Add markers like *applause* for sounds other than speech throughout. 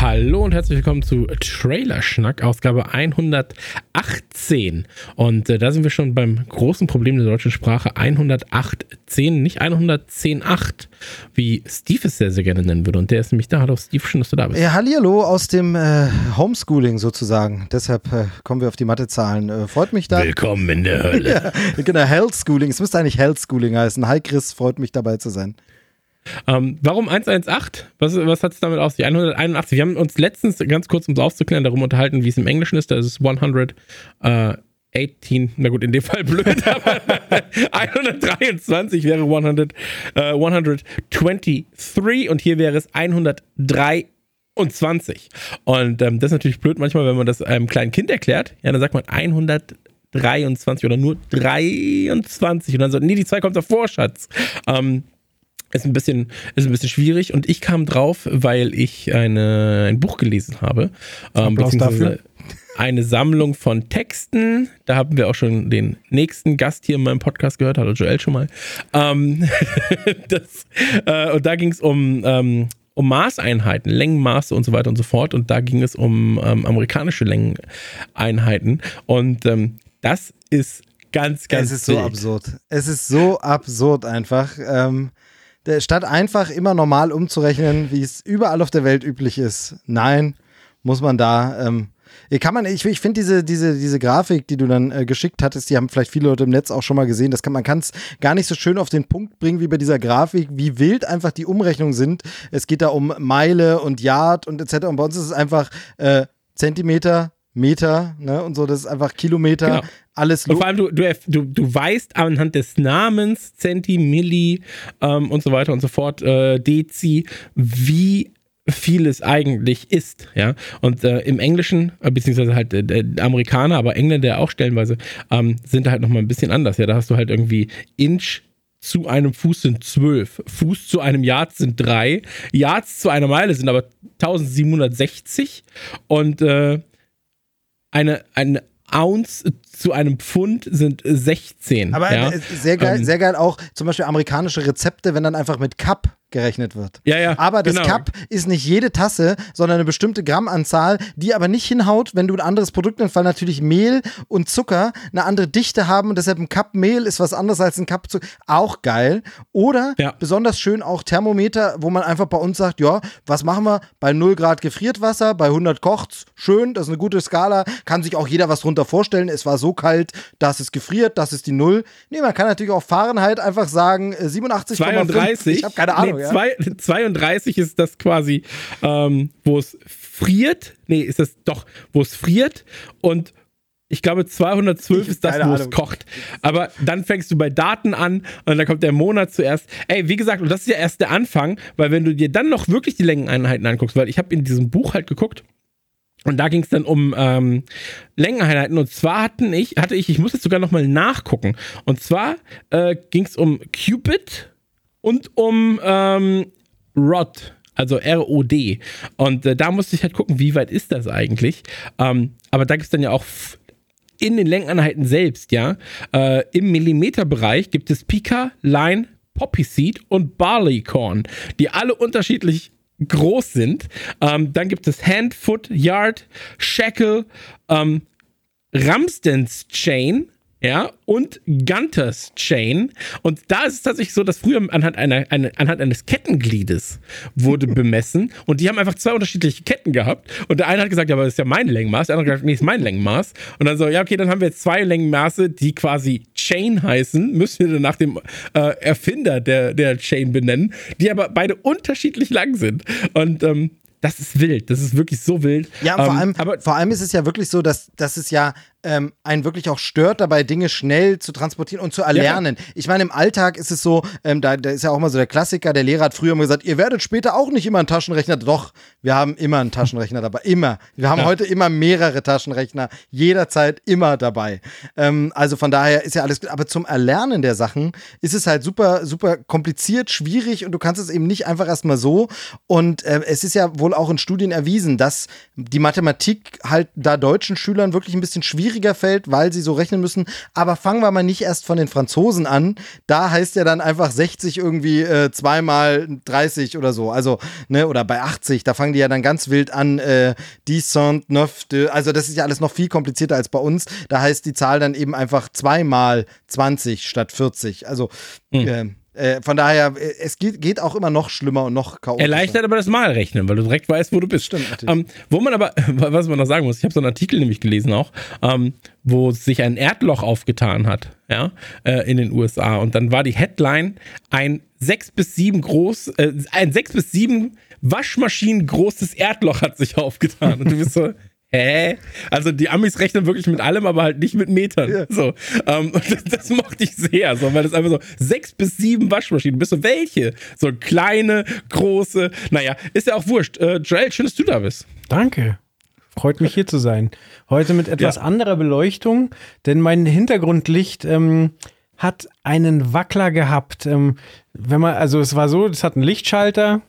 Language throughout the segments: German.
Hallo und herzlich willkommen zu Trailerschnack, Ausgabe 118. Und äh, da sind wir schon beim großen Problem der deutschen Sprache 108.10, nicht 110.8, wie Steve es sehr, sehr gerne nennen würde. Und der ist nämlich da. Hallo Steve, schön, dass du da bist. Ja, Hallihallo aus dem äh, Homeschooling sozusagen. Deshalb äh, kommen wir auf die Mathezahlen. Äh, freut mich da. Willkommen in der *laughs* Hölle. ja, genau, Health Schooling. Es müsste eigentlich Health Schooling heißen. Hi Chris, freut mich dabei zu sein. Ähm, warum 118? Was, was hat es damit auf sich? 181. Wir haben uns letztens ganz kurz, um es aufzuklären, darum unterhalten, wie es im Englischen ist. Da ist es 100. Äh, 18, na gut, in dem Fall blöd, *laughs* aber 123 wäre 100, äh, 123 und hier wäre es 123. Und ähm, das ist natürlich blöd manchmal, wenn man das einem kleinen Kind erklärt. Ja, dann sagt man 123 oder nur 23 und dann so, nee, die zwei kommt davor, Schatz. Ähm, ist ein bisschen, ist ein bisschen schwierig und ich kam drauf, weil ich eine, ein Buch gelesen habe. Ähm, beziehungsweise eine Sammlung von Texten. Da haben wir auch schon den nächsten Gast hier in meinem Podcast gehört. Hallo Joel schon mal. Ähm, *laughs* das, äh, und da ging es um, ähm, um Maßeinheiten, Längenmaße und so weiter und so fort. Und da ging es um ähm, amerikanische Längeneinheiten. Und ähm, das ist ganz, ganz. Es ist wild. so absurd. Es ist so absurd einfach. Ähm, statt einfach immer normal umzurechnen, wie es überall auf der Welt üblich ist, nein, muss man da. Ähm, kann man, ich, ich finde diese, diese, diese Grafik, die du dann äh, geschickt hattest, die haben vielleicht viele Leute im Netz auch schon mal gesehen. Das kann, man kann es gar nicht so schön auf den Punkt bringen wie bei dieser Grafik, wie wild einfach die Umrechnungen sind. Es geht da um Meile und Yard und etc. Und bei uns ist es einfach äh, Zentimeter, Meter ne, und so, das ist einfach Kilometer, genau. Alles Und vor allem, du, du, du, du weißt anhand des Namens, Centi, Milli ähm, und so weiter und so fort, äh, Dezi, wie viel es eigentlich ist, ja. Und äh, im Englischen, äh, beziehungsweise halt äh, Amerikaner, aber Engländer auch stellenweise, ähm, sind halt nochmal ein bisschen anders, ja. Da hast du halt irgendwie Inch zu einem Fuß sind zwölf, Fuß zu einem Yard sind drei, Yards zu einer Meile sind aber 1760 und äh, eine, eine Ounce zu einem Pfund sind 16. Aber ja? sehr geil, ähm, sehr geil auch zum Beispiel amerikanische Rezepte, wenn dann einfach mit Cup gerechnet wird. Ja, ja. Aber das genau. Cup ist nicht jede Tasse, sondern eine bestimmte Grammanzahl, die aber nicht hinhaut, wenn du ein anderes Produkt nimmst, weil natürlich Mehl und Zucker eine andere Dichte haben und deshalb ein Cup Mehl ist was anderes als ein Cup Zucker. Auch geil. Oder ja. besonders schön auch Thermometer, wo man einfach bei uns sagt, ja, was machen wir? Bei 0 Grad gefriert Wasser, bei 100 kocht's. Schön, das ist eine gute Skala. Kann sich auch jeder was drunter vorstellen. Es war so kalt, dass es gefriert, das ist die Null. Nee, man kann natürlich auch Fahrenheit einfach sagen, 87,5. 32. Ich habe keine Ahnung. Nee, ja. Zwei, 32 ist das quasi, ähm, wo es friert. Nee, ist das doch, wo es friert und ich glaube, 212 ich ist das, wo es kocht. Aber dann fängst du bei Daten an und dann kommt der Monat zuerst. Ey, wie gesagt, und das ist ja erst der Anfang, weil wenn du dir dann noch wirklich die Längeneinheiten anguckst, weil ich habe in diesem Buch halt geguckt, und da ging es dann um ähm, Längeneinheiten. Und zwar hatten ich, hatte ich, ich muss jetzt sogar nochmal nachgucken. Und zwar äh, ging es um Cupid und um ähm, Rod, also R-O-D. Und äh, da musste ich halt gucken, wie weit ist das eigentlich. Ähm, aber da gibt es dann ja auch in den Längeneinheiten selbst, ja, äh, im Millimeterbereich gibt es Pika, Line, Poppy Seed und Barleycorn, die alle unterschiedlich groß sind. Ähm, dann gibt es Hand, Foot, Yard, Shackle, ähm, Ramsden's Chain, ja, und Gunters Chain. Und da ist es tatsächlich so, dass früher anhand, einer, eine, anhand eines Kettengliedes wurde *laughs* bemessen und die haben einfach zwei unterschiedliche Ketten gehabt. Und der eine hat gesagt, ja, aber das ist ja mein Längenmaß. Der andere hat gesagt, nee, ist mein Längenmaß. Und dann so, ja, okay, dann haben wir jetzt zwei Längenmaße, die quasi Chain heißen. Müssen wir dann nach dem äh, Erfinder der, der Chain benennen, die aber beide unterschiedlich lang sind. Und ähm, das ist wild. Das ist wirklich so wild. Ja, vor, ähm, allem, aber vor allem ist es ja wirklich so, dass, dass es ja ähm, einen wirklich auch stört dabei, Dinge schnell zu transportieren und zu erlernen. Ja. Ich meine, im Alltag ist es so, ähm, da, da ist ja auch immer so der Klassiker, der Lehrer hat früher immer gesagt, ihr werdet später auch nicht immer einen Taschenrechner. Doch, wir haben immer einen Taschenrechner dabei, immer. Wir haben ja. heute immer mehrere Taschenrechner, jederzeit immer dabei. Ähm, also von daher ist ja alles gut. Aber zum Erlernen der Sachen ist es halt super, super kompliziert, schwierig und du kannst es eben nicht einfach erstmal so. Und äh, es ist ja wohl auch in Studien erwiesen, dass die Mathematik halt da deutschen Schülern wirklich ein bisschen schwieriger fällt, weil sie so rechnen müssen. Aber fangen wir mal nicht erst von den Franzosen an. Da heißt ja dann einfach 60 irgendwie äh, zweimal 30 oder so. Also, ne, oder bei 80, da fangen die ja dann ganz wild an, äh, die cent neuf de, also das ist ja alles noch viel komplizierter als bei uns. Da heißt die Zahl dann eben einfach zweimal 20 statt 40. Also, mhm. äh, äh, von daher, äh, es geht, geht, auch immer noch schlimmer und noch chaotischer. Erleichtert aber das Malrechnen, weil du direkt weißt, wo du bist. Stimmt, ähm, wo man aber, *laughs* was man noch sagen muss, ich habe so einen Artikel nämlich gelesen auch, ähm, wo sich ein Erdloch aufgetan hat, ja, äh, in den USA. Und dann war die Headline ein sechs bis sieben groß, äh, ein sechs bis sieben Waschmaschinen großes Erdloch hat sich aufgetan. Und du bist so, hä? Also die Amis rechnen wirklich mit allem, aber halt nicht mit Metern. Ja. So, ähm, *laughs* das, das, mochte ich sehr, so, weil das einfach so sechs bis sieben Waschmaschinen. Bist du welche? So kleine, große. Naja, ist ja auch wurscht. Äh, Joel, schön, dass du da bist. Danke. Freut mich hier zu sein. Heute mit etwas ja. anderer Beleuchtung, denn mein Hintergrundlicht ähm, hat einen Wackler gehabt. Ähm, wenn man, also es war so, es hat einen Lichtschalter,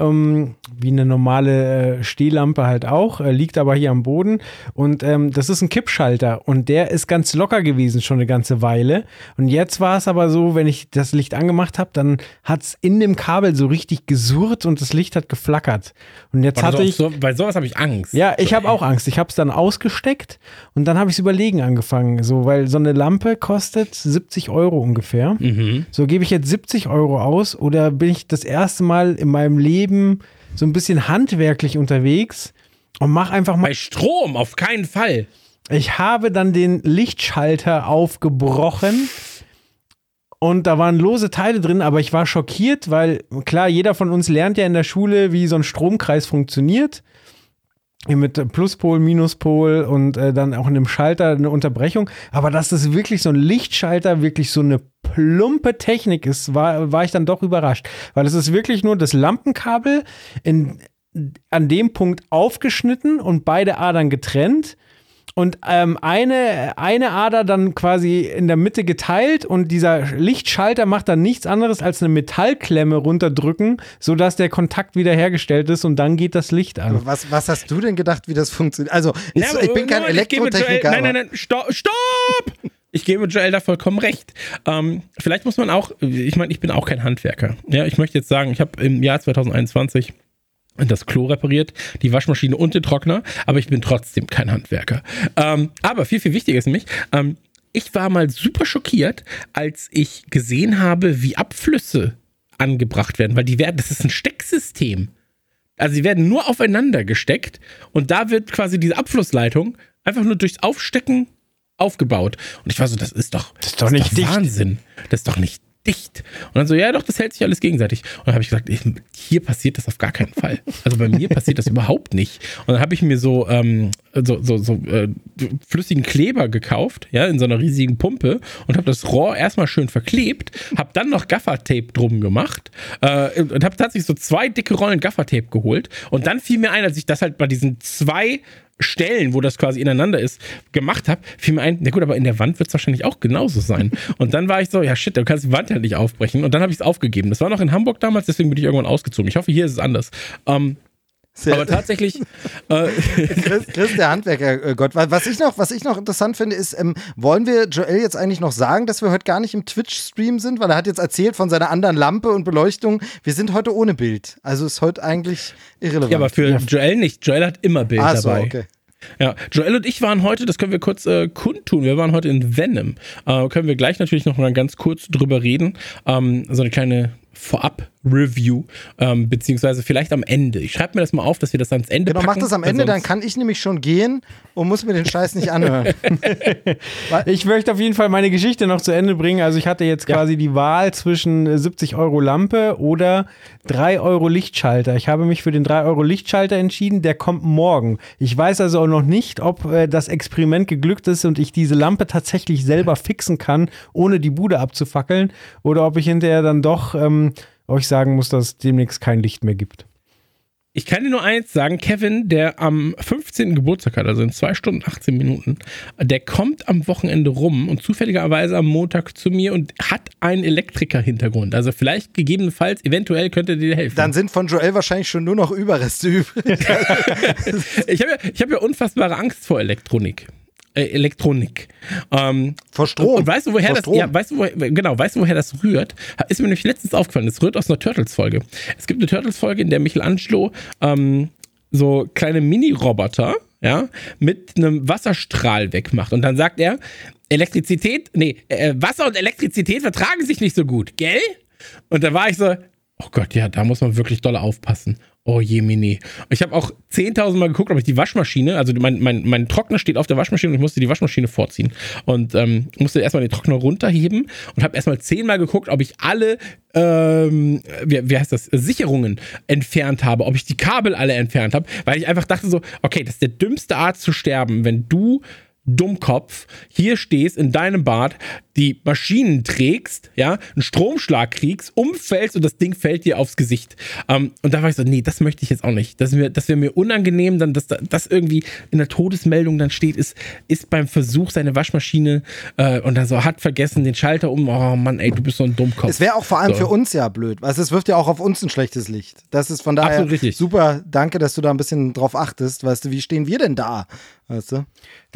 ähm, wie eine normale äh, Stehlampe halt auch, äh, liegt aber hier am Boden. Und ähm, das ist ein Kippschalter und der ist ganz locker gewesen schon eine ganze Weile. Und jetzt war es aber so, wenn ich das Licht angemacht habe, dann hat es in dem Kabel so richtig gesurrt und das Licht hat geflackert. Und jetzt hatte ich. So, bei sowas habe ich Angst. Ja, ich habe auch Angst. Ich habe es dann ausgesteckt und dann habe ich es überlegen angefangen. So, weil so eine Lampe kostet 70 Euro ungefähr. Mhm. So gebe ich jetzt 70 Euro aus oder bin ich das erste Mal in meinem Leben so ein bisschen handwerklich unterwegs und mach einfach mal. Bei Strom, auf keinen Fall. Ich habe dann den Lichtschalter aufgebrochen und da waren lose Teile drin, aber ich war schockiert, weil klar, jeder von uns lernt ja in der Schule, wie so ein Stromkreis funktioniert. Mit Pluspol, Minuspol und äh, dann auch in dem Schalter eine Unterbrechung. Aber dass das wirklich so ein Lichtschalter wirklich so eine plumpe Technik ist, war, war ich dann doch überrascht. Weil es ist wirklich nur das Lampenkabel in, an dem Punkt aufgeschnitten und beide Adern getrennt und ähm, eine, eine Ader dann quasi in der Mitte geteilt und dieser Lichtschalter macht dann nichts anderes als eine Metallklemme runterdrücken, sodass der Kontakt wiederhergestellt ist und dann geht das Licht an. Was, was hast du denn gedacht, wie das funktioniert? Also, ich, ja, ich bin kein Elektrotechniker. Nein, nein, nein, stopp! stopp! Ich gebe Joel da vollkommen recht. Ähm, vielleicht muss man auch, ich meine, ich bin auch kein Handwerker. Ja, ich möchte jetzt sagen, ich habe im Jahr 2021 das Klo repariert, die Waschmaschine und den Trockner, aber ich bin trotzdem kein Handwerker. Ähm, aber viel, viel wichtiger ist nämlich, ähm, ich war mal super schockiert, als ich gesehen habe, wie Abflüsse angebracht werden, weil die werden, das ist ein Stecksystem. Also sie werden nur aufeinander gesteckt und da wird quasi diese Abflussleitung einfach nur durchs Aufstecken aufgebaut. Und ich war so, das ist doch, das ist doch nicht ist doch Wahnsinn. Das ist doch nicht dicht. Und dann so, ja, doch, das hält sich alles gegenseitig. Und dann habe ich gesagt, hier passiert das auf gar keinen Fall. Also bei mir passiert das *laughs* überhaupt nicht. Und dann habe ich mir so, ähm, so, so, so äh, flüssigen Kleber gekauft, ja, in so einer riesigen Pumpe und habe das Rohr erstmal schön verklebt, habe dann noch Gaffertape drum gemacht äh, und habe tatsächlich so zwei dicke Rollen Gaffertape geholt. Und dann fiel mir ein, als ich das halt bei diesen zwei Stellen, wo das quasi ineinander ist, gemacht habe, fiel mir ein, na gut, aber in der Wand wird es wahrscheinlich auch genauso sein. *laughs* Und dann war ich so, ja shit, du kannst die Wand halt nicht aufbrechen. Und dann habe ich es aufgegeben. Das war noch in Hamburg damals, deswegen bin ich irgendwann ausgezogen. Ich hoffe, hier ist es anders. Ähm, aber tatsächlich. *laughs* Äh Chris, Chris, der Handwerker, äh, Gott. Was ich noch, was ich noch interessant finde, ist, ähm, wollen wir Joel jetzt eigentlich noch sagen, dass wir heute gar nicht im Twitch-Stream sind? Weil er hat jetzt erzählt von seiner anderen Lampe und Beleuchtung. Wir sind heute ohne Bild. Also ist heute eigentlich irrelevant. Ja, aber für ja. Joel nicht. Joel hat immer Bild so, dabei. Okay. Ja, Joel und ich waren heute, das können wir kurz äh, kundtun, wir waren heute in Venom. Äh, können wir gleich natürlich noch mal ganz kurz drüber reden. Ähm, so eine kleine Vorab-Review, ähm, beziehungsweise vielleicht am Ende. Ich schreibe mir das mal auf, dass wir das ans Ende genau, packen. Genau, mach das am Ende, dann kann ich nämlich schon gehen und muss mir den Scheiß nicht anhören. *laughs* ich möchte auf jeden Fall meine Geschichte noch zu Ende bringen. Also ich hatte jetzt quasi ja. die Wahl zwischen 70 Euro Lampe oder 3 Euro Lichtschalter. Ich habe mich für den 3 Euro Lichtschalter entschieden, der kommt morgen. Ich weiß also auch noch nicht, ob äh, das Experiment geglückt ist und ich diese Lampe tatsächlich selber fixen kann, ohne die Bude abzufackeln, oder ob ich hinterher dann doch ähm, euch sagen muss, dass es demnächst kein Licht mehr gibt. Ich kann dir nur eins sagen, Kevin, der am 15. Geburtstag hat, also in 2 Stunden 18 Minuten, der kommt am Wochenende rum und zufälligerweise am Montag zu mir und hat einen Elektriker-Hintergrund. Also vielleicht gegebenenfalls, eventuell könnte dir helfen. Dann sind von Joel wahrscheinlich schon nur noch Überreste übrig. *laughs* ich habe ja, hab ja unfassbare Angst vor Elektronik äh, Elektronik. Ähm, Vor Strom. Und, weißt du, woher das, ja, weißt du, wo, genau, weißt du, woher das rührt? Ist mir nämlich letztens aufgefallen. Das rührt aus einer Turtles-Folge. Es gibt eine Turtles-Folge, in der Michelangelo ähm, so kleine Mini-Roboter, ja, mit einem Wasserstrahl wegmacht. Und dann sagt er, Elektrizität, nee, äh, Wasser und Elektrizität vertragen sich nicht so gut, gell? Und da war ich so, oh Gott, ja, da muss man wirklich doll aufpassen. Oh je, Mini. Ich habe auch 10.000 Mal geguckt, ob ich die Waschmaschine, also mein, mein, mein Trockner steht auf der Waschmaschine und ich musste die Waschmaschine vorziehen. Und ähm, musste erstmal den Trockner runterheben und habe erstmal zehnmal geguckt, ob ich alle, ähm, wie, wie heißt das, Sicherungen entfernt habe, ob ich die Kabel alle entfernt habe, weil ich einfach dachte so, okay, das ist der dümmste Art zu sterben, wenn du Dummkopf hier stehst in deinem Bad, die Maschinen trägst, ja, einen Stromschlag kriegst, umfällst und das Ding fällt dir aufs Gesicht. Ähm, und da war ich so, nee, das möchte ich jetzt auch nicht. Das wäre das wär mir unangenehm, dann, dass das irgendwie in der Todesmeldung dann steht, ist, ist beim Versuch seine Waschmaschine äh, und dann so hat vergessen den Schalter um. Oh Mann, ey, du bist so ein Dummkopf. Es wäre auch vor allem so. für uns ja blöd. Also es wirft ja auch auf uns ein schlechtes Licht. Das ist von daher super. Danke, dass du da ein bisschen drauf achtest. Weißt du, wie stehen wir denn da? Weißt du?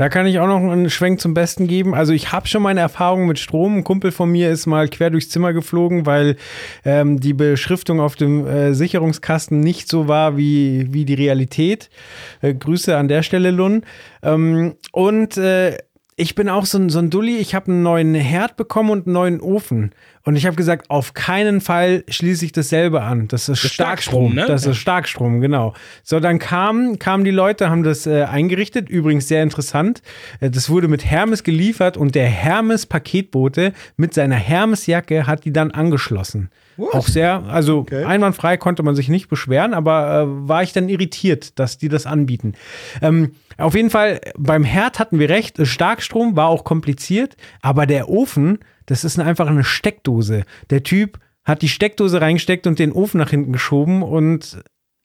Da kann ich auch noch einen Schwenk zum Besten geben. Also ich habe schon meine Erfahrungen mit Strom. Ein Kumpel von mir ist mal quer durchs Zimmer geflogen, weil ähm, die Beschriftung auf dem äh, Sicherungskasten nicht so war wie, wie die Realität. Äh, Grüße an der Stelle, Lun. Ähm, und äh, ich bin auch so ein, so ein Dulli. Ich habe einen neuen Herd bekommen und einen neuen Ofen. Und ich habe gesagt, auf keinen Fall schließe ich dasselbe an. Das ist das Starkstrom. Starkstrom ne? Das ist Starkstrom, genau. So, dann kamen, kamen die Leute, haben das äh, eingerichtet. Übrigens sehr interessant. Äh, das wurde mit Hermes geliefert und der Hermes-Paketbote mit seiner Hermes-Jacke hat die dann angeschlossen. What? Auch sehr, also okay. einwandfrei konnte man sich nicht beschweren, aber äh, war ich dann irritiert, dass die das anbieten. Ähm, auf jeden Fall, beim Herd hatten wir recht, Starkstrom war auch kompliziert, aber der Ofen, das ist einfach eine Steckdose. Der Typ hat die Steckdose reingesteckt und den Ofen nach hinten geschoben und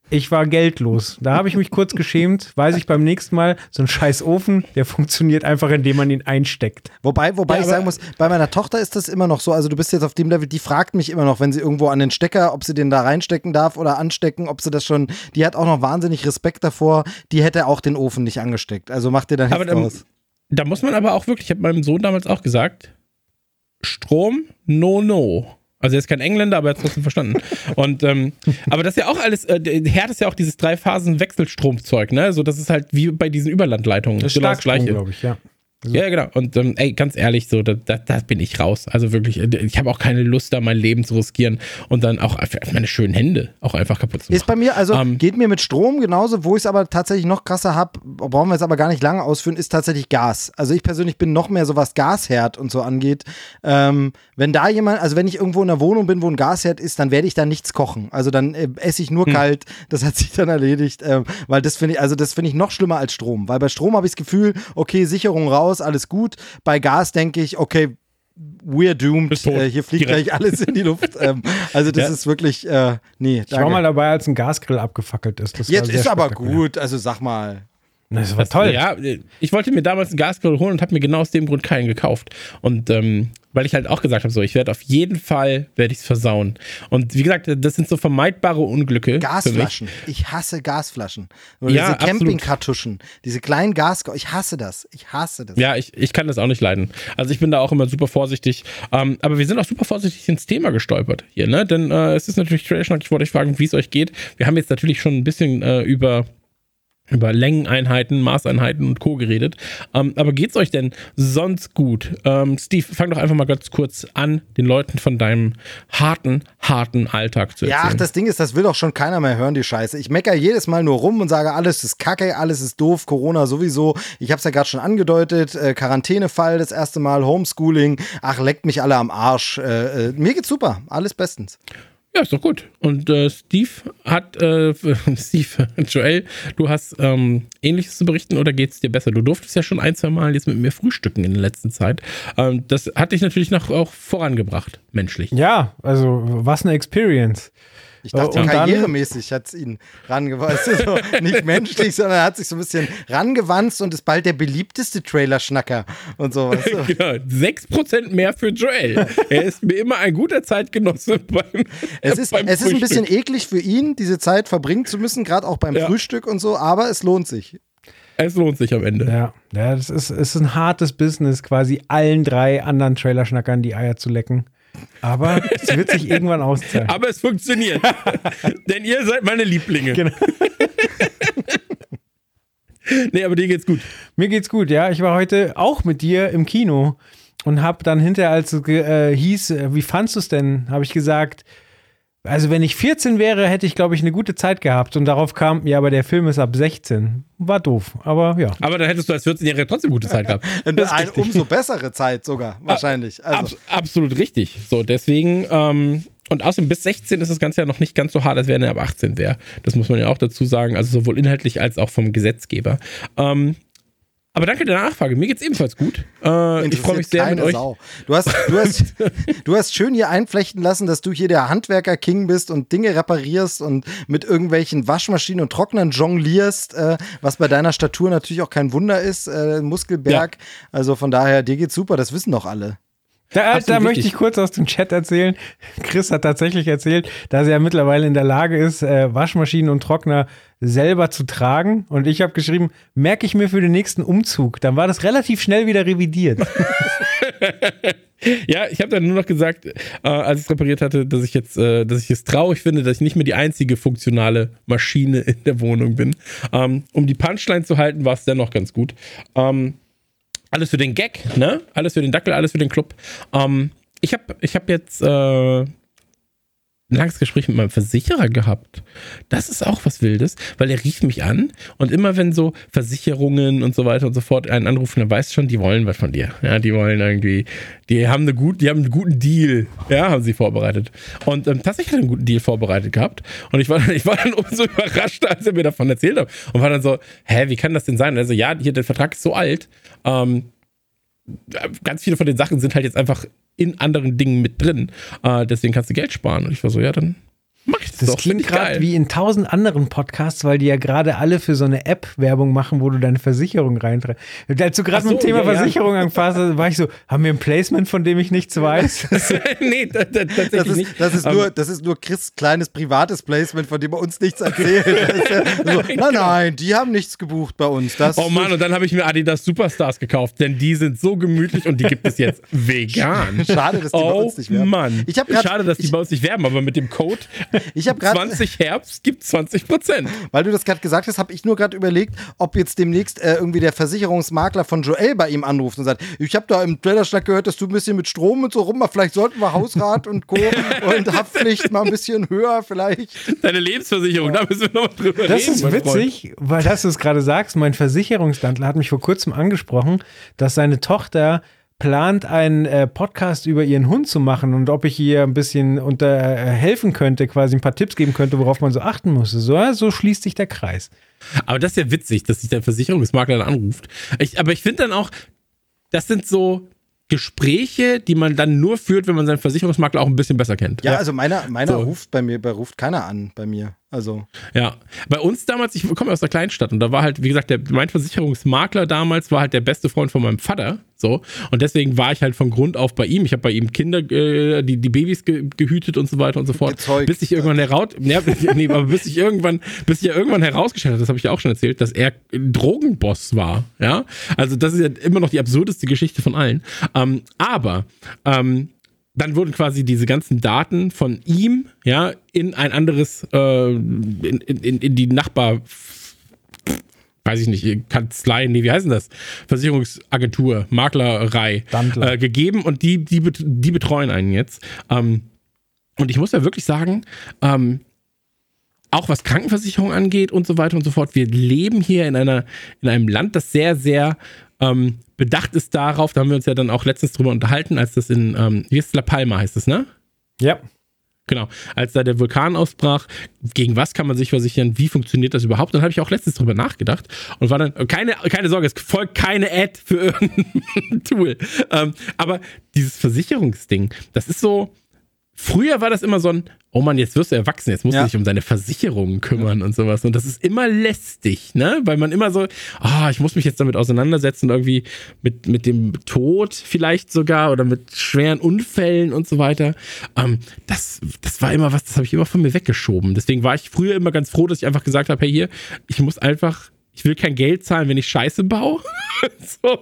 ich war geldlos. Da habe ich mich kurz geschämt. Weiß ich beim nächsten Mal, so ein scheiß Ofen, der funktioniert einfach, indem man ihn einsteckt. Wobei, wobei ja, ich sagen muss, bei meiner Tochter ist das immer noch so, also du bist jetzt auf dem Level, die fragt mich immer noch, wenn sie irgendwo an den Stecker, ob sie den da reinstecken darf oder anstecken, ob sie das schon, die hat auch noch wahnsinnig Respekt davor, die hätte auch den Ofen nicht angesteckt. Also macht dir da nichts aus. Da muss man aber auch wirklich, ich habe meinem Sohn damals auch gesagt, Strom, no, no. Also er ist kein Engländer, aber er hat es trotzdem verstanden. Und ähm, aber das ist ja auch alles, äh, Herd ist ja auch dieses Drei-Phasen-Wechselstromzeug, ne? So, das ist halt wie bei diesen Überlandleitungen. Das ist genau das gleiche. glaube ich, ja. Ja, genau. Und ähm, ey, ganz ehrlich, so, da, da, da, bin ich raus. Also wirklich, äh, ich habe auch keine Lust, da mein Leben zu riskieren und dann auch meine schönen Hände auch einfach kaputt zu machen. Ist bei mir, also ähm, geht mir mit Strom genauso, wo ich es aber tatsächlich noch krasser habe, brauchen wir jetzt aber gar nicht lange ausführen, ist tatsächlich Gas. Also ich persönlich bin noch mehr so, was Gasherd und so angeht. Ähm, wenn da jemand, also wenn ich irgendwo in einer Wohnung bin, wo ein Gasherd ist, dann werde ich da nichts kochen. Also dann äh, esse ich nur hm. kalt. *laughs* Das hat sich dann erledigt, ähm, weil das finde ich, also das finde ich noch schlimmer als Strom, weil bei Strom habe ich das Gefühl, okay, Sicherung raus, alles gut. Bei Gas denke ich, okay, we're doomed. Äh, hier fliegt direkt. gleich alles in die Luft. *laughs* ähm, also das ja. ist wirklich, äh, nee. Ich war mal dabei, als ein Gasgrill abgefackelt ist. Das Jetzt ist aber gut, also sag mal. Das war toll. Ja, ich wollte mir damals einen Gasgrill holen und habe mir genau aus dem Grund keinen gekauft. Und ähm, weil ich halt auch gesagt habe, so, ich werde auf jeden Fall, werde ich es versauen. Und wie gesagt, das sind so vermeidbare Unglücke. Gasflaschen. Ich hasse Gasflaschen. Oder ja, diese Campingkartuschen, diese kleinen Gas, ich hasse das. Ich hasse das. Ja, ich, ich kann das auch nicht leiden. Also ich bin da auch immer super vorsichtig. Ähm, aber wir sind auch super vorsichtig ins Thema gestolpert hier, ne? Denn äh, es ist natürlich Trash, ich wollte euch fragen, wie es euch geht. Wir haben jetzt natürlich schon ein bisschen äh, über über Längeneinheiten, Maßeinheiten und Co. geredet. Ähm, aber geht's euch denn sonst gut? Ähm, Steve, fang doch einfach mal ganz kurz an, den Leuten von deinem harten, harten Alltag zu erzählen. Ja, ach, das Ding ist, das will doch schon keiner mehr hören, die Scheiße. Ich meckere jedes Mal nur rum und sage, alles ist kacke, alles ist doof, Corona sowieso. Ich hab's ja gerade schon angedeutet, äh, Quarantänefall das erste Mal, Homeschooling. Ach, leckt mich alle am Arsch. Äh, äh, mir geht's super, alles bestens. Ja, ist doch gut. Und äh, Steve hat, äh, *laughs* Steve, Joel, du hast ähm, Ähnliches zu berichten oder geht es dir besser? Du durftest ja schon ein, zwei Mal jetzt mit mir frühstücken in der letzten Zeit. Ähm, das hat dich natürlich noch auch vorangebracht, menschlich. Ja, also was eine Experience. Ich dachte, und karrieremäßig hat es ihn rangewanzt. *laughs* Also nicht menschlich, sondern er hat sich so ein bisschen rangewanzt und ist bald der beliebteste Trailer-Schnacker und sowas. *laughs* genau, 6% mehr für Joel. er ist mir immer ein guter Zeitgenosse *laughs* beim Es ist, beim es ist ein bisschen eklig für ihn, diese Zeit verbringen zu müssen, gerade auch beim ja. Frühstück und so, aber es lohnt sich. Es lohnt sich am Ende. Ja, ja das ist, ist ein hartes Business, quasi allen drei anderen Trailer-Schnackern die Eier zu lecken. Aber es wird sich irgendwann auszahlen. Aber es funktioniert. *laughs* Denn ihr seid meine Lieblinge. Genau. *laughs* nee, aber dir geht's gut. Mir geht's gut, ja. Ich war heute auch mit dir im Kino und habe dann hinterher, als es äh, hieß, äh, wie fandst du es denn, habe ich gesagt, also wenn ich 14 wäre, hätte ich, glaube ich, eine gute Zeit gehabt. Und darauf kam, ja, aber der Film ist ab 16. War doof, aber ja. Aber dann hättest du als 14-Jähriger trotzdem gute Zeit gehabt. *laughs* Eine umso bessere Zeit sogar, wahrscheinlich. Also. Ab, absolut richtig. So, deswegen, ähm, und außerdem bis 16 ist das Ganze ja noch nicht ganz so hart, als wenn er ab 18 wäre. Das muss man ja auch dazu sagen. Also sowohl inhaltlich als auch vom Gesetzgeber. Ähm, aber danke der Nachfrage. Mir geht's ebenfalls gut. Äh, ich freue mich sehr mit euch. Sau. Du hast, du, hast, du hast schön hier einflechten lassen, dass du hier der Handwerker-King bist und Dinge reparierst und mit irgendwelchen Waschmaschinen und Trocknern jonglierst, äh, was bei deiner Statur natürlich auch kein Wunder ist. Äh, Muskelberg. Ja. Also von daher, dir geht's super, das wissen doch alle. Da, da möchte ich kurz aus dem Chat erzählen. Chris hat tatsächlich erzählt, dass er mittlerweile in der Lage ist, äh, Waschmaschinen und Trockner selber zu tragen. Und ich habe geschrieben, merke ich mir für den nächsten Umzug. Dann war das relativ schnell wieder revidiert. *laughs* ja, ich habe dann nur noch gesagt, äh, als ich es repariert hatte, dass ich jetzt, äh, dass ich es traurig finde, dass ich nicht mehr die einzige funktionale Maschine in der Wohnung bin. Ähm, um die Punchline zu halten, war es dennoch ganz gut. Ähm, alles für den Gag, ne? Alles für den Dackel, alles für den Club. Ähm, ich habe ich hab jetzt äh, ein langes Gespräch mit meinem Versicherer gehabt. Das ist auch was Wildes, weil er rief mich an und immer wenn so Versicherungen und so weiter und so fort einen anrufen, dann weißt du schon, die wollen was von dir. Ja, die wollen irgendwie, die haben eine gut, die haben einen guten Deal, ja, haben sie vorbereitet. Und ähm, tatsächlich hat er einen guten Deal vorbereitet gehabt. Und ich war, dann, *laughs* ich war dann umso überrascht, als er mir davon erzählt hat. Und war dann so, hä, wie kann das denn sein? Also ja, hier der Vertrag ist so alt. Ähm, ganz viele von den Sachen sind halt jetzt einfach in anderen Dingen mit drin. Äh, deswegen kannst du Geld sparen. Und ich war so, ja, dann Mach ich das, das doch. klingt gerade wie in tausend anderen Podcasts, weil die ja gerade alle für so eine App Werbung machen, wo du deine Versicherung reinträgst. Als du gerade so, mit dem Thema ja, Versicherung ja. angefasst war ich so, haben wir ein Placement, von dem ich nichts weiß? *laughs* nee, das, das, tatsächlich das ist, nicht. Das ist, nur, das ist nur Chris' kleines privates Placement, von dem er uns nichts erzählt. *laughs* so, nein, genau. nein, die haben nichts gebucht bei uns. Das oh Mann, und dann habe ich mir Adidas Superstars gekauft, denn die sind so gemütlich und die gibt es jetzt *laughs* vegan. Schade, dass die oh, bei uns nicht werben. Mann. Ich grad, Schade, dass die ich, bei uns nicht werben, aber mit dem Code ich habe gerade 20 Herbst gibt 20 Prozent. Weil du das gerade gesagt hast, habe ich nur gerade überlegt, ob jetzt demnächst äh, irgendwie der Versicherungsmakler von Joel bei ihm anruft und sagt, ich habe da im Trailerschlag gehört, dass du ein bisschen mit Strom und so rum, vielleicht sollten wir Hausrat und Co. *laughs* und Haftpflicht mal ein bisschen höher vielleicht. Deine Lebensversicherung, ja. da müssen wir noch drüber das reden. Das ist witzig, Freund. weil das du es gerade sagst, mein Versicherungslandler hat mich vor kurzem angesprochen, dass seine Tochter plant, einen äh, Podcast über ihren Hund zu machen und ob ich ihr ein bisschen unter äh, helfen könnte, quasi ein paar Tipps geben könnte, worauf man so achten muss. So, so schließt sich der Kreis. Aber das ist ja witzig, dass sich der Versicherungsmakler dann anruft. Ich, aber ich finde dann auch, das sind so Gespräche, die man dann nur führt, wenn man seinen Versicherungsmakler auch ein bisschen besser kennt. Ja, also meiner, meiner so. ruft bei mir, bei ruft keiner an bei mir. Also. Ja, bei uns damals, ich komme aus der Kleinstadt und da war halt, wie gesagt, der, mein Versicherungsmakler damals war halt der beste Freund von meinem Vater. So. Und deswegen war ich halt von Grund auf bei ihm. Ich habe bei ihm Kinder, äh, die, die Babys ge gehütet und so weiter und so fort. Gezeugt. Bis ich irgendwann heraus, ja, *laughs* nee, aber bis ich irgendwann, bis ich ja irgendwann herausgestellt habe, das habe ich ja auch schon erzählt, dass er Drogenboss war. Ja. Also, das ist ja immer noch die absurdeste Geschichte von allen. Ähm, aber, ähm, dann wurden quasi diese ganzen Daten von ihm, ja, in ein anderes, äh, in, in, in die Nachbar weiß ich nicht, Kanzlei, nee, wie heißt denn das? Versicherungsagentur, Maklerei äh, gegeben und die, die, die betreuen einen jetzt. Ähm, und ich muss ja wirklich sagen, ähm, auch was Krankenversicherung angeht und so weiter und so fort, wir leben hier in einer, in einem Land, das sehr, sehr ähm, bedacht ist darauf, da haben wir uns ja dann auch letztens drüber unterhalten, als das in, ähm, wie ist La Palma heißt es, ne? Ja. Genau, als da der Vulkan ausbrach, gegen was kann man sich versichern, wie funktioniert das überhaupt? Dann habe ich auch letztens drüber nachgedacht und war dann, keine, keine Sorge, es folgt keine Ad für *laughs* irgendein Tool. Ähm, aber dieses Versicherungsding, das ist so, Früher war das immer so ein, oh Mann, jetzt wirst du erwachsen, jetzt musst ja. du dich um deine Versicherungen kümmern ja. und sowas. Und das ist immer lästig, ne? Weil man immer so, ah, oh, ich muss mich jetzt damit auseinandersetzen, irgendwie mit, mit dem Tod vielleicht sogar oder mit schweren Unfällen und so weiter. Ähm, das, das war immer was, das habe ich immer von mir weggeschoben. Deswegen war ich früher immer ganz froh, dass ich einfach gesagt habe, hey hier, ich muss einfach, ich will kein Geld zahlen, wenn ich Scheiße baue. *laughs* so.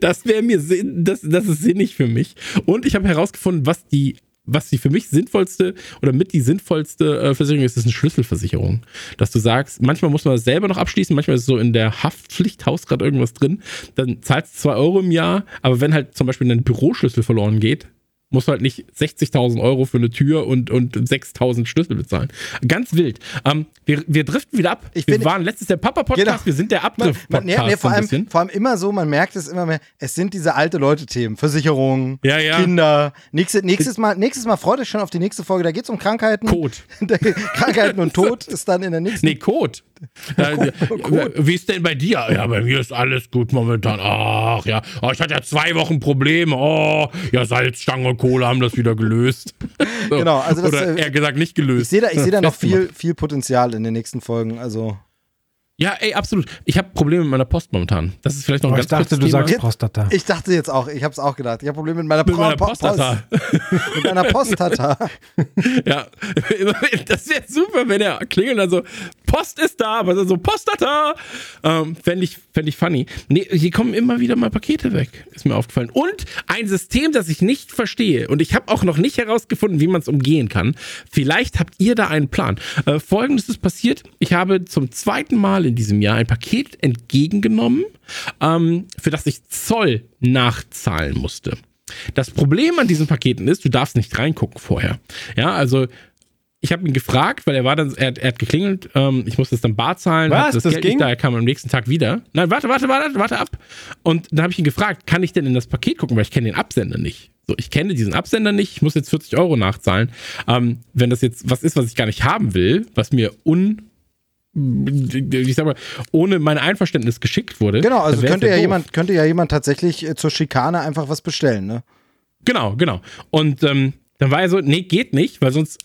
Das wäre mir Sinn, das, das ist sinnig für mich. Und ich habe herausgefunden, was die was die für mich sinnvollste oder mit die sinnvollste äh, Versicherung ist, ist eine Schlüsselversicherung. Dass du sagst, manchmal muss man das selber noch abschließen, manchmal ist so in der Haftpflichthaus gerade irgendwas drin, dann zahlst du zwei Euro im Jahr, aber wenn halt zum Beispiel dein Büroschlüssel verloren geht, musst du halt nicht 60.000 Euro für eine Tür und, und 6.000 Schlüssel bezahlen. Ganz wild. Ähm, wir, wir driften wieder ab. Ich wir find, waren letztes der Papa-Podcast, genau. wir sind der Abdrift-Podcast. Nee, nee, vor, allem, vor allem immer so, man merkt es immer mehr, es sind diese alte Leute-Themen. Versicherungen, ja, ja. Kinder. Nächstes, nächstes, Mal, nächstes Mal freut euch schon auf die nächste Folge, da geht es um Krankheiten. Code. *laughs* Krankheiten und Tod ist dann in der nächsten. Nee, Code. Wie ist denn bei dir? Ja, bei mir ist alles gut momentan. Ach ja, oh, ich hatte ja zwei Wochen Probleme. Oh, ja, Salzstange Kohle haben das wieder gelöst. So. Genau, also das, Oder äh, eher gesagt nicht gelöst. Ich sehe da, seh da noch viel, viel Potenzial in den nächsten Folgen. Also ja, ey, absolut. Ich habe Probleme mit meiner Post momentan. Das ist vielleicht noch ein oh, ganz Ich dachte, du Thema. sagst Prostata. Ich dachte jetzt auch, ich habe es auch gedacht. Ich habe Probleme mit meiner, mit meiner Prostata. Post. mit meiner Postata. *laughs* ja, das wäre super, wenn er klingelt und dann so, Post ist da, aber so, Postata. Ähm, Fände ich, fänd ich funny. Nee, hier kommen immer wieder mal Pakete weg, ist mir aufgefallen. Und ein System, das ich nicht verstehe. Und ich habe auch noch nicht herausgefunden, wie man es umgehen kann. Vielleicht habt ihr da einen Plan. Äh, Folgendes ist passiert. Ich habe zum zweiten Mal in diesem Jahr ein Paket entgegengenommen, ähm, für das ich Zoll nachzahlen musste. Das Problem an diesen Paketen ist, du darfst nicht reingucken vorher. Ja, also ich habe ihn gefragt, weil er war dann, er, er hat geklingelt, ähm, ich musste es dann bar zahlen, Was, das, das Geld ging? nicht da, er kam am nächsten Tag wieder. Nein, warte, warte, warte, warte ab. Und dann habe ich ihn gefragt, kann ich denn in das Paket gucken, weil ich kenne den Absender nicht. So, ich kenne diesen Absender nicht, ich muss jetzt 40 Euro nachzahlen. Ähm, wenn das jetzt was ist, was ich gar nicht haben will, was mir un ich sag mal, ohne mein Einverständnis geschickt wurde. Genau, also könnte ja, jemand, könnte ja jemand tatsächlich äh, zur Schikane einfach was bestellen, ne? Genau, genau. Und ähm, dann war er so, nee, geht nicht, weil sonst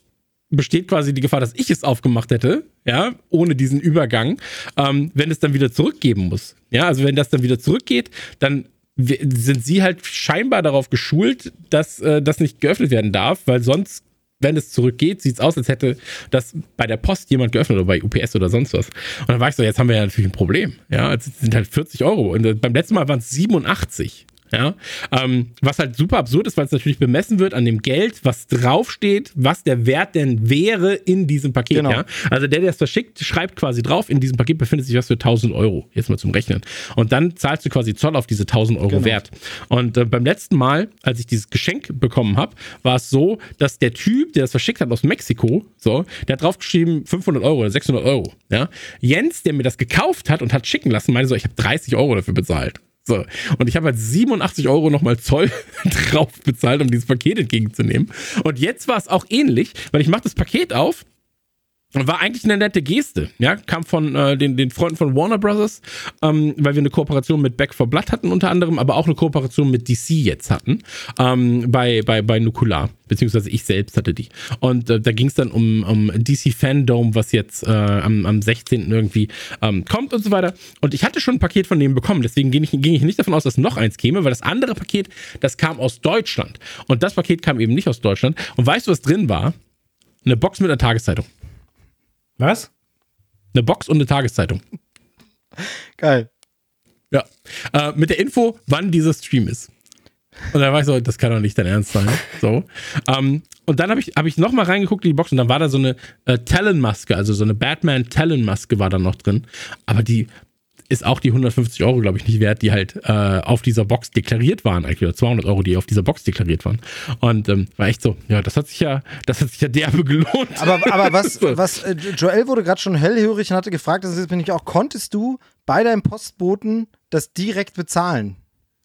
besteht quasi die Gefahr, dass ich es aufgemacht hätte, ja, ohne diesen Übergang, ähm, wenn es dann wieder zurückgeben muss. Ja, also wenn das dann wieder zurückgeht, dann sind sie halt scheinbar darauf geschult, dass äh, das nicht geöffnet werden darf, weil sonst wenn es zurückgeht, sieht es aus, als hätte das bei der Post jemand geöffnet oder bei UPS oder sonst was. Und dann war ich so, jetzt haben wir ja natürlich ein Problem. Ja, es sind halt 40 Euro. Und äh, beim letzten Mal waren es 87. Ja, ähm, was halt super absurd ist, weil es natürlich bemessen wird an dem Geld, was draufsteht, was der Wert denn wäre in diesem Paket. Genau. Ja? Also der, der es verschickt, schreibt quasi drauf, in diesem Paket befindet sich was für 1000 Euro, jetzt mal zum Rechnen. Und dann zahlst du quasi Zoll auf diese 1000 Euro genau. Wert. Und äh, beim letzten Mal, als ich dieses Geschenk bekommen habe, war es so, dass der Typ, der es verschickt hat aus Mexiko, so, der hat draufgeschrieben 500 Euro oder 600 Euro. Ja? Jens, der mir das gekauft hat und hat schicken lassen, meinte so, ich habe 30 Euro dafür bezahlt. So. Und ich habe halt 87 Euro nochmal Zoll *laughs* drauf bezahlt, um dieses Paket entgegenzunehmen. Und jetzt war es auch ähnlich, weil ich mache das Paket auf war eigentlich eine nette Geste, ja, kam von äh, den, den Freunden von Warner Brothers, ähm, weil wir eine Kooperation mit Back for Blood hatten unter anderem, aber auch eine Kooperation mit DC jetzt hatten, ähm, bei, bei, bei Nukular, beziehungsweise ich selbst hatte die. Und äh, da ging es dann um, um DC Fandom, was jetzt äh, am, am 16. irgendwie ähm, kommt und so weiter. Und ich hatte schon ein Paket von denen bekommen, deswegen ging ich, ging ich nicht davon aus, dass noch eins käme, weil das andere Paket, das kam aus Deutschland. Und das Paket kam eben nicht aus Deutschland. Und weißt du, was drin war? Eine Box mit einer Tageszeitung. Was? Eine Box und eine Tageszeitung. Geil. Ja. Äh, mit der Info, wann dieser Stream ist. Und dann war ich so, das kann doch nicht dein Ernst sein. So. Ähm, und dann habe ich, hab ich nochmal reingeguckt in die Box und dann war da so eine äh, Talon-Maske, also so eine Batman-Talon-Maske war da noch drin. Aber die, ist auch die 150 Euro, glaube ich, nicht wert, die halt äh, auf dieser Box deklariert waren, eigentlich, oder 200 Euro, die auf dieser Box deklariert waren. Und ähm, war echt so, ja, das hat sich ja, das hat sich ja derbe gelohnt. Aber, aber was, *laughs* was äh, Joel wurde gerade schon hellhörig und hatte gefragt, das ist, bin ich auch, konntest du bei deinem Postboten das direkt bezahlen?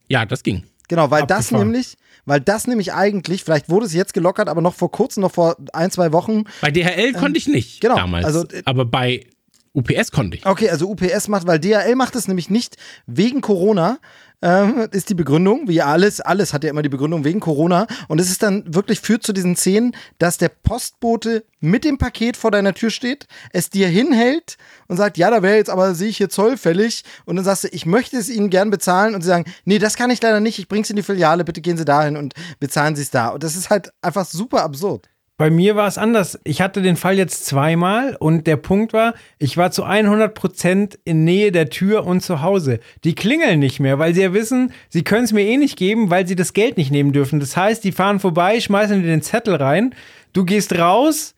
Ja, das ging. Genau, weil Abgefahren. das nämlich, weil das nämlich eigentlich, vielleicht wurde es jetzt gelockert, aber noch vor kurzem, noch vor ein, zwei Wochen. Bei DHL ähm, konnte ich nicht genau, damals. Also, äh, aber bei UPS konnte ich. Okay, also UPS macht, weil DHL macht es nämlich nicht wegen Corona, ähm, ist die Begründung, wie alles, alles hat ja immer die Begründung wegen Corona. Und es ist dann wirklich führt zu diesen Szenen, dass der Postbote mit dem Paket vor deiner Tür steht, es dir hinhält und sagt, ja, da wäre jetzt aber, sehe ich hier Zoll fällig. Und dann sagst du, ich möchte es Ihnen gern bezahlen. Und sie sagen, nee, das kann ich leider nicht, ich bringe es in die Filiale, bitte gehen Sie dahin und bezahlen Sie es da. Und das ist halt einfach super absurd. Bei mir war es anders. Ich hatte den Fall jetzt zweimal und der Punkt war, ich war zu 100 Prozent in Nähe der Tür und zu Hause. Die klingeln nicht mehr, weil sie ja wissen, sie können es mir eh nicht geben, weil sie das Geld nicht nehmen dürfen. Das heißt, die fahren vorbei, schmeißen dir den Zettel rein, du gehst raus,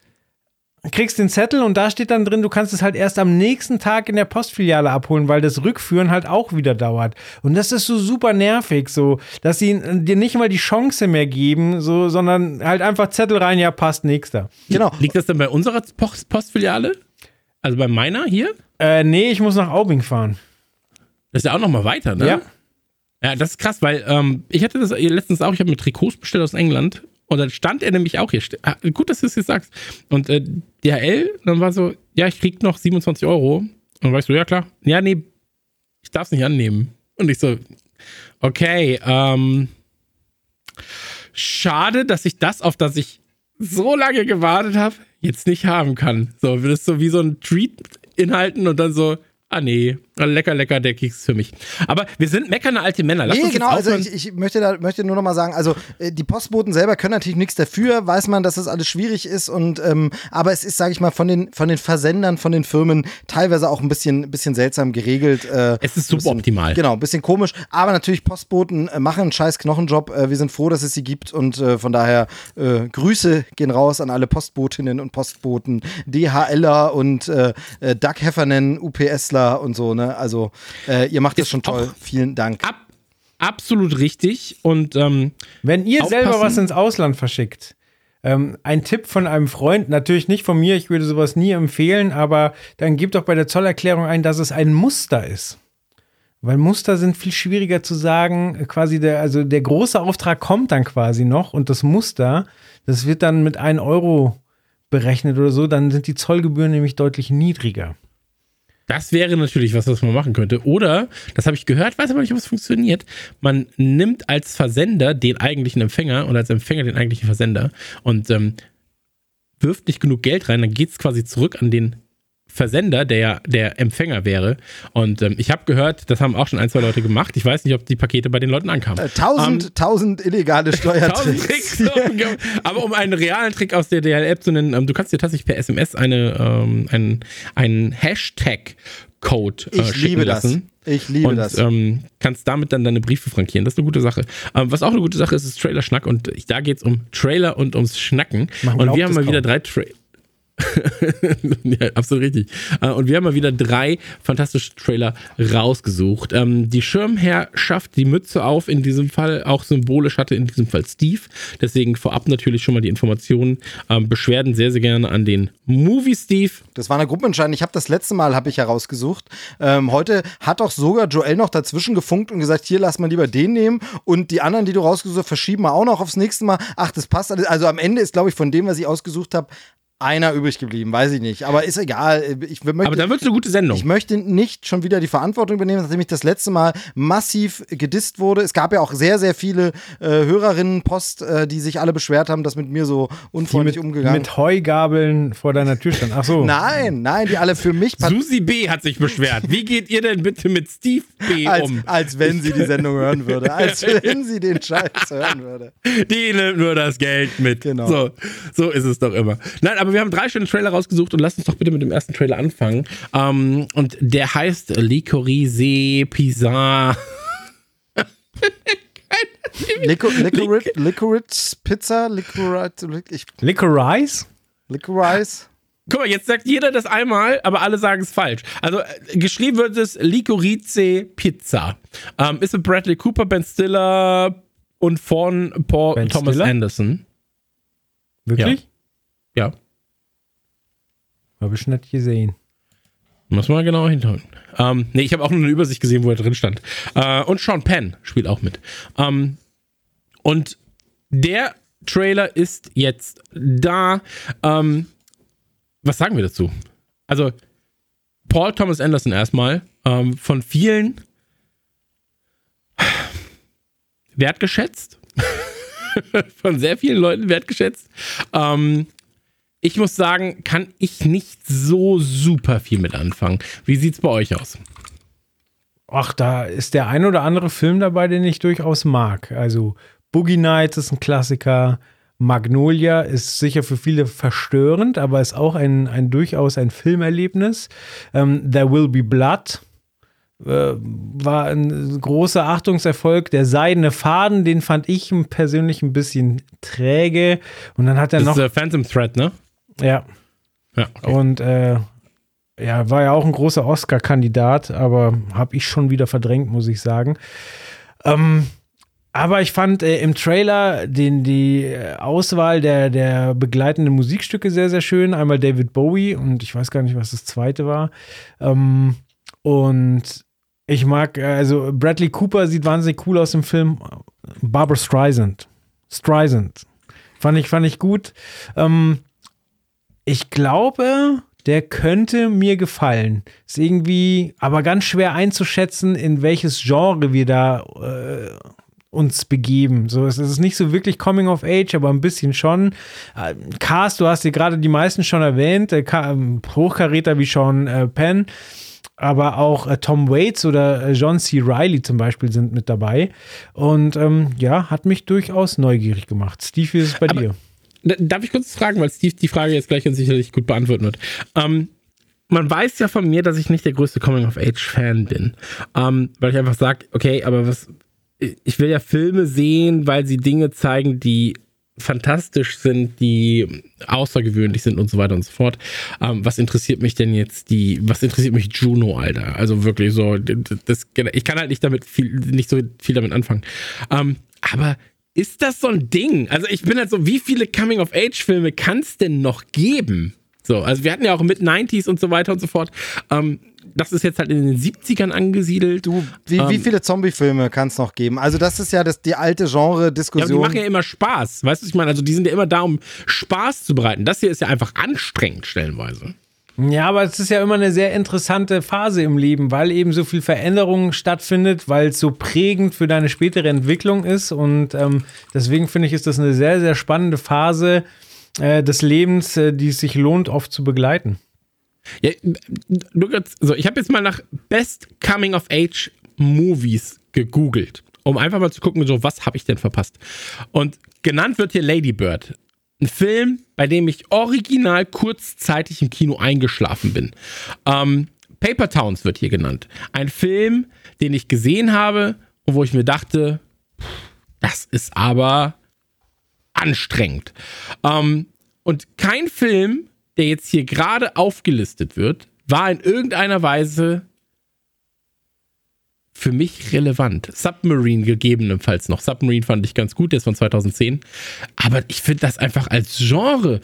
kriegst den Zettel und da steht dann drin, du kannst es halt erst am nächsten Tag in der Postfiliale abholen, weil das Rückführen halt auch wieder dauert. Und das ist so super nervig, so, dass sie dir nicht mal die Chance mehr geben, so, sondern halt einfach Zettel rein, ja, passt, nächster. Genau. Liegt das denn bei unserer Post Postfiliale? Also bei meiner hier? Äh, nee, ich muss nach Aubing fahren. Das ist ja auch noch mal weiter, ne? Ja. Ja, das ist krass, weil ähm, ich hatte das letztens auch, ich habe mir Trikots bestellt aus England und dann stand er nämlich auch hier. Ah, gut, dass du es jetzt sagst. Und äh, DHL, dann war so, ja, ich krieg noch 27 Euro. Und dann weißt du, ja klar. Ja, nee, ich darf es nicht annehmen. Und ich so, okay, ähm, schade, dass ich das, auf das ich so lange gewartet habe, jetzt nicht haben kann. So, würdest du so wie so ein Treat inhalten und dann so, ah nee, lecker, lecker, der Keks für mich. Aber wir sind meckernde alte Männer. Lass nee, genau, also ich, ich, möchte, da, möchte nur noch mal sagen, also äh, die Postboten selber können natürlich nichts dafür, weiß man, dass das alles schwierig ist und ähm, aber es ist, sage ich mal, von den, von den Versendern, von den Firmen teilweise auch ein bisschen, bisschen seltsam geregelt. Äh, es ist suboptimal. Genau, ein bisschen komisch, aber natürlich Postboten äh, machen einen scheiß Knochenjob. Äh, wir sind froh, dass es sie gibt und äh, von daher äh, Grüße gehen raus an alle Postbotinnen und Postboten, DHLer und Doug Heffernan, UPSler Künstler und so, ne? Also äh, ihr macht das schon toll. Vielen Dank. Ab, absolut richtig. Und ähm, wenn ihr aufpassen. selber was ins Ausland verschickt, ähm, ein Tipp von einem Freund, natürlich nicht von mir, ich würde sowas nie empfehlen, aber dann gebt doch bei der Zollerklärung ein, dass es ein Muster ist. Weil Muster sind viel schwieriger zu sagen. Quasi der, also der große Auftrag kommt dann quasi noch und das Muster, das wird dann mit 1 Euro berechnet oder so, dann sind die Zollgebühren nämlich deutlich niedriger. Das wäre natürlich was, was man machen könnte. Oder, das habe ich gehört, weiß aber nicht, ob es funktioniert. Man nimmt als Versender den eigentlichen Empfänger und als Empfänger den eigentlichen Versender und ähm, wirft nicht genug Geld rein, dann geht es quasi zurück an den Versender, der ja der Empfänger wäre. Und ähm, ich habe gehört, das haben auch schon ein, zwei Leute gemacht. Ich weiß nicht, ob die Pakete bei den Leuten ankamen. Äh, tausend, ähm, tausend illegale *laughs* Steuertricks. Tricks, aber um einen realen Trick aus der DHL-App zu nennen, ähm, du kannst dir tatsächlich per SMS eine, ähm, einen, einen Hashtag-Code äh, ich liebe lassen. Das. Ich liebe und, das. Ähm, kannst damit dann deine Briefe frankieren. Das ist eine gute Sache. Ähm, was auch eine gute Sache ist, ist Trailer-Schnack. Und da geht es um Trailer und ums Schnacken. Man und wir haben mal wieder drei Trailer. *laughs* ja, absolut richtig. Äh, und wir haben mal wieder drei fantastische Trailer rausgesucht. Ähm, die Schirmherrschaft, die Mütze auf, in diesem Fall auch symbolisch hatte in diesem Fall Steve. Deswegen vorab natürlich schon mal die Informationen. Ähm, Beschwerden sehr, sehr gerne an den Movie Steve. Das war eine Gruppenentscheidung. Ich habe das letzte Mal habe ich herausgesucht. Ähm, heute hat auch sogar Joel noch dazwischen gefunkt und gesagt, hier lass mal lieber den nehmen und die anderen, die du rausgesucht hast, verschieben wir auch noch aufs nächste Mal. Ach, das passt alles. Also am Ende ist, glaube ich, von dem, was ich ausgesucht habe, einer übrig geblieben, weiß ich nicht. Aber ist egal. Ich möchte, Aber dann wird es eine gute Sendung. Ich möchte nicht schon wieder die Verantwortung übernehmen, nachdem ich das letzte Mal massiv gedisst wurde. Es gab ja auch sehr, sehr viele äh, Hörerinnen Post, äh, die sich alle beschwert haben, dass mit mir so unfreundlich mit, umgegangen Mit Heugabeln vor deiner Tür stand. Ach so. *laughs* nein, nein, die alle für mich. Susi B. hat sich beschwert. Wie geht ihr denn bitte mit Steve B. als, um? Als wenn sie die Sendung hören würde. Als *laughs* wenn sie den Scheiß hören würde. Die nimmt nur das Geld mit. Genau. So, so ist es doch immer. Nein, aber wir haben drei schöne Trailer rausgesucht und lasst uns doch bitte mit dem ersten Trailer anfangen. Ähm, und der heißt Licorice Pizza. *laughs* Licorice Pizza? Licorice? Licorice? Licorice? Guck mal, jetzt sagt jeder das einmal, aber alle sagen es falsch. Also äh, geschrieben wird es Licorice Pizza. Ähm, ist mit Bradley Cooper, Ben Stiller und von Paul ben Thomas Stiller? Anderson. Wirklich? Ja. Habe ich nicht gesehen. Muss man genau hinschauen. Ähm, nee, ich habe auch nur eine Übersicht gesehen, wo er drin stand. Äh, und Sean Penn spielt auch mit. Ähm, und der Trailer ist jetzt da. Ähm, was sagen wir dazu? Also, Paul Thomas Anderson erstmal, ähm, von vielen *sighs* wertgeschätzt. *laughs* von sehr vielen Leuten wertgeschätzt. Ähm, ich muss sagen, kann ich nicht so super viel mit anfangen. Wie sieht's bei euch aus? Ach, da ist der ein oder andere Film dabei, den ich durchaus mag. Also Boogie Nights ist ein Klassiker. Magnolia ist sicher für viele verstörend, aber ist auch ein, ein durchaus ein Filmerlebnis. Ähm, There Will Be Blood äh, war ein großer Achtungserfolg. Der seidene Faden, den fand ich persönlich ein bisschen träge. Und dann hat er das noch. Das ist Phantom Thread, ne? Ja. ja okay. Und äh, ja, war ja auch ein großer Oscar-Kandidat, aber habe ich schon wieder verdrängt, muss ich sagen. Ähm, aber ich fand äh, im Trailer den, die Auswahl der, der begleitenden Musikstücke sehr, sehr schön. Einmal David Bowie und ich weiß gar nicht, was das zweite war. Ähm, und ich mag, äh, also Bradley Cooper sieht wahnsinnig cool aus im Film. Barbara Streisand. Streisand. Fand ich, fand ich gut. Ähm, ich glaube, der könnte mir gefallen. Ist irgendwie aber ganz schwer einzuschätzen, in welches Genre wir da äh, uns begeben. So, es ist nicht so wirklich Coming of Age, aber ein bisschen schon. Äh, Cast, du hast dir gerade die meisten schon erwähnt, äh, ähm, Hochkaräter wie Sean äh, Penn, aber auch äh, Tom Waits oder äh, John C. Riley zum Beispiel sind mit dabei. Und ähm, ja, hat mich durchaus neugierig gemacht. Steve, wie ist es bei aber dir? Darf ich kurz fragen, weil Steve die Frage jetzt gleich sicherlich gut beantworten wird. Ähm, man weiß ja von mir, dass ich nicht der größte Coming-of-Age-Fan bin. Ähm, weil ich einfach sage, okay, aber was. Ich will ja Filme sehen, weil sie Dinge zeigen, die fantastisch sind, die außergewöhnlich sind und so weiter und so fort. Ähm, was interessiert mich denn jetzt die, was interessiert mich Juno, Alter? Also wirklich so, das, ich kann halt nicht damit viel, nicht so viel damit anfangen. Ähm, aber ist das so ein Ding? Also ich bin halt so, wie viele Coming-of-Age-Filme kann es denn noch geben? So, also wir hatten ja auch mit 90s und so weiter und so fort. Ähm, das ist jetzt halt in den 70ern angesiedelt. Du, wie, ähm, wie viele Zombie-Filme kann es noch geben? Also, das ist ja das, die alte Genre-Diskussion. Ja, die machen ja immer Spaß. Weißt du, ich meine, also die sind ja immer da, um Spaß zu bereiten. Das hier ist ja einfach anstrengend, stellenweise. Ja, aber es ist ja immer eine sehr interessante Phase im Leben, weil eben so viel Veränderung stattfindet, weil es so prägend für deine spätere Entwicklung ist. Und ähm, deswegen finde ich, ist das eine sehr, sehr spannende Phase äh, des Lebens, äh, die es sich lohnt, oft zu begleiten. Ja, so, ich habe jetzt mal nach Best Coming of Age Movies gegoogelt, um einfach mal zu gucken, so was habe ich denn verpasst. Und genannt wird hier Lady Bird. Ein Film, bei dem ich original kurzzeitig im Kino eingeschlafen bin. Ähm, Paper Towns wird hier genannt. Ein Film, den ich gesehen habe und wo ich mir dachte, das ist aber anstrengend. Ähm, und kein Film, der jetzt hier gerade aufgelistet wird, war in irgendeiner Weise für mich relevant. Submarine gegebenenfalls noch. Submarine fand ich ganz gut, der ist von 2010. Aber ich finde das einfach als Genre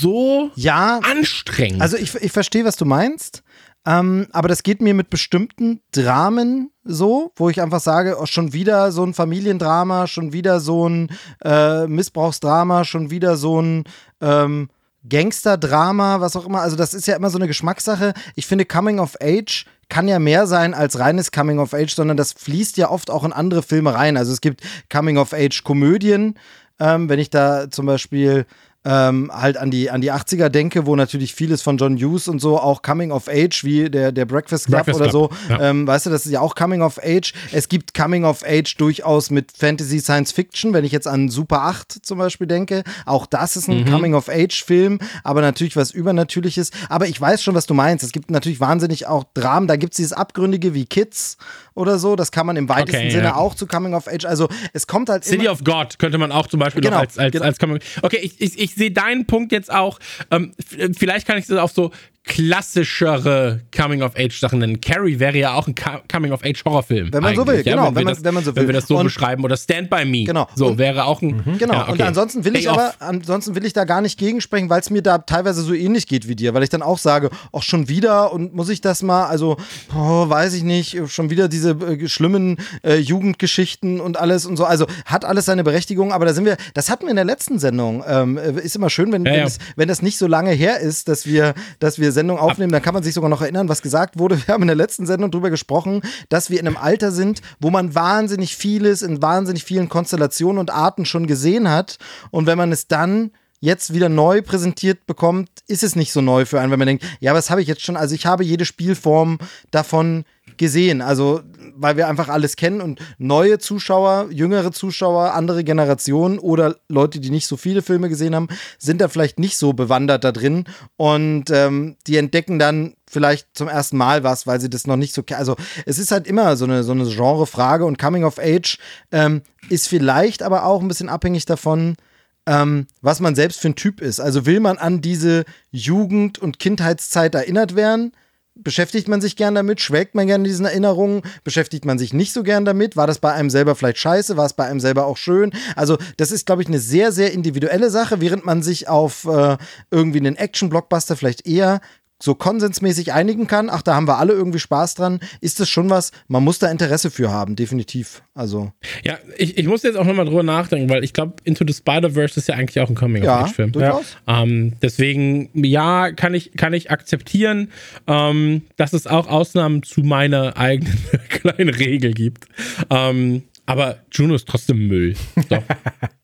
so ja, anstrengend. Also ich, ich verstehe, was du meinst. Ähm, aber das geht mir mit bestimmten Dramen so, wo ich einfach sage, oh, schon wieder so ein Familiendrama, schon wieder so ein äh, Missbrauchsdrama, schon wieder so ein ähm, Gangsterdrama, was auch immer. Also das ist ja immer so eine Geschmackssache. Ich finde Coming of Age kann ja mehr sein als reines Coming of Age, sondern das fließt ja oft auch in andere Filme rein. Also es gibt Coming of Age Komödien. Ähm, wenn ich da zum Beispiel ähm, halt an die, an die 80er denke, wo natürlich vieles von John Hughes und so auch Coming of Age, wie der, der Breakfast Club Breakfast oder Club. so, ja. ähm, weißt du, das ist ja auch Coming of Age. Es gibt Coming of Age durchaus mit Fantasy Science Fiction, wenn ich jetzt an Super 8 zum Beispiel denke. Auch das ist ein mhm. Coming of Age Film, aber natürlich was Übernatürliches. Aber ich weiß schon, was du meinst. Es gibt natürlich wahnsinnig auch Dramen. Da gibt es dieses Abgründige wie Kids oder so. Das kann man im weitesten okay, Sinne ja. auch zu Coming of Age. Also es kommt halt. City of God könnte man auch zum Beispiel genau, als, als, genau. als Coming. Okay, ich, ich, ich sehe deinen Punkt jetzt auch. Ähm, vielleicht kann ich das auf so klassischere Coming-of-Age-Sachen nennen. Carrie wäre ja auch ein Coming-of-Age-Horrorfilm. Wenn man so will, ja? genau. Wenn, wenn, man, das, wenn man so will. Wenn wir das so und beschreiben. Oder Stand By Me. Genau. So und, wäre auch ein. Mhm, genau. Ja, okay. Und ansonsten will ich aber, ansonsten will ich da gar nicht gegensprechen, weil es mir da teilweise so ähnlich geht wie dir, weil ich dann auch sage, auch schon wieder und muss ich das mal, also, oh, weiß ich nicht, schon wieder diese äh, schlimmen äh, Jugendgeschichten und alles und so. Also hat alles seine Berechtigung, aber da sind wir, das hatten wir in der letzten Sendung. Ähm, äh, ist immer schön, wenn, ja, wenn, ja. Das, wenn das nicht so lange her ist, dass wir, dass wir Sendung aufnehmen, dann kann man sich sogar noch erinnern, was gesagt wurde. *laughs* Wir haben in der letzten Sendung darüber gesprochen, dass wir in einem Alter sind, wo man wahnsinnig vieles in wahnsinnig vielen Konstellationen und Arten schon gesehen hat. Und wenn man es dann jetzt wieder neu präsentiert bekommt, ist es nicht so neu für einen, wenn man denkt, ja, was habe ich jetzt schon? Also ich habe jede Spielform davon gesehen. Also, weil wir einfach alles kennen und neue Zuschauer, jüngere Zuschauer, andere Generationen oder Leute, die nicht so viele Filme gesehen haben, sind da vielleicht nicht so bewandert da drin und ähm, die entdecken dann vielleicht zum ersten Mal was, weil sie das noch nicht so kennen. Also, es ist halt immer so eine, so eine Genrefrage und Coming of Age ähm, ist vielleicht aber auch ein bisschen abhängig davon, ähm, was man selbst für ein Typ ist. Also will man an diese Jugend- und Kindheitszeit erinnert werden? Beschäftigt man sich gern damit? Schwelgt man gern in diesen Erinnerungen? Beschäftigt man sich nicht so gern damit? War das bei einem selber vielleicht scheiße? War es bei einem selber auch schön? Also, das ist, glaube ich, eine sehr, sehr individuelle Sache, während man sich auf äh, irgendwie einen Action-Blockbuster vielleicht eher so konsensmäßig einigen kann, ach, da haben wir alle irgendwie Spaß dran, ist das schon was, man muss da Interesse für haben, definitiv. Also. Ja, ich, ich muss jetzt auch nochmal drüber nachdenken, weil ich glaube, Into the Spider-Verse ist ja eigentlich auch ein Coming-of-Age-Film. Ja, ja. Ähm, deswegen, ja, kann ich, kann ich akzeptieren, ähm, dass es auch Ausnahmen zu meiner eigenen *laughs* kleinen Regel gibt. Ähm, aber Juno ist trotzdem Müll. So. *laughs*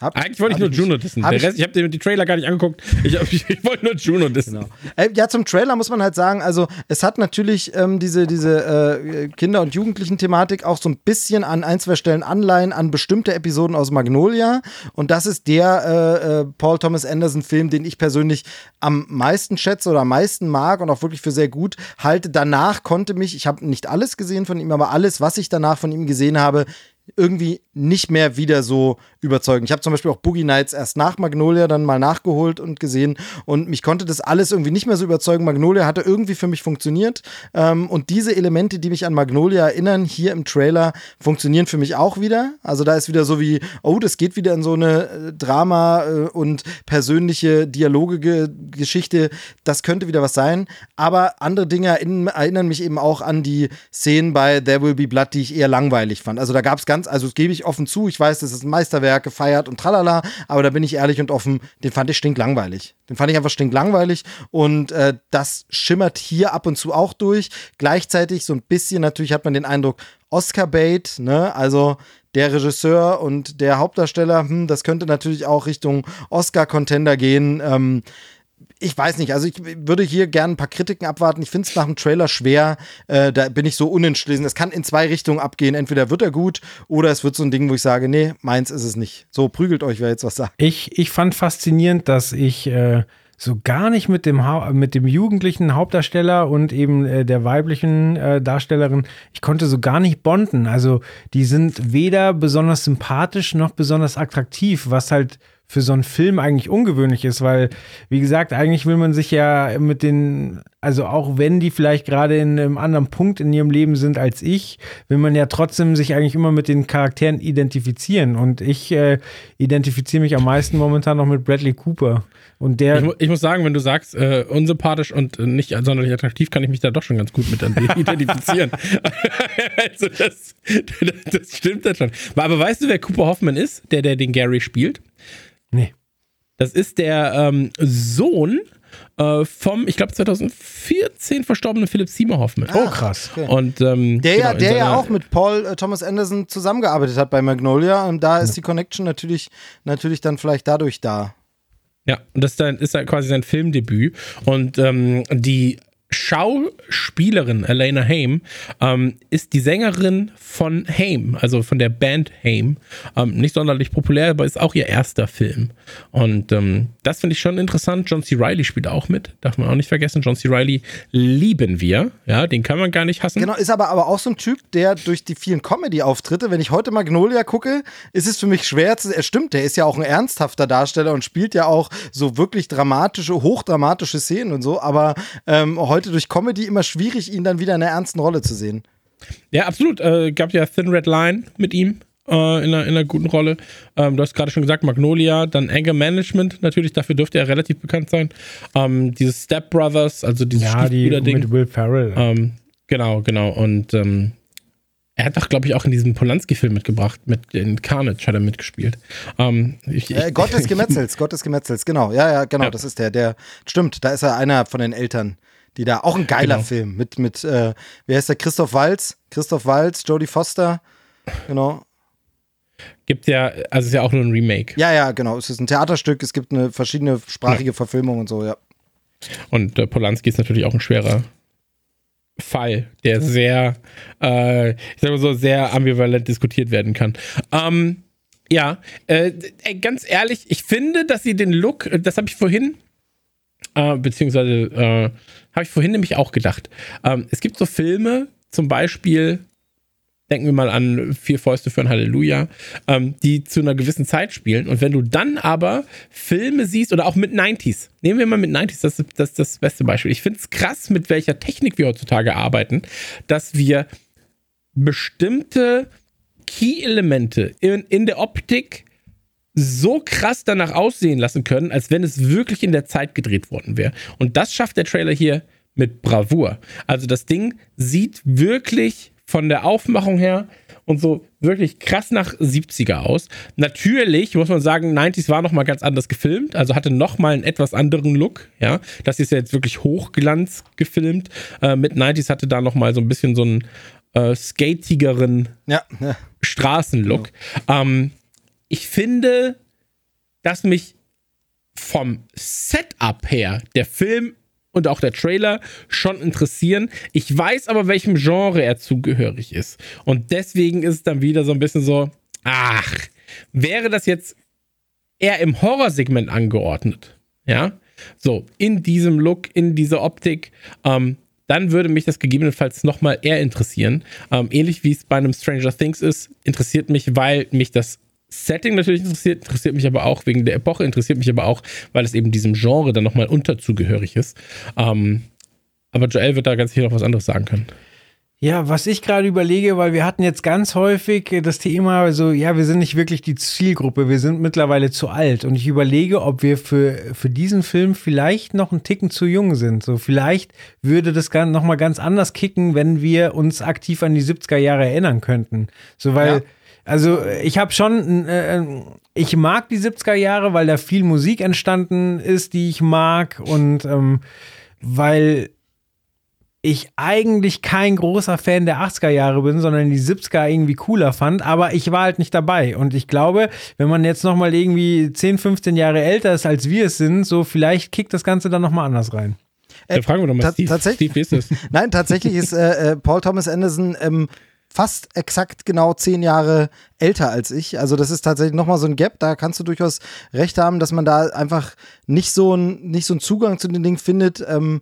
Hab, Eigentlich wollte ich nur Juno dissen. Der Rest, ich habe die Trailer gar nicht angeguckt. *laughs* Ich, ich, ich wollte nur Juno dissen. Genau. Äh, ja, zum Trailer muss man halt sagen, also es hat natürlich ähm, diese, diese äh, Kinder- und Jugendlichen-Thematik auch so ein bisschen an ein, zwei Stellen Anleihen an bestimmte Episoden aus Magnolia. Und das ist der äh, äh Paul Thomas Anderson-Film, den ich persönlich am meisten schätze oder am meisten mag und auch wirklich für sehr gut halte. Danach konnte mich, ich habe nicht alles gesehen von ihm, aber alles, was ich danach von ihm gesehen habe, irgendwie nicht mehr wieder so überzeugen. Ich habe zum Beispiel auch Boogie Nights erst nach Magnolia dann mal nachgeholt und gesehen und mich konnte das alles irgendwie nicht mehr so überzeugen. Magnolia hatte irgendwie für mich funktioniert ähm, und diese Elemente, die mich an Magnolia erinnern, hier im Trailer funktionieren für mich auch wieder. Also da ist wieder so wie, oh, das geht wieder in so eine äh, Drama äh, und persönliche Dialoge-Geschichte. Das könnte wieder was sein. Aber andere Dinge erinnern, erinnern mich eben auch an die Szenen bei There Will Be Blood, die ich eher langweilig fand. Also da gab es ganz, also das gebe ich offen zu, ich weiß, das ist ein Meisterwerk, gefeiert und tralala, aber da bin ich ehrlich und offen, den fand ich stinklangweilig. Den fand ich einfach stinklangweilig und äh, das schimmert hier ab und zu auch durch. Gleichzeitig so ein bisschen, natürlich hat man den Eindruck, Oscar-Bait, ne, also der Regisseur und der Hauptdarsteller, hm, das könnte natürlich auch Richtung Oscar-Contender gehen. Ähm, ich weiß nicht, also ich würde hier gerne ein paar Kritiken abwarten. Ich finde es nach dem Trailer schwer. Äh, da bin ich so unentschlossen. Es kann in zwei Richtungen abgehen. Entweder wird er gut oder es wird so ein Ding, wo ich sage, nee, meins ist es nicht. So prügelt euch, wer jetzt was sagt. Ich, ich fand faszinierend, dass ich äh, so gar nicht mit dem, mit dem jugendlichen Hauptdarsteller und eben äh, der weiblichen äh, Darstellerin, ich konnte so gar nicht bonden. Also die sind weder besonders sympathisch noch besonders attraktiv, was halt für so einen Film eigentlich ungewöhnlich ist, weil, wie gesagt, eigentlich will man sich ja mit den, also auch wenn die vielleicht gerade in einem anderen Punkt in ihrem Leben sind als ich, will man ja trotzdem sich eigentlich immer mit den Charakteren identifizieren. Und ich äh, identifiziere mich am meisten momentan noch mit Bradley Cooper. Und der. Ich, ich muss sagen, wenn du sagst, äh, unsympathisch und äh, nicht sonderlich attraktiv, kann ich mich da doch schon ganz gut mit *laughs* identifizieren. *laughs* also das, *laughs* das stimmt dann schon. Aber weißt du, wer Cooper Hoffman ist, der, der den Gary spielt? Das ist der ähm, Sohn äh, vom, ich glaube, 2014 verstorbenen Philipp Seymour Hoffman. oh, krass. Okay. Und, ähm, der genau, der ja auch mit Paul äh, Thomas Anderson zusammengearbeitet hat bei Magnolia. Und da ist ja. die Connection natürlich, natürlich dann vielleicht dadurch da. Ja, und das ist dann, ist dann quasi sein Filmdebüt. Und ähm, die Schauspielerin Elena Haim ähm, ist die Sängerin von Haim, also von der Band Haim. Ähm, nicht sonderlich populär, aber ist auch ihr erster Film. Und ähm, das finde ich schon interessant. John C. Riley spielt auch mit, darf man auch nicht vergessen. John C. Riley lieben wir, ja, den kann man gar nicht hassen. Genau, ist aber, aber auch so ein Typ, der durch die vielen Comedy-Auftritte, wenn ich heute Magnolia gucke, ist es für mich schwer zu. Er stimmt, der ist ja auch ein ernsthafter Darsteller und spielt ja auch so wirklich dramatische, hochdramatische Szenen und so, aber ähm, heute heute durch Comedy immer schwierig, ihn dann wieder in einer ernsten Rolle zu sehen. Ja, absolut. Äh, gab ja Thin Red Line mit ihm äh, in, einer, in einer guten Rolle. Ähm, du hast gerade schon gesagt, Magnolia, dann Anger Management natürlich, dafür dürfte er relativ bekannt sein. Ähm, dieses Step Brothers, also dieses ja, die mit Will Ferrell. Ähm, genau, genau. Und ähm, er hat doch, glaube ich, auch in diesem Polanski-Film mitgebracht. Mit, in Carnage hat er mitgespielt. Ähm, ich, äh, Gott des Gemetzels, Gott des Gemetzels, genau. Ja, ja, genau, ja. das ist der, der, stimmt, da ist er einer von den Eltern die da auch ein geiler genau. Film mit mit äh, wer ist der Christoph Walz, Christoph Walz, Jodie Foster, genau. Gibt ja, also ist ja auch nur ein Remake. Ja, ja, genau. Es ist ein Theaterstück, es gibt eine verschiedene sprachige ja. Verfilmung und so, ja. Und äh, Polanski ist natürlich auch ein schwerer Fall, der sehr, äh, ich sag mal so, sehr ambivalent diskutiert werden kann. Ähm, ja, äh, ganz ehrlich, ich finde, dass sie den Look, das habe ich vorhin äh, beziehungsweise äh, habe ich vorhin nämlich auch gedacht. Ähm, es gibt so Filme, zum Beispiel, denken wir mal an Vier Fäuste für ein Halleluja, ähm, die zu einer gewissen Zeit spielen. Und wenn du dann aber Filme siehst, oder auch mit 90s, nehmen wir mal mit 90s, das ist das, das beste Beispiel. Ich finde es krass, mit welcher Technik wir heutzutage arbeiten, dass wir bestimmte Key-Elemente in, in der Optik so krass danach aussehen lassen können, als wenn es wirklich in der Zeit gedreht worden wäre. Und das schafft der Trailer hier mit Bravour. Also das Ding sieht wirklich von der Aufmachung her und so wirklich krass nach 70er aus. Natürlich muss man sagen, 90s war noch mal ganz anders gefilmt, also hatte noch mal einen etwas anderen Look, ja. Das ist ja jetzt wirklich Hochglanz gefilmt. Äh, mit 90s hatte da noch mal so ein bisschen so einen äh, skatigeren ja, ja. Straßenlook. Ja. Ähm, ich finde, dass mich vom Setup her der Film und auch der Trailer schon interessieren. Ich weiß aber, welchem Genre er zugehörig ist. Und deswegen ist es dann wieder so ein bisschen so, ach, wäre das jetzt eher im Horrorsegment angeordnet, ja, so, in diesem Look, in dieser Optik, ähm, dann würde mich das gegebenenfalls nochmal eher interessieren. Ähm, ähnlich wie es bei einem Stranger Things ist, interessiert mich, weil mich das Setting natürlich interessiert, interessiert mich aber auch wegen der Epoche, interessiert mich aber auch, weil es eben diesem Genre dann nochmal unterzugehörig ist. Ähm, aber Joel wird da ganz sicher noch was anderes sagen können. Ja, was ich gerade überlege, weil wir hatten jetzt ganz häufig das Thema, so, ja, wir sind nicht wirklich die Zielgruppe, wir sind mittlerweile zu alt. Und ich überlege, ob wir für, für diesen Film vielleicht noch einen Ticken zu jung sind. So, vielleicht würde das nochmal ganz anders kicken, wenn wir uns aktiv an die 70er Jahre erinnern könnten. So, weil. Ja also ich habe schon, äh, ich mag die 70er Jahre, weil da viel Musik entstanden ist, die ich mag und ähm, weil ich eigentlich kein großer Fan der 80er Jahre bin, sondern die 70er irgendwie cooler fand, aber ich war halt nicht dabei. Und ich glaube, wenn man jetzt nochmal irgendwie 10, 15 Jahre älter ist, als wir es sind, so vielleicht kickt das Ganze dann nochmal anders rein. Äh, fragen wir doch mal Steve. Tatsächlich, Steve, wie ist das? *laughs* Nein, tatsächlich ist äh, äh, Paul Thomas Anderson ähm, fast exakt genau zehn Jahre älter als ich. Also das ist tatsächlich nochmal so ein Gap. Da kannst du durchaus recht haben, dass man da einfach nicht so, ein, nicht so einen Zugang zu den Dingen findet. Ähm,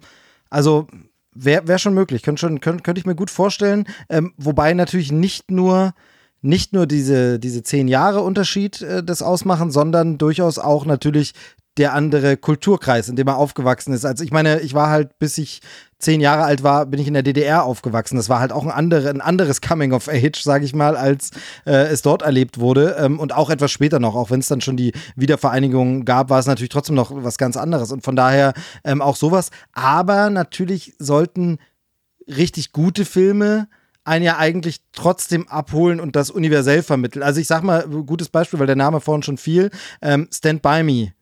also wäre wär schon möglich, könnte schon, könnt ich mir gut vorstellen. Ähm, wobei natürlich nicht nur nicht nur diese, diese zehn Jahre Unterschied äh, das ausmachen, sondern durchaus auch natürlich der andere Kulturkreis, in dem er aufgewachsen ist. Also ich meine, ich war halt, bis ich zehn Jahre alt war, bin ich in der DDR aufgewachsen. Das war halt auch ein, andere, ein anderes Coming of Age, sage ich mal, als äh, es dort erlebt wurde. Ähm, und auch etwas später noch, auch wenn es dann schon die Wiedervereinigung gab, war es natürlich trotzdem noch was ganz anderes. Und von daher ähm, auch sowas. Aber natürlich sollten richtig gute Filme einen ja eigentlich trotzdem abholen und das universell vermitteln. Also ich sag mal, gutes Beispiel, weil der Name vorhin schon fiel, ähm, Stand By Me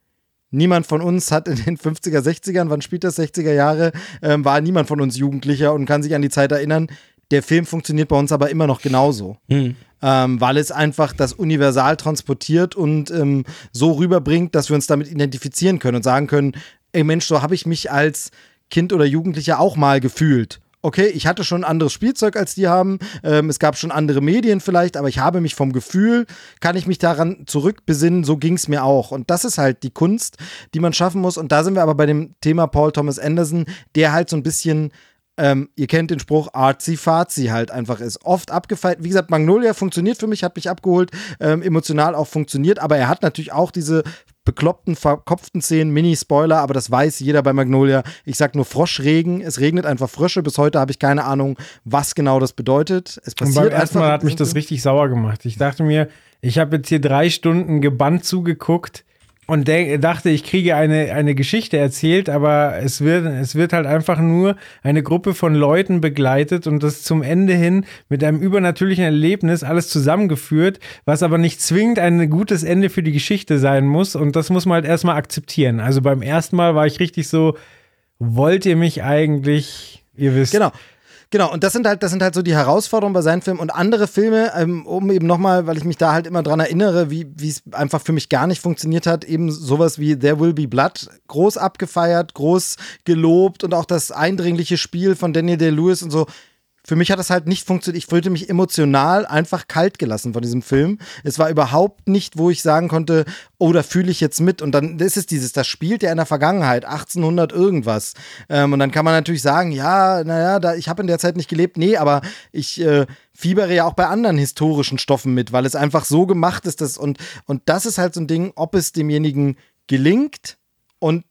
Niemand von uns hat in den 50er, 60ern, wann spielt das, 60er Jahre, ähm, war niemand von uns Jugendlicher und kann sich an die Zeit erinnern. Der Film funktioniert bei uns aber immer noch genauso. Hm. Ähm, weil es einfach das universal transportiert und ähm, so rüberbringt, dass wir uns damit identifizieren können und sagen können, ey Mensch, so habe ich mich als Kind oder Jugendlicher auch mal gefühlt okay, ich hatte schon anderes Spielzeug als die haben, ähm, es gab schon andere Medien vielleicht, aber ich habe mich vom Gefühl, kann ich mich daran zurückbesinnen, so ging es mir auch. Und das ist halt die Kunst, die man schaffen muss. Und da sind wir aber bei dem Thema Paul Thomas Anderson, der halt so ein bisschen ähm, ihr kennt den Spruch, arzi-fazi halt einfach ist. Oft abgefeilt. Wie gesagt, Magnolia funktioniert für mich, hat mich abgeholt, ähm, emotional auch funktioniert, aber er hat natürlich auch diese bekloppten, verkopften Szenen, Mini-Spoiler, aber das weiß jeder bei Magnolia. Ich sag nur Froschregen, es regnet einfach Frösche. Bis heute habe ich keine Ahnung, was genau das bedeutet. Es passiert Und beim ersten Mal hat mich das richtig sauer gemacht. Ich dachte mir, ich habe jetzt hier drei Stunden gebannt zugeguckt und dachte, ich kriege eine, eine Geschichte erzählt, aber es wird, es wird halt einfach nur eine Gruppe von Leuten begleitet und das zum Ende hin mit einem übernatürlichen Erlebnis alles zusammengeführt, was aber nicht zwingend ein gutes Ende für die Geschichte sein muss und das muss man halt erstmal akzeptieren. Also beim ersten Mal war ich richtig so, wollt ihr mich eigentlich, ihr wisst. Genau. Genau, und das sind halt, das sind halt so die Herausforderungen bei seinen Filmen. Und andere Filme, ähm, um eben nochmal, weil ich mich da halt immer dran erinnere, wie es einfach für mich gar nicht funktioniert hat, eben sowas wie There Will Be Blood, groß abgefeiert, groß gelobt und auch das eindringliche Spiel von Daniel Day-Lewis und so für mich hat das halt nicht funktioniert. Ich fühlte mich emotional einfach kalt gelassen von diesem Film. Es war überhaupt nicht, wo ich sagen konnte, oh, da fühle ich jetzt mit. Und dann ist es dieses, das spielt ja in der Vergangenheit, 1800 irgendwas. Ähm, und dann kann man natürlich sagen, ja, naja, da, ich habe in der Zeit nicht gelebt. Nee, aber ich äh, fiebere ja auch bei anderen historischen Stoffen mit, weil es einfach so gemacht ist. Dass, und, und das ist halt so ein Ding, ob es demjenigen gelingt und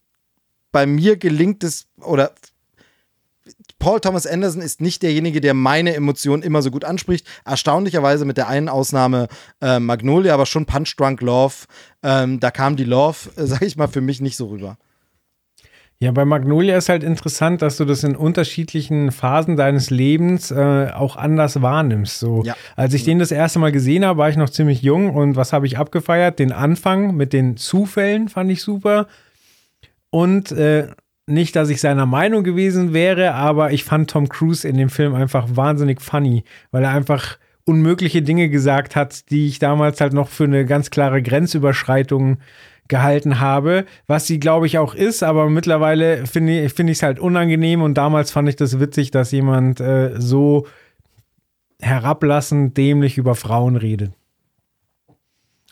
bei mir gelingt es, oder Paul Thomas Anderson ist nicht derjenige, der meine Emotionen immer so gut anspricht. Erstaunlicherweise mit der einen Ausnahme äh, Magnolia, aber schon Punch Drunk Love. Ähm, da kam die Love, äh, *laughs* sag ich mal, für mich nicht so rüber. Ja, bei Magnolia ist halt interessant, dass du das in unterschiedlichen Phasen deines Lebens äh, auch anders wahrnimmst. So, ja. als ich den das erste Mal gesehen habe, war ich noch ziemlich jung und was habe ich abgefeiert? Den Anfang mit den Zufällen fand ich super. Und äh, nicht, dass ich seiner Meinung gewesen wäre, aber ich fand Tom Cruise in dem Film einfach wahnsinnig funny, weil er einfach unmögliche Dinge gesagt hat, die ich damals halt noch für eine ganz klare Grenzüberschreitung gehalten habe, was sie, glaube ich, auch ist, aber mittlerweile finde ich es find halt unangenehm und damals fand ich das witzig, dass jemand äh, so herablassend dämlich über Frauen redet.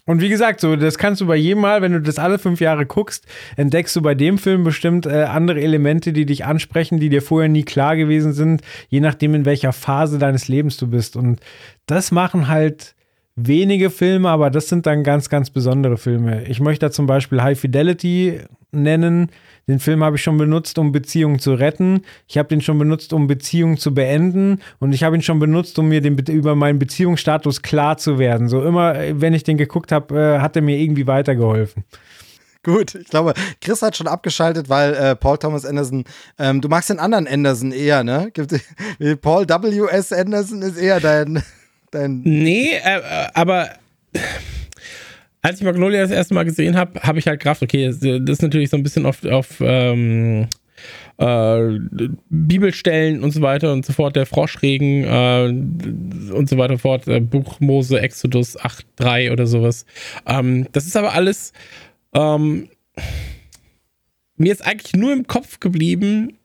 Und wie gesagt, so, das kannst du bei jedem Mal, wenn du das alle fünf Jahre guckst, entdeckst du bei dem Film bestimmt äh, andere Elemente, die dich ansprechen, die dir vorher nie klar gewesen sind, je nachdem, in welcher Phase deines Lebens du bist. Und das machen halt wenige Filme, aber das sind dann ganz, ganz besondere Filme. Ich möchte da zum Beispiel High Fidelity nennen. Den Film habe ich schon benutzt, um Beziehungen zu retten. Ich habe den schon benutzt, um Beziehungen zu beenden. Und ich habe ihn schon benutzt, um mir den, über meinen Beziehungsstatus klar zu werden. So immer, wenn ich den geguckt habe, äh, hat er mir irgendwie weitergeholfen. Gut, ich glaube, Chris hat schon abgeschaltet, weil äh, Paul Thomas Anderson, ähm, du magst den anderen Anderson eher, ne? *laughs* Paul W.S. Anderson ist eher dein. dein nee, äh, äh aber als ich Magnolia das erste Mal gesehen habe, habe ich halt Kraft, okay, das ist natürlich so ein bisschen auf, auf ähm, äh, Bibelstellen und so weiter und so fort, der Froschregen äh, und so weiter und fort, äh, Buch Mose, Exodus 8.3 oder sowas. Ähm, das ist aber alles, ähm, mir ist eigentlich nur im Kopf geblieben,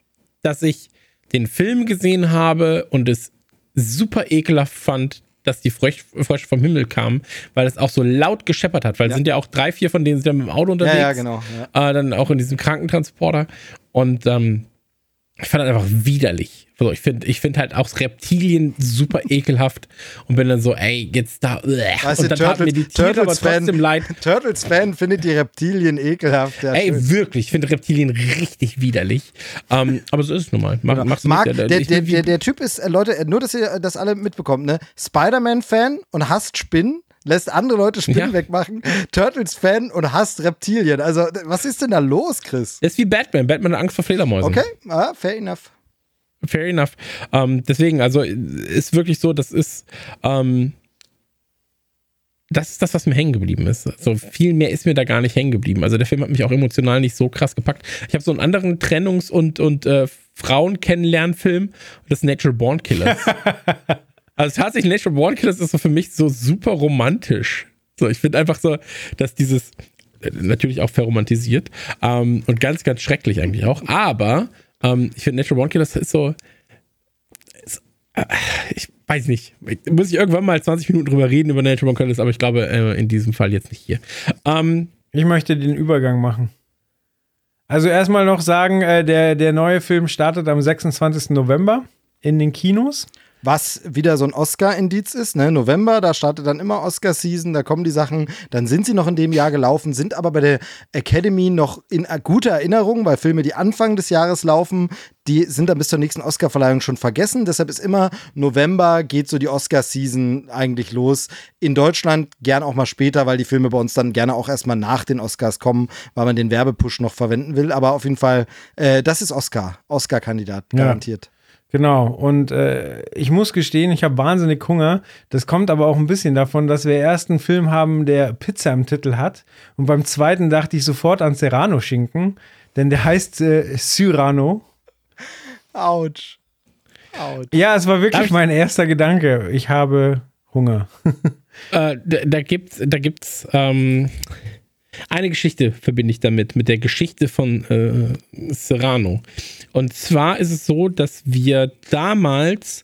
dass ich den Film gesehen habe und es super ekelhaft fand, dass die Frösche, vom Himmel kamen, weil es auch so laut gescheppert hat, weil ja. es sind ja auch drei, vier von denen sind ja mit dem Auto unterwegs. Ja, ja genau. Ja. Äh, dann auch in diesem Krankentransporter. Und ähm, ich fand das einfach widerlich. Also ich finde ich find halt auch Reptilien super ekelhaft und bin dann so, ey, jetzt da. Weißt und dann Turtles, mir die Tiere Turtles aber trotzdem Fan, leid. *laughs* Turtles Fan findet die Reptilien ekelhaft. Ja, ey, schön. wirklich, ich finde Reptilien richtig widerlich. Um, ähm, aber so ist es nun mal. Mach, genau. Marc, der, der, der, der, Typ ist, äh, Leute, nur, dass ihr das alle mitbekommt, ne? Spider-Man-Fan und hasst Spinnen lässt andere Leute Spinnen ja. wegmachen, Turtles-Fan und hasst Reptilien. Also, was ist denn da los, Chris? Das ist wie Batman. Batman hat Angst vor Fledermäusen. Okay, ah, fair enough. Fair enough. Ähm, deswegen, also ist wirklich so, das ist, ähm, das ist das, was mir hängen geblieben ist. So viel mehr ist mir da gar nicht hängen geblieben. Also der Film hat mich auch emotional nicht so krass gepackt. Ich habe so einen anderen Trennungs- und, und äh, Frauen kennenlernfilm, das ist Natural Born Killers. *laughs* also tatsächlich Natural Born Killers ist so für mich so super romantisch. So, ich finde einfach so, dass dieses, äh, natürlich auch verromantisiert ähm, und ganz, ganz schrecklich eigentlich auch, aber Ähm, ich finde Natural Born Killers ist so. Ist, äh, ich weiß nicht. Muss ich irgendwann mal 20 Minuten drüber reden über Natural Born Killers, aber ich glaube äh, in diesem Fall jetzt nicht hier. Ähm, ich möchte den Übergang machen. Also erstmal noch sagen, äh, der, der neue Film startet am 26. November in den Kinos. Was wieder so ein Oscar-Indiz ist, ne? November, da startet dann immer Oscar-Season, da kommen die Sachen, dann sind sie noch in dem Jahr gelaufen, sind aber bei der Academy noch in guter Erinnerung, weil Filme, die Anfang des Jahres laufen, die sind dann bis zur nächsten Oscar-Verleihung schon vergessen. Deshalb ist immer November geht so die Oscar-Season eigentlich los. In Deutschland gern auch mal später, weil die Filme bei uns dann gerne auch erstmal nach den Oscars kommen, weil man den Werbepush noch verwenden will. Aber auf jeden Fall, äh, das ist Oscar, Oscar-Kandidat, garantiert. Ja. Genau, und äh, ich muss gestehen, ich habe wahnsinnig Hunger. Das kommt aber auch ein bisschen davon, dass wir erst einen Film haben, der Pizza im Titel hat. Und beim zweiten dachte ich sofort an Serrano-Schinken, denn der heißt äh, Cyrano. Autsch. Autsch. Ja, es war wirklich mein erster Gedanke. Ich habe Hunger. *laughs* äh, da, da gibt's, da gibt's ähm, eine Geschichte verbinde ich damit, mit der Geschichte von äh, Serrano. Und zwar ist es so, dass wir damals,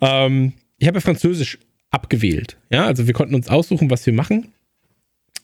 ähm, ich habe ja Französisch abgewählt. Ja, also wir konnten uns aussuchen, was wir machen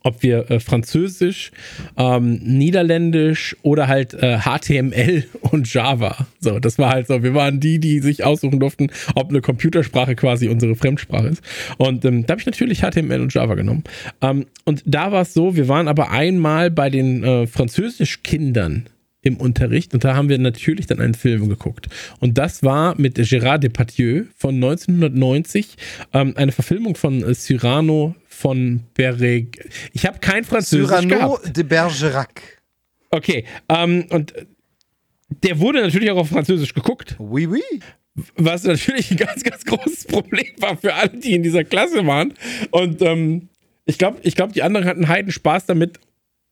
ob wir äh, Französisch, ähm, Niederländisch oder halt äh, HTML *laughs* und Java. So, das war halt so. Wir waren die, die sich aussuchen durften, ob eine Computersprache quasi unsere Fremdsprache ist. Und ähm, da habe ich natürlich HTML und Java genommen. Ähm, und da war es so, wir waren aber einmal bei den äh, Französischkindern im Unterricht und da haben wir natürlich dann einen Film geguckt. Und das war mit Gérard Depardieu von 1990, ähm, eine Verfilmung von äh, Cyrano von Bereg. Ich habe kein Französisch Cyrano gehabt. de Bergerac. Okay, ähm, und der wurde natürlich auch auf Französisch geguckt. Oui, oui. Was natürlich ein ganz, ganz großes Problem war für alle, die in dieser Klasse waren. Und ähm, ich glaube, ich glaub, die anderen hatten heiden Spaß damit,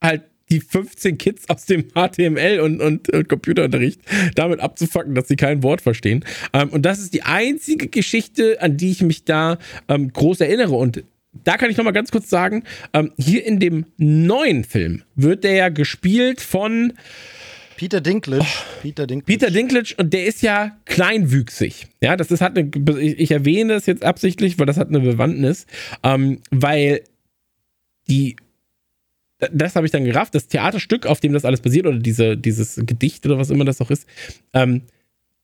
halt die 15 Kids aus dem HTML und, und, und Computerunterricht damit abzufacken, dass sie kein Wort verstehen. Ähm, und das ist die einzige Geschichte, an die ich mich da ähm, groß erinnere. Und da kann ich noch mal ganz kurz sagen, ähm, hier in dem neuen Film wird der ja gespielt von Peter Dinklage. Oh, Peter Dinklage. Peter Dinklage und der ist ja kleinwüchsig. Ja, das ist hat eine, ich erwähne das jetzt absichtlich, weil das hat eine Bewandtnis, ähm, weil die das habe ich dann gerafft, das Theaterstück, auf dem das alles basiert, oder diese, dieses Gedicht oder was immer das auch ist, ähm,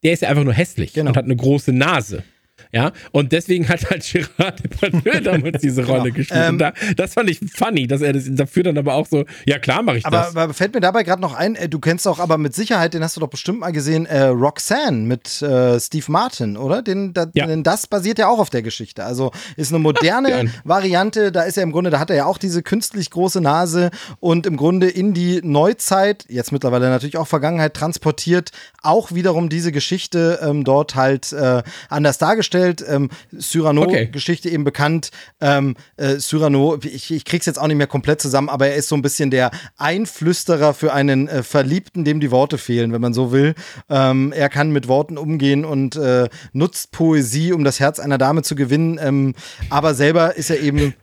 der ist ja einfach nur hässlich genau. und hat eine große Nase. Ja, und deswegen hat halt Gerard *laughs* Depardieu *laughs* damals diese Rolle genau. gespielt. Ähm, da, das fand ich funny, dass er das dafür dann aber auch so, ja klar mache ich aber, das. Aber fällt mir dabei gerade noch ein, äh, du kennst auch aber mit Sicherheit, den hast du doch bestimmt mal gesehen, äh, Roxanne mit äh, Steve Martin, oder? Den, da, ja. Denn das basiert ja auch auf der Geschichte. Also ist eine moderne Variante, da ist er im Grunde, da hat er ja auch diese künstlich große Nase und im Grunde in die Neuzeit, jetzt mittlerweile natürlich auch Vergangenheit transportiert, auch wiederum diese Geschichte ähm, dort halt äh, anders dargestellt dargestellt. Ähm, Cyrano-Geschichte okay. eben bekannt. Ähm, äh, Cyrano, ich, ich krieg's jetzt auch nicht mehr komplett zusammen, aber er ist so ein bisschen der Einflüsterer für einen äh, Verliebten, dem die Worte fehlen, wenn man so will. Ähm, er kann mit Worten umgehen und äh, nutzt Poesie, um das Herz einer Dame zu gewinnen. Ähm, aber selber ist er eben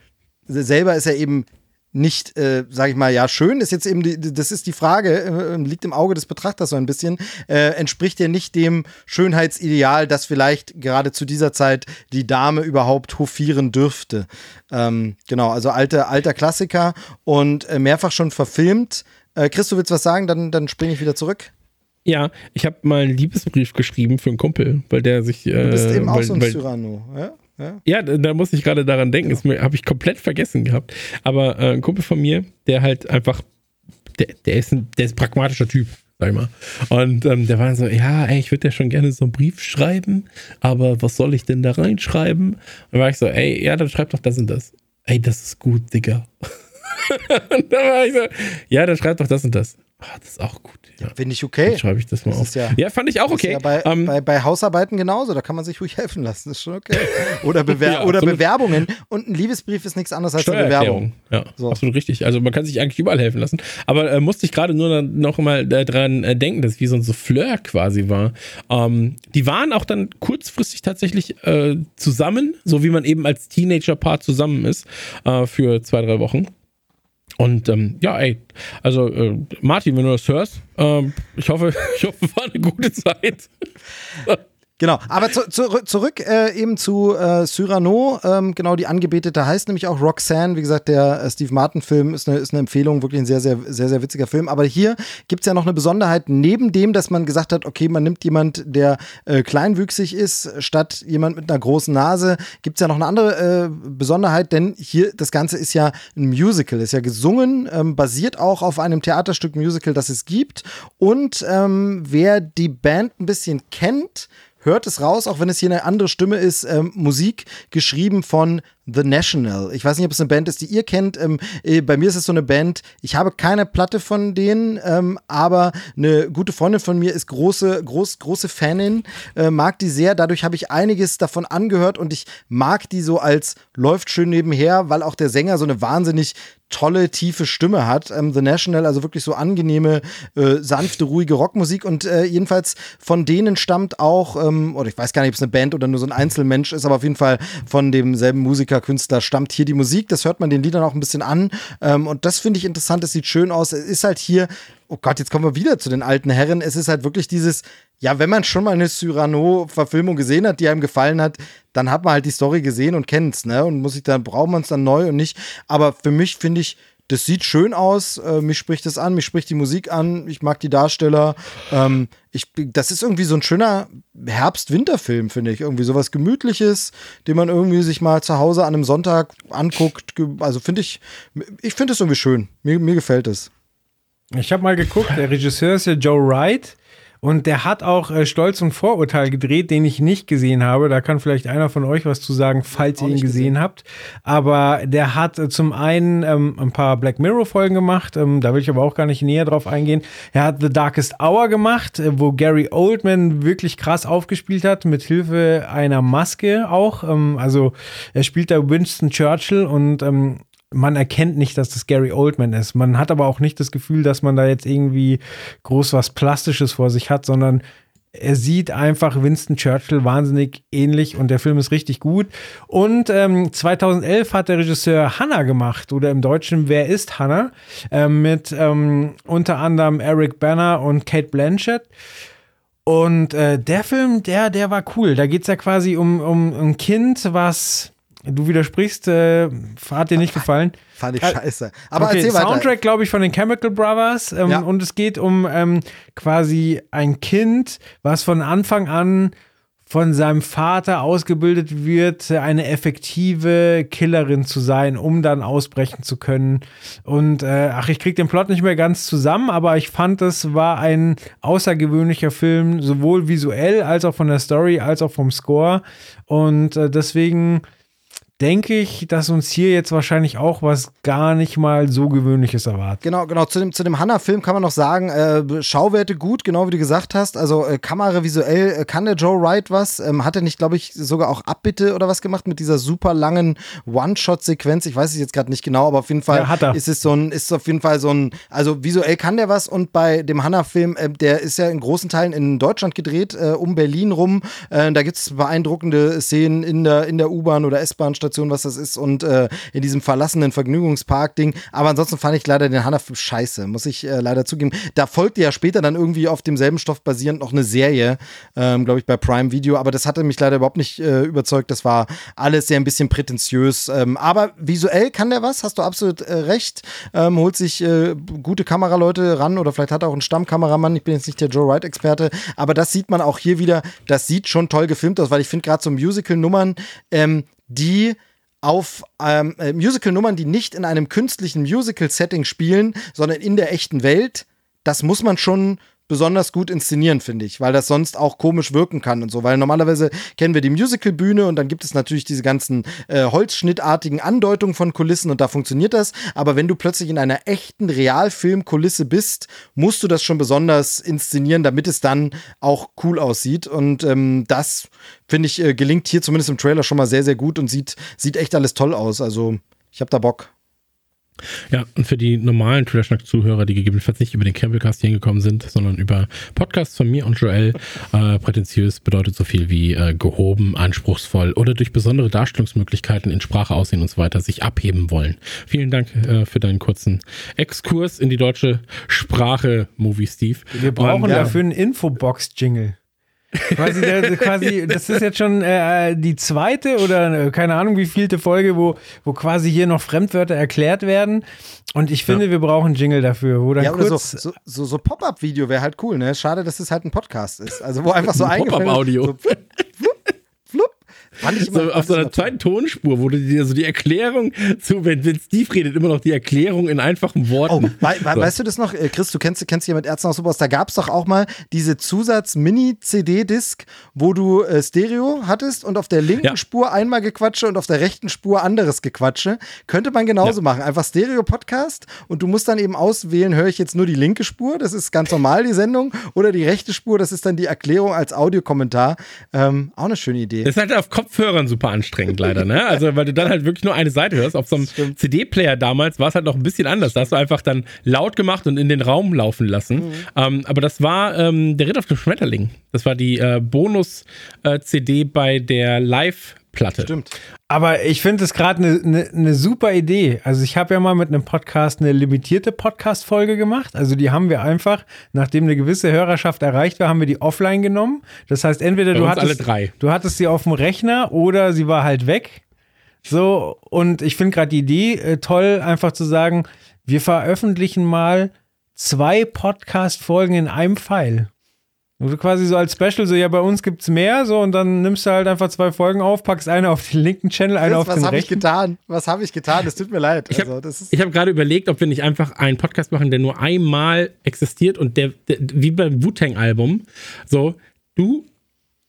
selber ist er eben nicht, äh, sage ich mal, ja, schön ist jetzt eben, die, das ist die Frage, äh, liegt im Auge des Betrachters so ein bisschen, äh, entspricht ja nicht dem Schönheitsideal, das vielleicht gerade zu dieser Zeit die Dame überhaupt hofieren dürfte. Ähm, genau, also alter, alter Klassiker und äh, mehrfach schon verfilmt. Äh, Chris, du willst was sagen, dann, dann springe ich wieder zurück. Ja, ich habe mal einen Liebesbrief geschrieben für einen Kumpel, weil der sich. du bist eben auch weil, so ein Cyrano, ja? Ja, ja da, da muss ich gerade daran denken. Ja. Das habe ich komplett vergessen gehabt. Aber äh, ein Kumpel von mir, der halt einfach, der, der, ist, ein, der ist ein pragmatischer Typ, sag ich mal. Und ähm, der war so, ja, ey, ich würde ja schon gerne so einen Brief schreiben, aber was soll ich denn da reinschreiben? dann war ich so, ey, ja, dann schreib doch das und das. Ey, das ist gut, Digga. *laughs* und dann war ich so, ja, dann schreib doch das und das. Oh, das ist auch gut. Ja. Finde ich okay. Dann schreibe ich das mal das auf. Ja, ja, fand ich auch okay. Ja bei, ähm, bei, bei, Hausarbeiten genauso, da kann man sich ruhig helfen lassen. Das ist schon okay. *laughs* Oder, Bewer oder Bewerbungen. Und ein Liebesbrief ist nichts anderes als eine Bewerbung. Ja, so. absolut richtig. Also man kann sich eigentlich überall helfen lassen. Aber äh, musste ich gerade nur noch mal daran äh, denken, dass es wie so ein Souffleur quasi war. Ähm, die waren auch dann kurzfristig tatsächlich äh, zusammen, so wie man eben als Teenager-Paar zusammen ist, äh, für zwei, drei Wochen. Und ähm, ja, ey, also äh, Martin, wenn du das hörst, ähm, ich hoffe, *laughs* ich hoffe, war eine gute Zeit. *laughs* Genau, aber zu, zu, zurück äh, eben zu äh, Cyrano, ähm, genau, die Angebetete heißt nämlich auch Roxanne. Wie gesagt, der äh, Steve Martin-Film ist eine, ist eine Empfehlung, wirklich ein sehr, sehr, sehr, sehr witziger Film. Aber hier gibt es ja noch eine Besonderheit, neben dem, dass man gesagt hat, okay, man nimmt jemand, der äh, kleinwüchsig ist, statt jemand mit einer großen Nase, gibt es ja noch eine andere äh, Besonderheit, denn hier, das Ganze ist ja ein Musical, ist ja gesungen, ähm, basiert auch auf einem Theaterstück Musical, das es gibt. Und ähm, wer die Band ein bisschen kennt, hört es raus, auch wenn es hier eine andere Stimme ist, ähm, Musik geschrieben von The National. Ich weiß nicht, ob es eine Band ist, die ihr kennt. Ähm, äh, bei mir ist es so eine Band, ich habe keine Platte von denen, ähm, aber eine gute Freundin von mir ist große, groß, große Fanin, äh, mag die sehr. Dadurch habe ich einiges davon angehört und ich mag die so als läuft schön nebenher, weil auch der Sänger so eine wahnsinnig tolle, tiefe Stimme hat. Ähm, The National, also wirklich so angenehme, äh, sanfte, ruhige Rockmusik. Und äh, jedenfalls von denen stammt auch, ähm, oder ich weiß gar nicht, ob es eine Band oder nur so ein Einzelmensch ist, aber auf jeden Fall von demselben Musiker, Künstler stammt hier die Musik. Das hört man den Liedern auch ein bisschen an. Ähm, und das finde ich interessant, das sieht schön aus. Es ist halt hier oh Gott, jetzt kommen wir wieder zu den alten Herren. Es ist halt wirklich dieses, ja, wenn man schon mal eine Cyrano-Verfilmung gesehen hat, die einem gefallen hat, dann hat man halt die Story gesehen und kennt es, ne? Und muss ich dann, braucht man es dann neu und nicht. Aber für mich finde ich, das sieht schön aus, äh, mich spricht das an, mich spricht die Musik an, ich mag die Darsteller. Ähm, ich, das ist irgendwie so ein schöner Herbst-Winter-Film, finde ich. Irgendwie sowas Gemütliches, den man irgendwie sich mal zu Hause an einem Sonntag anguckt. Also finde ich, ich finde es irgendwie schön. Mir, mir gefällt es. Ich habe mal geguckt, der Regisseur ist ja Joe Wright. Und der hat auch äh, Stolz und Vorurteil gedreht, den ich nicht gesehen habe. Da kann vielleicht einer von euch was zu sagen, falls ihr ihn gesehen, gesehen, habt. Aber der hat äh, zum einen ähm, ein paar Black Mirror-Folgen gemacht. Ähm, da will ich aber auch gar nicht näher drauf eingehen. Er hat The Darkest Hour gemacht, äh, wo Gary Oldman wirklich krass aufgespielt hat, mit Hilfe einer Maske auch. Ähm, also er spielt da Winston Churchill und ähm, man erkennt nicht, dass das Gary Oldman ist. Man hat aber auch nicht das Gefühl, dass man da jetzt irgendwie groß was Plastisches vor sich hat, sondern er sieht einfach Winston Churchill wahnsinnig ähnlich und der Film ist richtig gut. Und ähm, 2011 hat der Regisseur Hannah gemacht oder im Deutschen Wer ist Hannah? Äh, mit ähm, unter anderem Eric Banner und Kate Blanchett. Und äh, der Film, der, der war cool. Da geht es ja quasi um, um ein Kind, was Du widersprichst, äh, hat dir nicht gefallen? Fand ich äh, scheiße. Aber okay, erzähl weiter. Soundtrack, glaube ich, von den Chemical Brothers. Ähm, ja. Und es geht um ähm, quasi ein Kind, was von Anfang an von seinem Vater ausgebildet wird, eine effektive Killerin zu sein, um dann ausbrechen zu können. Und äh, ach, ich krieg den Plot nicht mehr ganz zusammen, aber ich fand, es war ein außergewöhnlicher Film, sowohl visuell als auch von der Story, als auch vom Score. Und äh, deswegen denke ich, dass uns hier jetzt wahrscheinlich auch was gar nicht mal so Gewöhnliches erwartet. Genau, genau. Zu dem, zu dem Hanna-Film kann man noch sagen, äh, Schauwerte gut, genau wie du gesagt hast. Also äh, Kamera visuell äh, kann der Joe Wright was. Ähm, hat er nicht, glaube ich, sogar auch Abbitte oder was gemacht mit dieser super langen One-Shot-Sequenz. Ich weiß es jetzt gerade nicht genau, aber auf jeden Fall ja, ist es so ein, ist auf jeden Fall so ein, also visuell kann der was und bei dem Hanna-Film, äh, der ist ja in großen Teilen in Deutschland gedreht, äh, um Berlin rum. Äh, da gibt es beeindruckende Szenen in der, in der U-Bahn oder S-Bahn Station, was das ist, und äh, in diesem verlassenen Vergnügungspark-Ding. Aber ansonsten fand ich leider den Hanna-Film scheiße, muss ich äh, leider zugeben. Da folgte ja später dann irgendwie auf demselben Stoff basierend noch eine Serie, ähm, glaube ich, bei Prime Video. Aber das hatte mich leider überhaupt nicht äh, überzeugt. Das war alles sehr ein bisschen prätentiös. Ähm, aber visuell kann der was, hast du absolut äh, recht. Ähm, holt sich äh, gute Kameraleute ran oder vielleicht hat er auch einen Stammkameramann. Ich bin jetzt nicht der Joe Wright-Experte, aber das sieht man auch hier wieder. Das sieht schon toll gefilmt aus, weil ich finde gerade so Musical-Nummern, ähm, die auf ähm, äh, Musical-Nummern, die nicht in einem künstlichen Musical-Setting spielen, sondern in der echten Welt, das muss man schon besonders gut inszenieren, finde ich, weil das sonst auch komisch wirken kann und so. Weil normalerweise kennen wir die Musical-Bühne und dann gibt es natürlich diese ganzen äh, holzschnittartigen Andeutungen von Kulissen und da funktioniert das. Aber wenn du plötzlich in einer echten Realfilm-Kulisse bist, musst du das schon besonders inszenieren, damit es dann auch cool aussieht. Und ähm, das, finde ich, äh, gelingt hier zumindest im Trailer schon mal sehr, sehr gut und sieht, sieht echt alles toll aus. Also ich habe da Bock. Ja, und für die normalen Trashnack-Zuhörer, die gegebenenfalls nicht über den Campbellcast hingekommen sind, sondern über Podcasts von mir und Joel, äh, prätentiös bedeutet so viel wie äh, gehoben, anspruchsvoll oder durch besondere Darstellungsmöglichkeiten in Sprache, Aussehen und so weiter sich abheben wollen. Vielen Dank äh, für deinen kurzen Exkurs in die deutsche Sprache, Movie Steve. Wir brauchen und, dafür einen Infobox-Jingle. Quasi, der, *laughs* quasi, das ist jetzt schon äh, die zweite oder äh, keine Ahnung wie vielte Folge, wo, wo quasi hier noch Fremdwörter erklärt werden. Und ich finde, ja. wir brauchen Jingle dafür, wo dann ja, oder kurz so, so, so, so Pop-up-Video wäre halt cool, ne? Schade, dass es halt ein Podcast ist. Also wo einfach so ein Pop-up-Audio. So, so auf so einer zweiten Tonspur, wo du dir so die Erklärung zu, wenn, wenn Steve redet, immer noch die Erklärung in einfachen Worten. Oh, we so. weißt du das noch, äh, Chris, du kennst, kennst dich ja mit Ärzten aus Superhaus, da gab es doch auch mal diese Zusatz-Mini-CD-Disc, wo du äh, Stereo hattest und auf der linken ja. Spur einmal Gequatsche und auf der rechten Spur anderes Gequatsche. Könnte man genauso ja. machen. Einfach Stereo-Podcast und du musst dann eben auswählen, höre ich jetzt nur die linke Spur, das ist ganz normal die Sendung, oder die rechte Spur, das ist dann die Erklärung als Audiokommentar. Ähm, auch eine schöne Idee. Das ist halt auf Kopf Kopfhörern super anstrengend, leider, ne? Also, weil du dann halt wirklich nur eine Seite hörst. Auf so einem CD-Player damals war es halt noch ein bisschen anders. Da hast du einfach dann laut gemacht und in den Raum laufen lassen. Mhm. Ähm, aber das war ähm, der Ritt auf dem Schmetterling. Das war die äh, Bonus-CD äh, bei der Live- Platte. Stimmt. Aber ich finde es gerade eine ne, ne super Idee. Also ich habe ja mal mit einem Podcast eine limitierte Podcast-Folge gemacht. Also die haben wir einfach, nachdem eine gewisse Hörerschaft erreicht war, haben wir die offline genommen. Das heißt, entweder du hattest, du hattest sie auf dem Rechner oder sie war halt weg. So, und ich finde gerade die Idee äh, toll, einfach zu sagen, wir veröffentlichen mal zwei Podcast-Folgen in einem Pfeil. Wo du quasi so als Special, so ja, bei uns gibt's mehr, so und dann nimmst du halt einfach zwei Folgen auf, packst eine auf den linken Channel, eine auf den rechten. Was habe ich getan? Was habe ich getan? Es tut mir leid. Ich habe also, hab gerade überlegt, ob wir nicht einfach einen Podcast machen, der nur einmal existiert und der, der wie beim Wu-Tang-Album, so, du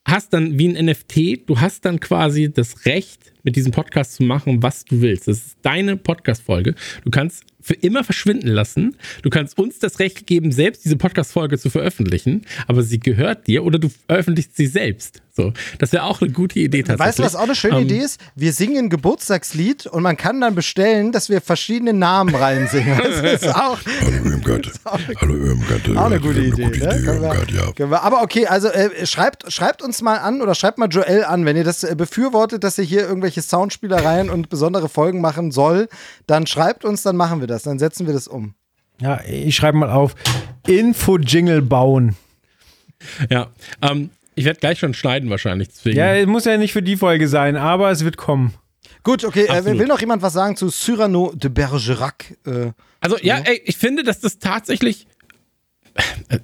hast dann wie ein NFT, du hast dann quasi das Recht, mit diesem Podcast zu machen, was du willst. Das ist deine Podcast-Folge. Du kannst für immer verschwinden lassen. Du kannst uns das Recht geben, selbst diese Podcast-Folge zu veröffentlichen, aber sie gehört dir oder du veröffentlichst sie selbst. So, das wäre auch eine gute Idee tatsächlich. Weißt du, was auch eine schöne um, ähm, Idee ist? Wir singen ein Geburtstagslied und man kann dann bestellen, dass wir verschiedene Namen reinsingen. *laughs* Das ist auch, Hallo Irmgard. Hallo Irmgard. Auch eine gute Idee. Gute ne? Idee ne? Irmgard, ja. wir, aber okay, also äh, schreibt, schreibt uns mal an oder schreibt mal Joel an, wenn ihr das äh, befürwortet, dass er hier irgendwelche Soundspielereien und besondere Folgen machen soll, dann schreibt uns, dann machen wir das, dann setzen wir das um. Ja, ich schreibe mal auf Info-Jingle bauen. Ja, ähm, ich werde gleich schon schneiden wahrscheinlich. Deswegen. Ja, es muss ja nicht für die Folge sein, aber es wird kommen. Gut, okay. Äh, will noch jemand was sagen zu Cyrano de Bergerac? Äh, also, ja, ey, ich finde, dass das tatsächlich.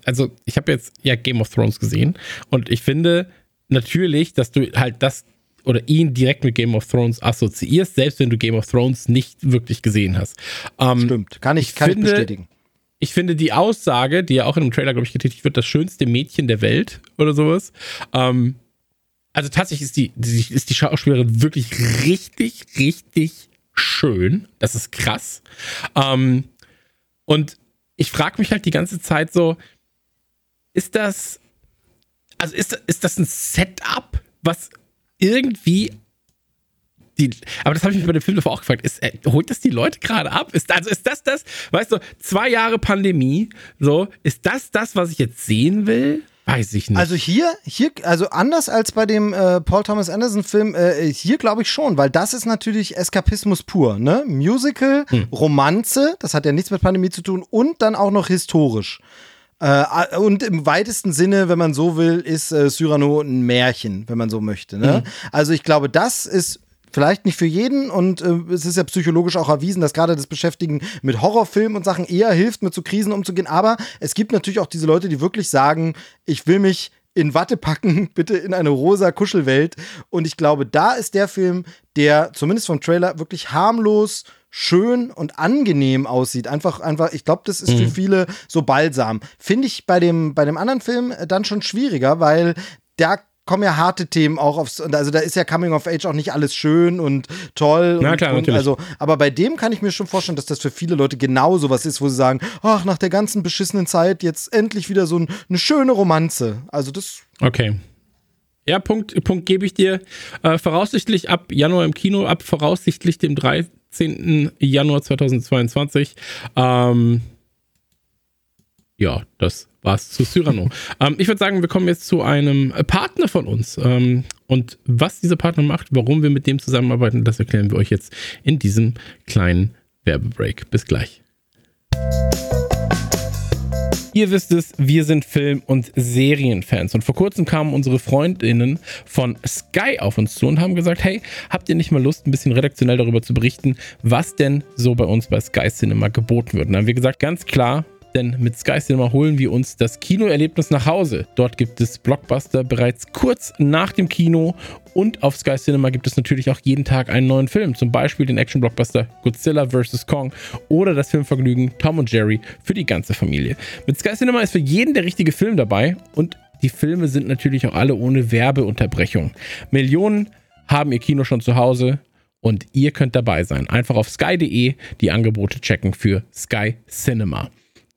Also, ich habe jetzt ja Game of Thrones gesehen und ich finde natürlich, dass du halt das oder ihn direkt mit Game of Thrones assoziierst, selbst wenn du Game of Thrones nicht wirklich gesehen hast. Ähm, Stimmt, kann ich, ich kann finde, ich bestätigen ich finde die Aussage, die ja auch in einem Trailer, glaube ich, getätigt wird, das schönste Mädchen der Welt oder sowas. Ähm, also tatsächlich ist die, die, ist die Schauspielerin wirklich richtig, richtig schön. Das ist krass. Ähm, und ich frage mich halt die ganze Zeit so, ist das, also ist, ist das ein Setup, was irgendwie die, aber das habe ich mich bei dem Film davor auch gefragt. Ist, äh, holt das die Leute gerade ab? Ist, also ist das das, weißt du, zwei Jahre Pandemie, so, ist das das, was ich jetzt sehen will? Weiß ich nicht. Also hier, hier, also anders als bei dem äh, Paul Thomas Anderson Film, äh, hier glaube ich schon, weil das ist natürlich Eskapismus pur, ne? Musical, hm. Romanze, das hat ja nichts mit Pandemie zu tun und dann auch noch historisch. Äh, und im weitesten Sinne, wenn man so will, ist äh, Cyrano ein Märchen, wenn man so möchte. Ne? Mhm. Also ich glaube, das ist Vielleicht nicht für jeden und äh, es ist ja psychologisch auch erwiesen, dass gerade das Beschäftigen mit Horrorfilmen und Sachen eher hilft, mit so Krisen umzugehen. Aber es gibt natürlich auch diese Leute, die wirklich sagen, ich will mich in Watte packen, *laughs* bitte in eine rosa Kuschelwelt. Und ich glaube, da ist der Film, der zumindest vom Trailer wirklich harmlos, schön und angenehm aussieht. Einfach, einfach, ich glaube, das ist mhm. für viele so balsam. Finde ich bei dem, bei dem anderen Film dann schon schwieriger, weil da kommen ja harte Themen auch aufs, also da ist ja Coming of Age auch nicht alles schön und toll. Na klar, und, natürlich. Also, aber bei dem kann ich mir schon vorstellen, dass das für viele Leute genau sowas ist, wo sie sagen, ach, nach der ganzen beschissenen Zeit jetzt endlich wieder so ein, eine schöne Romanze. Also das. Okay. Ja, Punkt, Punkt gebe ich dir. Äh, voraussichtlich ab Januar im Kino, ab voraussichtlich dem 3, 18. Januar 2022. Ähm, ja, das war's zu Cyrano. *laughs* ähm, ich würde sagen, wir kommen jetzt zu einem Partner von uns. Ähm, und was dieser Partner macht, warum wir mit dem zusammenarbeiten, das erklären wir euch jetzt in diesem kleinen Werbebreak. Bis gleich. Ihr wisst es, wir sind Film- und Serienfans. Und vor kurzem kamen unsere Freundinnen von Sky auf uns zu und haben gesagt, hey, habt ihr nicht mal Lust, ein bisschen redaktionell darüber zu berichten, was denn so bei uns bei Sky Cinema geboten wird? Und dann haben wir gesagt, ganz klar, denn mit Sky Cinema holen wir uns das Kinoerlebnis nach Hause. Dort gibt es Blockbuster bereits kurz nach dem Kino und auf Sky Cinema gibt es natürlich auch jeden Tag einen neuen Film, zum Beispiel den Action-Blockbuster Godzilla vs. Kong oder das Filmvergnügen Tom und Jerry für die ganze Familie. Mit Sky Cinema ist für jeden der richtige Film dabei und die Filme sind natürlich auch alle ohne Werbeunterbrechung. Millionen haben ihr Kino schon zu Hause und ihr könnt dabei sein. Einfach auf sky.de die Angebote checken für Sky Cinema.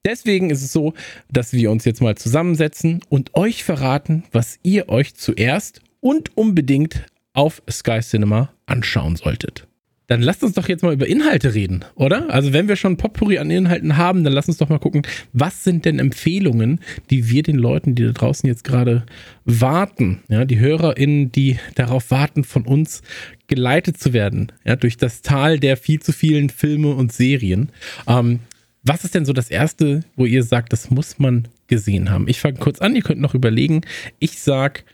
Deswegen ist es so, dass wir uns jetzt mal zusammensetzen und euch verraten, was ihr euch zuerst und unbedingt auf Sky Cinema anschauen solltet. Dann lasst uns doch jetzt mal über Inhalte reden, oder? Also wenn wir schon Potpourri an Inhalten haben, dann lasst uns doch mal gucken, was sind denn Empfehlungen, die wir den Leuten, die da draußen jetzt gerade warten, ja, die HörerInnen, die darauf warten, von uns geleitet zu werden, ja, durch das Tal der viel zu vielen Filme und Serien. Ähm, was ist denn so das Erste, wo ihr sagt, das muss man gesehen haben? Ich fange kurz an, ihr könnt noch überlegen. Ich sag,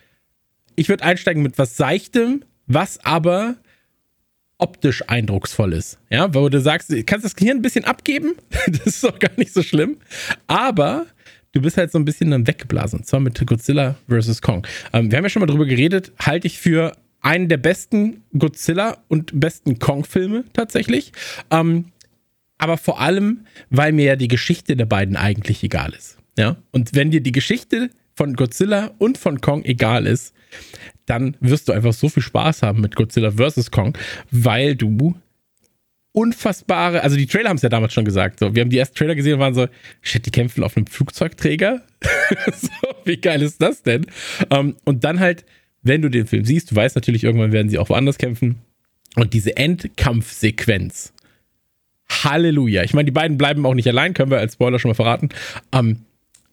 ich würde einsteigen mit was Seichtem, was aber optisch eindrucksvoll ist. Ja, wo du sagst, du kannst das Gehirn ein bisschen abgeben, *laughs* das ist doch gar nicht so schlimm, aber du bist halt so ein bisschen dann weggeblasen. Und zwar mit Godzilla vs. Kong. Ähm, wir haben ja schon mal drüber geredet, halte ich für einen der besten Godzilla und besten Kong-Filme tatsächlich. Ähm, aber vor allem, weil mir ja die Geschichte der beiden eigentlich egal ist. Ja? Und wenn dir die Geschichte von Godzilla und von Kong egal ist, dann wirst du einfach so viel Spaß haben mit Godzilla vs. Kong, weil du unfassbare, also die Trailer haben es ja damals schon gesagt, so, wir haben die ersten Trailer gesehen und waren so, shit, die kämpfen auf einem Flugzeugträger? *laughs* so, wie geil ist das denn? Um, ähm, und dann halt, wenn du den Film siehst, du weißt natürlich, irgendwann werden sie auch woanders kämpfen und diese Endkampfsequenz, Halleluja. Ich meine, die beiden bleiben auch nicht allein, können wir als Spoiler schon mal verraten. Ähm,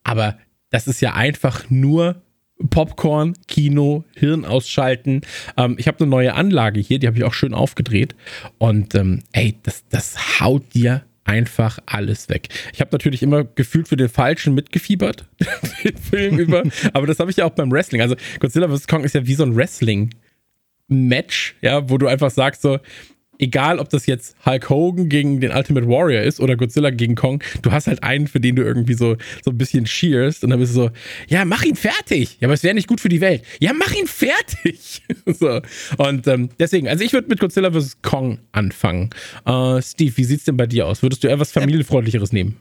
aber das ist ja einfach nur Popcorn, Kino, Hirn ausschalten. Ähm, ich habe eine neue Anlage hier, die habe ich auch schön aufgedreht. Und ähm, ey, das, das haut dir einfach alles weg. Ich habe natürlich immer gefühlt für den Falschen mitgefiebert, *laughs* den Film über. Aber das habe ich ja auch beim Wrestling. Also Godzilla vs. Kong ist ja wie so ein Wrestling-Match, ja, wo du einfach sagst so, egal ob das jetzt Hulk Hogan gegen den Ultimate Warrior ist oder Godzilla gegen Kong, du hast halt einen, für den du irgendwie so, so ein bisschen cheerst und dann bist du so, ja, mach ihn fertig. Ja, aber es wäre nicht gut für die Welt. Ja, mach ihn fertig. *laughs* so. Und ähm, deswegen, also ich würde mit Godzilla vs. Kong anfangen. Äh, Steve, wie sieht's denn bei dir aus? Würdest du eher was familienfreundlicheres nehmen?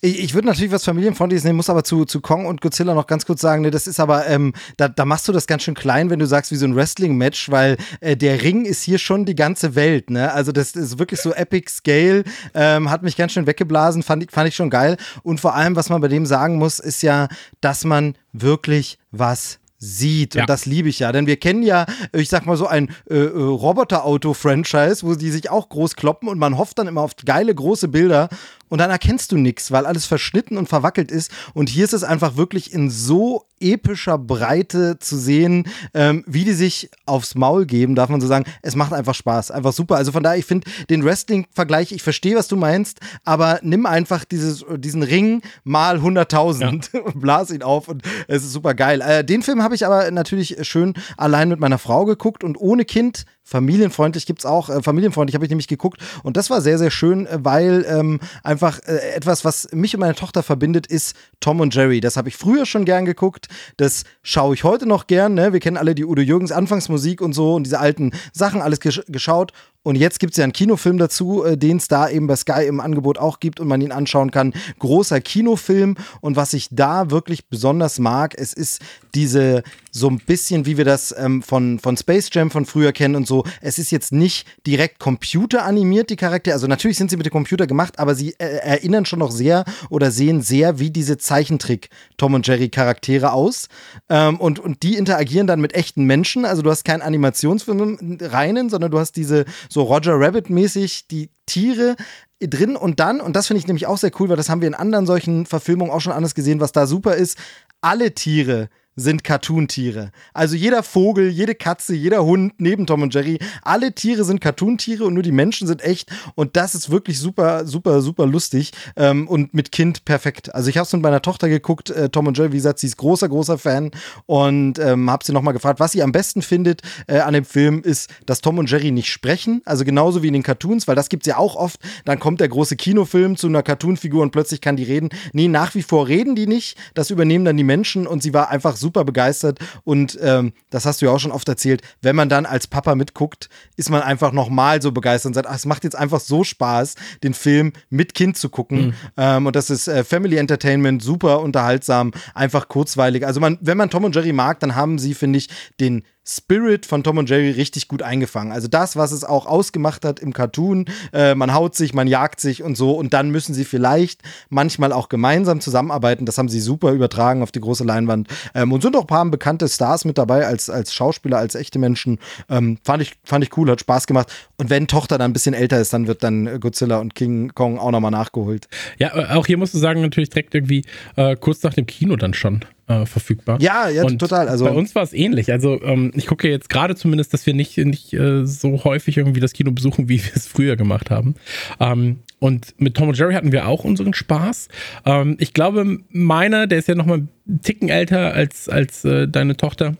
Ich, ich würde natürlich was Familienfreundliches nehmen, muss aber zu, zu Kong und Godzilla noch ganz kurz sagen, ne, das ist aber, ähm, da, da machst du das ganz schön klein, wenn du sagst, wie so ein Wrestling-Match, weil äh, der Ring ist hier schon die ganze Welt, ne? Also das ist wirklich so Epic Scale, ähm, hat mich ganz schön weggeblasen, fand ich, fand ich schon geil. Und vor allem, was man bei dem sagen muss, ist ja, dass man wirklich was sieht. Ja. Und das liebe ich ja. Denn wir kennen ja, ich sag mal so, ein äh, äh, Roboter-Auto-Franchise, wo die sich auch groß kloppen und man hofft dann immer auf geile große Bilder und dann erkennst du nichts, weil alles verschnitten und verwackelt ist. Und hier ist es einfach wirklich in so epischer Breite zu sehen, ähm, wie die sich aufs Maul geben, darf man so sagen. Es macht einfach Spaß, einfach super. Also von daher, ich finde den Wrestling-Vergleich, ich verstehe, was du meinst, aber nimm einfach dieses, diesen Ring mal 100.000 ja. und blas ihn auf und es ist super geil. Äh, den Film habe ich aber natürlich schön allein mit meiner Frau geguckt und ohne Kind Familienfreundlich gibt es auch. Äh, familienfreundlich habe ich nämlich geguckt. Und das war sehr, sehr schön, äh, weil ähm, einfach äh, etwas, was mich und meine Tochter verbindet, ist Tom und Jerry. Das habe ich früher schon gern geguckt. Das schaue ich heute noch gern. Ne? Wir kennen alle die Udo Jürgens Anfangsmusik und so und diese alten Sachen, alles gesch geschaut. Und jetzt gibt es ja einen Kinofilm dazu, äh, den es da eben bei Sky im Angebot auch gibt und man ihn anschauen kann. Großer Kinofilm. Und was ich da wirklich besonders mag, es ist diese so ein bisschen, wie wir das ähm, von, von Space Jam von früher kennen und so. Es ist jetzt nicht direkt computeranimiert, die Charaktere. Also natürlich sind sie mit dem Computer gemacht, aber sie äh, erinnern schon noch sehr oder sehen sehr wie diese Zeichentrick Tom und Jerry Charaktere aus. Ähm, und, und die interagieren dann mit echten Menschen. Also du hast keinen Animationsfilm reinen, sondern du hast diese so Roger Rabbit-mäßig die Tiere drin und dann, und das finde ich nämlich auch sehr cool, weil das haben wir in anderen solchen Verfilmungen auch schon anders gesehen, was da super ist, alle Tiere sind Cartoon-Tiere. Also jeder Vogel, jede Katze, jeder Hund neben Tom und Jerry, alle Tiere sind Cartoon-Tiere und nur die Menschen sind echt. Und das ist wirklich super, super, super lustig ähm, und mit Kind perfekt. Also ich habe es mit meiner Tochter geguckt, äh, Tom und Jerry, wie gesagt, sie ist großer, großer Fan und ähm, habe sie nochmal gefragt, was sie am besten findet äh, an dem Film ist, dass Tom und Jerry nicht sprechen, also genauso wie in den Cartoons, weil das gibt es ja auch oft. Dann kommt der große Kinofilm zu einer Cartoon-Figur und plötzlich kann die reden. Nee, nach wie vor reden die nicht. Das übernehmen dann die Menschen und sie war einfach super begeistert und ähm, das hast du ja auch schon oft erzählt, wenn man dann als Papa mitguckt, ist man einfach nochmal so begeistert und sagt, ach, es macht jetzt einfach so Spaß, den Film mit Kind zu gucken mhm. ähm, und das ist äh, Family Entertainment, super unterhaltsam, einfach kurzweilig. Also man, wenn man Tom und Jerry mag, dann haben sie, finde ich, den Spirit von Tom und Jerry richtig gut eingefangen. Also das, was es auch ausgemacht hat im Cartoon, äh, man haut sich, man jagt sich und so und dann müssen sie vielleicht manchmal auch gemeinsam zusammenarbeiten. Das haben sie super übertragen auf die große Leinwand ähm, und sind auch ein paar bekannte Stars mit dabei als, als Schauspieler, als echte Menschen. Ähm, fand, ich, fand ich cool, hat Spaß gemacht. Und wenn Tochter dann ein bisschen älter ist, dann wird dann Godzilla und King Kong auch nochmal nachgeholt. Ja, äh, auch hier musst du sagen, natürlich direkt irgendwie äh, kurz nach dem Kino dann schon äh, verfügbar. Ja, ja, und total. Also bei uns war es ähnlich. Also ähm, ich gucke jetzt gerade zumindest, dass wir nicht, nicht äh, so häufig irgendwie das Kino besuchen, wie *laughs* wir es früher gemacht haben. Ähm, und mit Tom und Jerry hatten wir auch unseren Spaß. Ähm, ich glaube, meiner, der ist ja noch mal einen Ticken älter als, als äh, deine Tochter.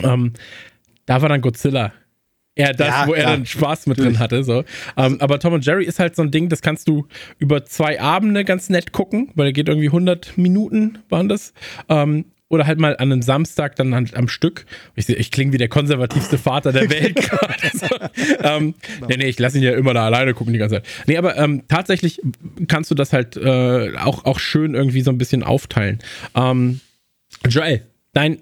Ähm, da war dann Godzilla eher das, ja, wo er dann Spaß mit drin hatte. So. Um, aber Tom und Jerry ist halt so ein Ding, das kannst du über zwei Abende ganz nett gucken, weil er geht irgendwie 100 Minuten, waren das. Um, oder halt mal an einem Samstag dann am, am Stück. Ich, ich klinge wie der konservativste Vater der Welt *laughs* gerade. so. ähm, nee, nee, ich lasse ihn ja immer da alleine gucken die ganze Zeit. Nee, aber ähm, tatsächlich kannst du das halt äh, auch, auch schön irgendwie so ein bisschen aufteilen. Ähm, Joel, dein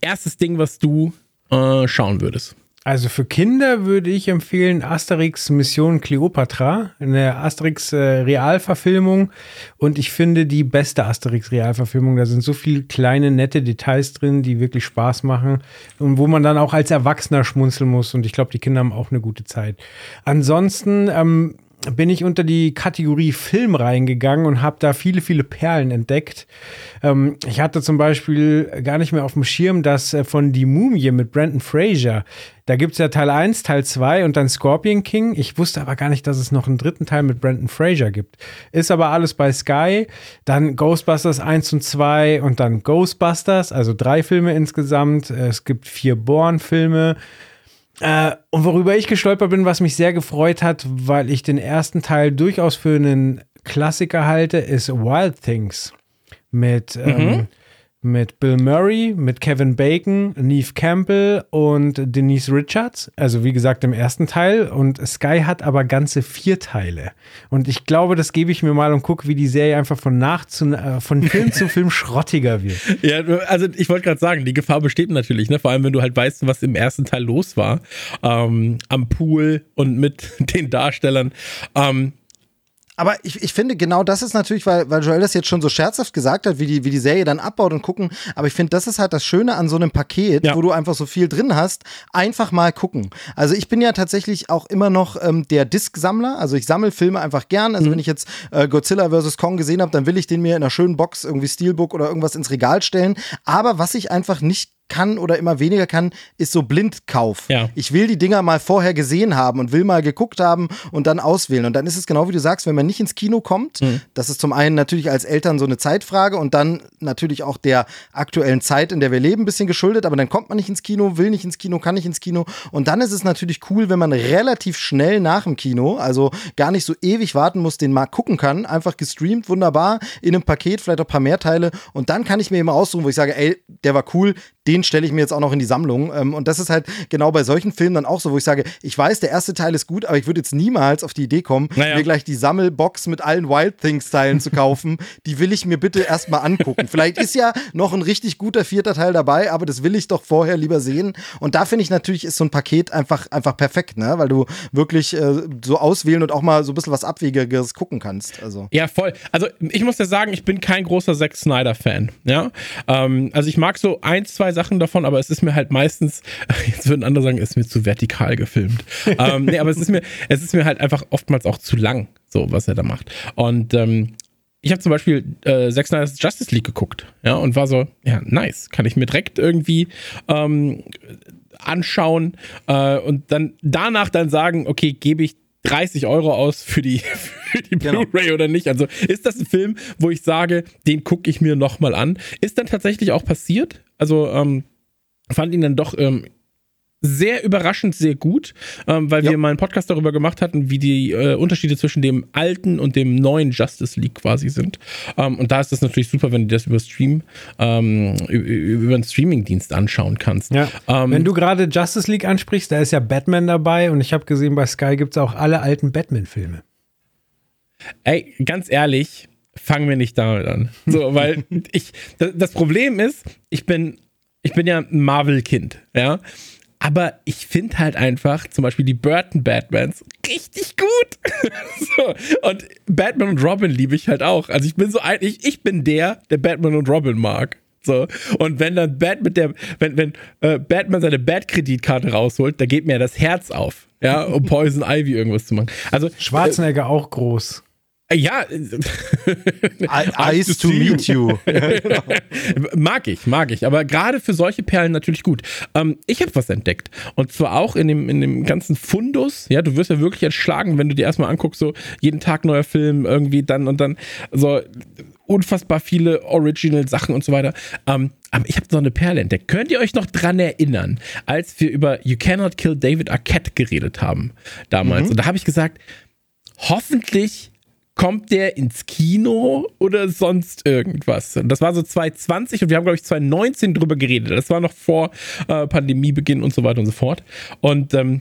erstes Ding, was du äh, schauen würdest. Also für Kinder würde ich empfehlen Asterix Mission Cleopatra, eine Asterix äh, Realverfilmung und ich finde die beste Asterix Realverfilmung. Da sind so viele kleine nette Details drin, die wirklich Spaß machen und wo man dann auch als Erwachsener schmunzeln muss und ich glaube, die Kinder haben auch eine gute Zeit. Ansonsten ähm, bin ich unter die Kategorie Film reingegangen und habe da viele, viele Perlen entdeckt. Ähm, ich hatte zum Beispiel gar nicht mehr auf dem Schirm, dass äh, von Die Mumie mit Brandon Fraser, da gibt es ja Teil 1, Teil 2 und dann Scorpion King. Ich wusste aber gar nicht, dass es noch einen dritten Teil mit Brandon Fraser gibt. Ist aber alles bei Sky. Dann Ghostbusters 1 und 2 und dann Ghostbusters, also drei Filme insgesamt. Es gibt vier Born-Filme. Äh, und worüber ich gestolpert bin, was mich sehr gefreut hat, weil ich den ersten Teil durchaus für einen Klassiker halte, ist Wild Things mit ähm, mhm. Mit Bill Murray, mit Kevin Bacon, Neve Campbell und Denise Richards. Also wie gesagt im ersten Teil. Und Sky hat aber ganze vier Teile. Und ich glaube, das gebe ich mir mal und gucke, wie die Serie einfach von nach zu äh, von Film zu Film *laughs* schrottiger wird. Ja, also ich wollte gerade sagen, die Gefahr besteht natürlich, ne? Vor allem, wenn du halt weißt, was im ersten Teil los war. Ähm, am Pool und mit *laughs* den Darstellern. Ähm, aber ich, ich finde, genau das ist natürlich, weil, weil Joel das jetzt schon so scherzhaft gesagt hat, wie die, wie die Serie dann abbaut und gucken. Aber ich finde, das ist halt das Schöne an so einem Paket, ja. wo du einfach so viel drin hast. Einfach mal gucken. Also ich bin ja tatsächlich auch immer noch ähm, der Disc-Sammler. Also ich sammle Filme einfach gern. Also mhm. wenn ich jetzt äh, Godzilla vs. Kong gesehen habe, dann will ich den mir in einer schönen Box, irgendwie Steelbook oder irgendwas ins Regal stellen. Aber was ich einfach nicht kann oder immer weniger kann, ist so Blindkauf. Ja. Ich will die Dinger mal vorher gesehen haben und will mal geguckt haben und dann auswählen. Und dann ist es genau wie du sagst, wenn man nicht ins Kino kommt, mhm. das ist zum einen natürlich als Eltern so eine Zeitfrage und dann natürlich auch der aktuellen Zeit, in der wir leben, ein bisschen geschuldet, aber dann kommt man nicht ins Kino, will nicht ins Kino, kann nicht ins Kino. Und dann ist es natürlich cool, wenn man relativ schnell nach dem Kino, also gar nicht so ewig warten muss, den mal gucken kann, einfach gestreamt, wunderbar, in einem Paket, vielleicht auch ein paar mehr Teile. Und dann kann ich mir eben aussuchen, wo ich sage, ey, der war cool, den stelle ich mir jetzt auch noch in die Sammlung. Ähm, und das ist halt genau bei solchen Filmen dann auch so, wo ich sage, ich weiß, der erste Teil ist gut, aber ich würde jetzt niemals auf die Idee kommen, naja. mir gleich die Sammelbox mit allen Wild Things-Teilen zu kaufen. *laughs* Die will ich mir bitte erstmal angucken. Vielleicht ist ja noch ein richtig guter vierter Teil dabei, aber das will ich doch vorher lieber sehen. Und da finde ich natürlich, ist so ein Paket einfach, einfach perfekt, ne? weil du wirklich äh, so auswählen und auch mal so ein bisschen was Abwegiges gucken kannst. Also. Ja, voll. Also ich muss ja sagen, ich bin kein großer Zack Snyder-Fan. Ja? Ähm, also ich mag so ein, zwei Sachen Sachen davon, aber es ist mir halt meistens, *laughs* jetzt würden andere sagen, es ist mir zu vertikal gefilmt. *laughs* ähm, nee, aber es ist mir, es ist mir halt einfach oftmals auch zu lang, so was er da macht. Und ähm, ich habe zum Beispiel äh, Zack Snyder's Justice League geguckt, ja, und war so, ja, nice, kann ich mir direkt irgendwie ähm, anschauen äh, und dann danach dann sagen, okay, gebe ich 30 Euro aus für die, *laughs* für die genau. Blu-ray oder nicht. Also ist das ein Film, wo ich sage, den gucke ich mir nochmal an. Ist dann tatsächlich auch passiert. Also ähm, fand ihn dann doch ähm, sehr überraschend sehr gut, ähm, weil ja. wir mal einen Podcast darüber gemacht hatten, wie die äh, Unterschiede zwischen dem alten und dem neuen Justice League quasi sind. Ähm, und da ist das natürlich super, wenn du das über Stream, ähm, über einen Streamingdienst anschauen kannst. Ja. Ähm, wenn du gerade Justice League ansprichst, da ist ja Batman dabei und ich habe gesehen, bei Sky gibt es auch alle alten Batman-Filme. Ey, ganz ehrlich, fangen wir nicht damit an. So, *laughs* weil ich, das Problem ist, ich bin, ich bin ja ein Marvel-Kind, ja. Aber ich finde halt einfach zum Beispiel die Burton Batmans richtig gut. *laughs* so. Und Batman und Robin liebe ich halt auch. Also ich bin so ein, ich, ich bin der, der Batman und Robin mag. So. Und wenn dann Bat mit der, wenn, wenn äh, Batman seine Bat-Kreditkarte rausholt, da geht mir das Herz auf, ja, um *laughs* Poison Ivy irgendwas zu machen. Also Schwarzenegger äh, auch groß. Ja. *laughs* Ice to meet you. *laughs* mag ich, mag ich. Aber gerade für solche Perlen natürlich gut. Ähm, ich habe was entdeckt. Und zwar auch in dem, in dem ganzen Fundus. Ja, du wirst ja wirklich erschlagen, wenn du dir erstmal anguckst, so jeden Tag neuer Film, irgendwie dann und dann so unfassbar viele Original Sachen und so weiter. Ähm, aber ich habe so eine Perle entdeckt. Könnt ihr euch noch dran erinnern, als wir über You Cannot Kill David Arquette geredet haben damals? Mhm. Und da habe ich gesagt, hoffentlich kommt der ins Kino oder sonst irgendwas? Und das war so 2020 und wir haben, glaube ich, 2019 drüber geredet. Das war noch vor äh, Pandemiebeginn und so weiter und so fort. Und ähm,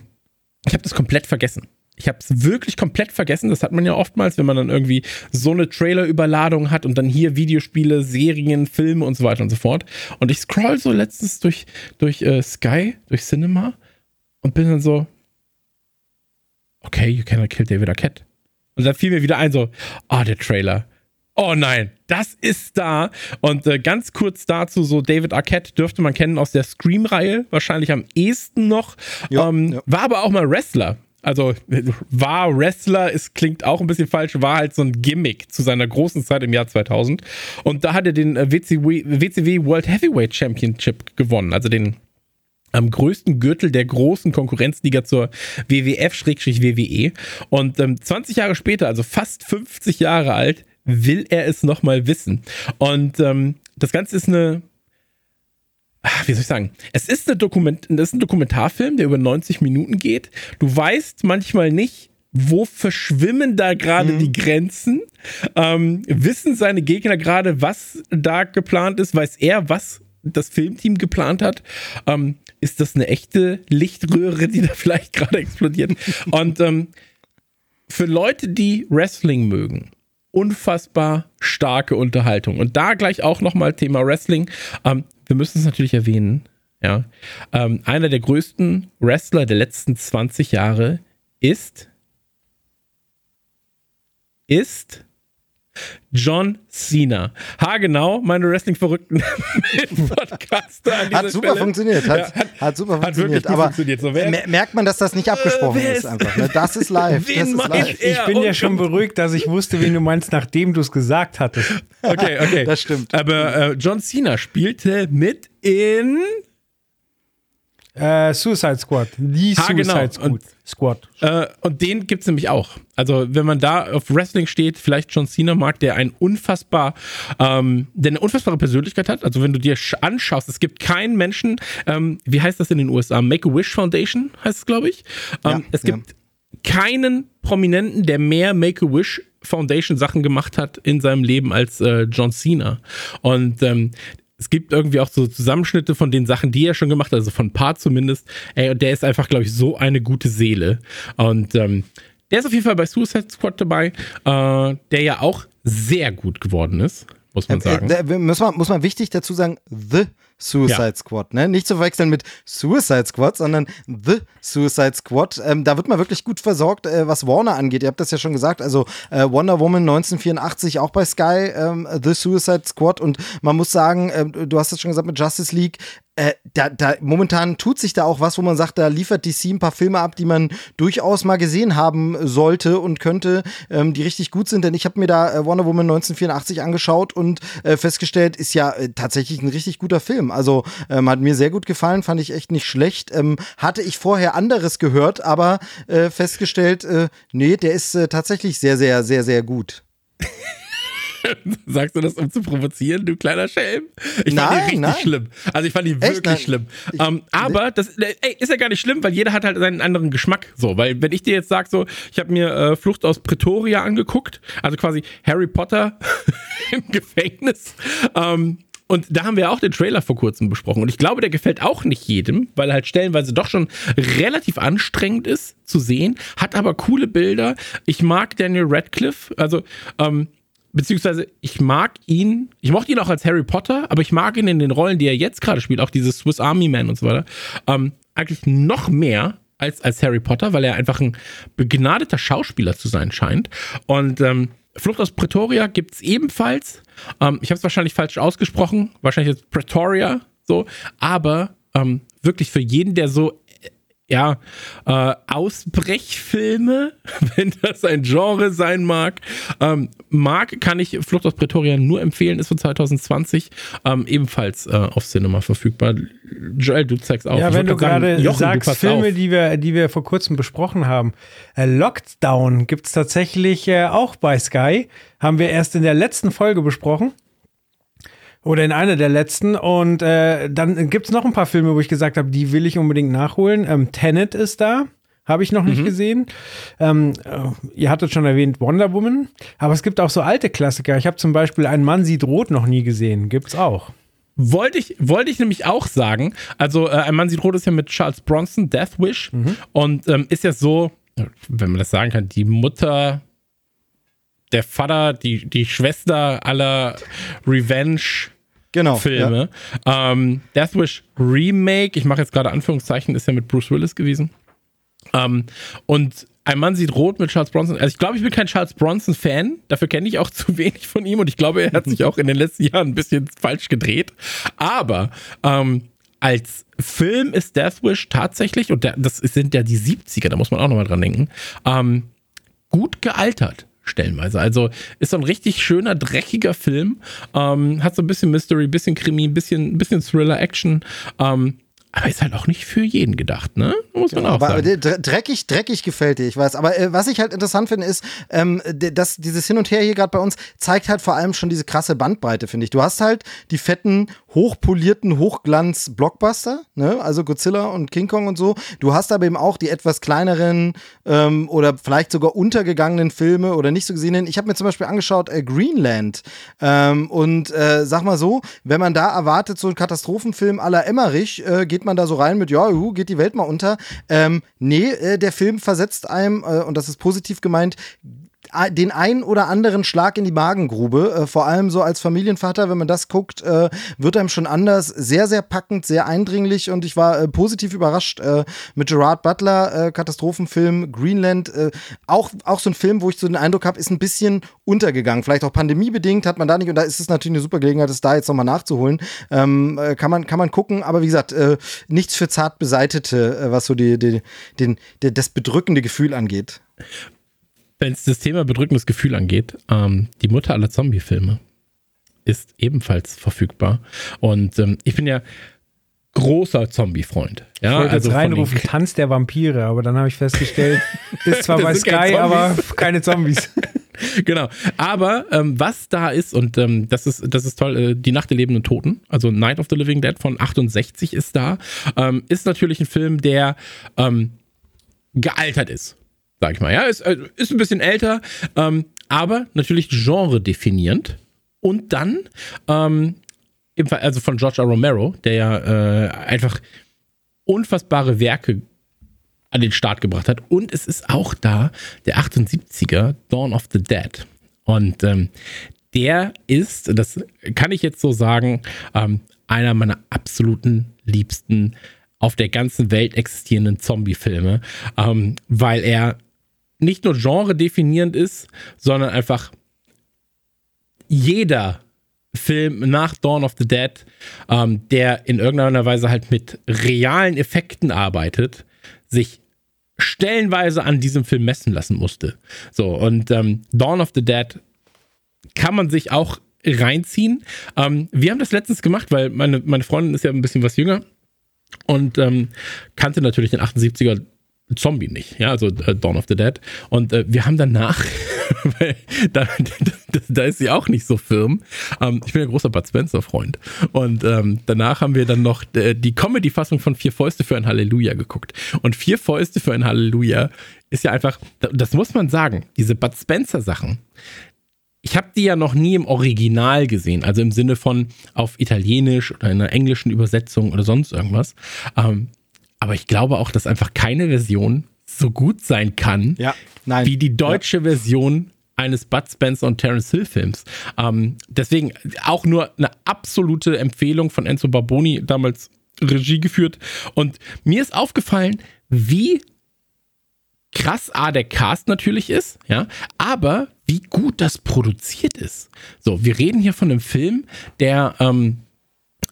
ich habe das komplett vergessen. Ich habe es wirklich komplett vergessen. Das hat man ja oftmals, wenn man dann irgendwie so eine Trailer-Überladung hat und dann hier Videospiele, Serien, Filme und so weiter und so fort. Und ich scroll so letztens durch, durch äh, Sky, durch Cinema und bin dann so, okay, you cannot kill David Arquette. Und dann fiel mir wieder ein, so, ah, oh, der Trailer. Oh nein, das ist da. Und äh, ganz kurz dazu, so David Arquette dürfte man kennen aus der Scream-Reihe, wahrscheinlich am ehesten noch. Ja, ähm, ja. War aber auch mal Wrestler. Also *laughs* war Wrestler, es klingt auch ein bisschen falsch, war halt so ein Gimmick zu seiner großen Zeit im Jahr 2000. Und da hat er den WCW, äh, WCW World Heavyweight Championship gewonnen, also den am größten Gürtel der großen Konkurrenzliga zur WWF-WWE. Und ähm, 20 Jahre später, also fast 50 Jahre alt, will er es nochmal wissen. Und ähm, das Ganze ist eine, wie soll ich sagen, es ist, eine Dokument, das ist ein Dokumentarfilm, der über 90 Minuten geht. Du weißt manchmal nicht, wo verschwimmen da gerade mhm. die Grenzen? Ähm, wissen seine Gegner gerade, was da geplant ist? Weiß er, was das Filmteam geplant hat? Ähm, ist das eine echte Lichtröhre, die da *laughs* vielleicht gerade explodiert? Und ähm, für Leute, die Wrestling mögen, unfassbar starke Unterhaltung. Und da gleich auch nochmal Thema Wrestling. Ähm, wir müssen es natürlich erwähnen. Ja, ähm, einer der größten Wrestler der letzten 20 Jahre ist ist John Cena. Ha, genau, meine Wrestling-Verrückten *laughs* Podcaster. Hat super Stelle. funktioniert. Hat, ja, hat, hat, super hat funktioniert. Aber funktioniert. So, merkt man, dass das nicht abgesprochen äh, ist, einfach. Ne? *laughs* Das ist live. Das ist live. Ich, bin ja schon beruhigt, dass ich wusste, wen du meinst, nachdem du es gesagt hattest. Okay, okay. Das stimmt. Aber äh, John Cena spielte mit in äh, Suicide Squad. Die ha, genau. Suicide genau. und, Squad. Äh, und den gibt es nämlich auch. Also, wenn man da auf Wrestling steht, vielleicht John Cena mag, der ein unfassbar, ähm, der eine unfassbare Persönlichkeit hat. Also, wenn du dir anschaust, es gibt keinen Menschen, ähm, wie heißt das in den USA? Make-A-Wish Foundation heißt es, glaube ich. Ähm, ja, es gibt ja. keinen Prominenten, der mehr Make-A-Wish Foundation Sachen gemacht hat in seinem Leben als äh, John Cena. Und ähm, es gibt irgendwie auch so Zusammenschnitte von den Sachen, die er schon gemacht hat, also von Part zumindest. Ey, und der ist einfach, glaube ich, so eine gute Seele. Und ähm, der ist auf jeden Fall bei Suicide Squad dabei, äh, der ja auch sehr gut geworden ist, muss man sagen. Äh, äh, muss, man, muss man wichtig dazu sagen, The Suicide ja. Squad, ne? Nicht zu verwechseln mit Suicide Squad, sondern The Suicide Squad. Ähm, da wird man wirklich gut versorgt, äh, was Warner angeht. Ihr habt das ja schon gesagt, also äh, Wonder Woman 1984 auch bei Sky, ähm, The Suicide Squad und man muss sagen, äh, du hast es schon gesagt mit Justice League, äh, da, da, momentan tut sich da auch was, wo man sagt, da liefert DC ein paar Filme ab, die man durchaus mal gesehen haben sollte und könnte, ähm, die richtig gut sind. Denn ich habe mir da äh, Wonder Woman 1984 angeschaut und äh, festgestellt, ist ja äh, tatsächlich ein richtig guter Film. Also ähm, hat mir sehr gut gefallen, fand ich echt nicht schlecht. Ähm, hatte ich vorher anderes gehört, aber äh, festgestellt, äh, nee, der ist tatsächlich sehr, sehr, sehr, sehr gut. *laughs* *laughs* Sagst du das, um zu provozieren, du kleiner Schelm? Ich nein, fand die richtig nein. schlimm. Also ich fand die wirklich Echt? schlimm. Ich, um, ähm, aber das ey, ist ja gar nicht schlimm, weil jeder hat halt seinen anderen Geschmack. So, weil wenn ich dir jetzt sag, so, ich habe mir äh, Flucht aus Pretoria angeguckt, also quasi Harry Potter *laughs* im Gefängnis. Um, und da haben wir auch den Trailer vor kurzem besprochen. Und ich glaube, der gefällt auch nicht jedem, weil er halt stellenweise doch schon relativ anstrengend ist zu sehen, hat aber coole Bilder. Ich mag Daniel Radcliffe. Also, ähm, beziehungsweise ich mag ihn, ich mochte ihn auch als Harry Potter, aber ich mag ihn in den Rollen, die er jetzt gerade spielt, auch dieses Swiss Army Man und so weiter, ähm, eigentlich noch mehr als, als Harry Potter, weil er einfach ein begnadeter Schauspieler zu sein scheint. Und ähm, Flucht aus Pretoria gibt es ebenfalls. Ähm, ich habe es wahrscheinlich falsch ausgesprochen, wahrscheinlich ist Pretoria so, aber ähm, wirklich für jeden, der so ja, äh, Ausbrechfilme, *laughs* wenn das ein Genre sein mag. Ähm, mag, kann ich Flucht aus Pretoria nur empfehlen, ist von 2020 ähm, ebenfalls äh, auf Cinema verfügbar. Joel, du zeigst auch. Ja, wenn du gerade sagst, Filme, die wir, die wir vor kurzem besprochen haben. Äh, Lockdown gibt es tatsächlich äh, auch bei Sky. Haben wir erst in der letzten Folge besprochen. Oder in einer der letzten. Und äh, dann gibt es noch ein paar Filme, wo ich gesagt habe, die will ich unbedingt nachholen. Ähm, Tenet ist da. Habe ich noch nicht mhm. gesehen. Ähm, äh, ihr hattet schon erwähnt Wonder Woman. Aber es gibt auch so alte Klassiker. Ich habe zum Beispiel Ein Mann sieht rot noch nie gesehen. Gibt's auch. Wollte ich, wollte ich nämlich auch sagen. Also, äh, Ein Mann sieht rot ist ja mit Charles Bronson, Death Wish. Mhm. Und ähm, ist ja so, wenn man das sagen kann, die Mutter der Vater, die, die Schwester aller Revenge genau, Filme. Ja. Ähm, Death Wish Remake, ich mache jetzt gerade Anführungszeichen, ist ja mit Bruce Willis gewesen. Ähm, und ein Mann sieht rot mit Charles Bronson. Also ich glaube, ich bin kein Charles Bronson-Fan. Dafür kenne ich auch *laughs* zu wenig von ihm und ich glaube, er hat sich auch in den letzten Jahren ein bisschen falsch gedreht. Aber ähm, als Film ist Death Wish tatsächlich, und das sind ja die 70er, da muss man auch nochmal dran denken, ähm, gut gealtert stellenweise. Also ist so ein richtig schöner, dreckiger Film. Ähm, hat so ein bisschen Mystery, bisschen Krimi, bisschen, bisschen Thriller, Action. Ähm, aber ist halt auch nicht für jeden gedacht, ne? Muss man ja, auch aber sagen. Dreckig, dreckig gefällt dir, ich weiß. Aber äh, was ich halt interessant finde, ist, ähm, dass dieses Hin und Her hier gerade bei uns zeigt halt vor allem schon diese krasse Bandbreite, finde ich. Du hast halt die fetten, hochpolierten Hochglanz-Blockbuster, ne? Also Godzilla und King Kong und so. Du hast aber eben auch die etwas kleineren ähm, oder vielleicht sogar untergegangenen Filme oder nicht so gesehenen. Ich habe mir zum Beispiel angeschaut äh, Greenland. Ähm, und äh, sag mal so, wenn man da erwartet, so ein Katastrophenfilm aller Emmerich, äh, geht man da so rein mit, ja, juhu, geht die Welt mal unter. Ähm, nee, äh, der Film versetzt einem, äh, und das ist positiv gemeint, den einen oder anderen Schlag in die Magengrube. Äh, vor allem so als Familienvater, wenn man das guckt, äh, wird einem schon anders. Sehr, sehr packend, sehr eindringlich und ich war äh, positiv überrascht äh, mit Gerard Butler, äh, Katastrophenfilm, Greenland. Äh, auch, auch so ein Film, wo ich so den Eindruck habe, ist ein bisschen untergegangen. Vielleicht auch pandemiebedingt hat man da nicht und da ist es natürlich eine super Gelegenheit, das da jetzt nochmal nachzuholen. Ähm, kann, man, kann man gucken, aber wie gesagt, nichts für zart beseitete, was so die, die, den, die, das bedrückende Gefühl angeht wenn es das Thema bedrückendes Gefühl angeht, ähm, die Mutter aller Zombie-Filme ist ebenfalls verfügbar. Und ähm, ich bin ja großer Zombie-Freund. Ja, ich wollte also jetzt reinrufen, Tanz der Vampire, aber dann habe ich festgestellt, *laughs* ist zwar bei Sky, aber *laughs* keine Zombies. *laughs* genau. Aber ähm, was da ist, und ähm, das ist, das ist toll, äh, Die Nacht der lebenden Toten, also Night of the Living Dead von 68 ist da, ähm, ist natürlich ein Film, der ähm, gealtert ist sag ich mal. Ja, ist, äh, ist ein bisschen älter, ähm, aber natürlich genre definierend. Und dann, ähm, also von George R. Romero, der ja äh, einfach unfassbare Werke an den Start gebracht hat. Und es ist auch da der 78er Dawn of the Dead. Und ähm, der ist, das kann ich jetzt so sagen, ähm, einer meiner absoluten liebsten auf der ganzen Welt existierenden Zombie-Filme, ähm, weil er nicht nur genre definierend ist, sondern einfach jeder Film nach Dawn of the Dead, ähm, der in irgendeiner Weise halt mit realen Effekten arbeitet, sich stellenweise an diesem Film messen lassen musste. So, und ähm, Dawn of the Dead kann man sich auch reinziehen. Ähm, wir haben das letztens gemacht, weil meine, meine Freundin ist ja ein bisschen was jünger und ähm, kannte natürlich den 78er Zombie nicht, ja, also äh, Dawn of the Dead. Und äh, wir haben danach, *laughs* da, da, da, ist sie auch nicht so firm. Ähm, ich bin ein großer Bud Spencer-Freund. Und ähm, danach haben wir dann noch äh, die Comedy-Fassung von Vier Fäuste für ein Halleluja geguckt. Und Vier Fäuste für ein Halleluja ist ja einfach, das muss man sagen, diese Bud Spencer-Sachen. Ich habe die ja noch nie im Original gesehen, also im Sinne von auf Italienisch oder in einer englischen Übersetzung oder sonst irgendwas. Ähm, aber ich glaube auch, dass einfach keine Version so gut sein kann, ja, wie die deutsche ja. Version eines Bud Spencer und Terence Hill Films. Ähm, deswegen auch nur eine absolute Empfehlung von Enzo Barboni, damals Regie geführt. Und mir ist aufgefallen, wie krass A, der Cast natürlich ist, ja, aber wie gut das produziert ist. So, wir reden hier von einem Film, der ähm,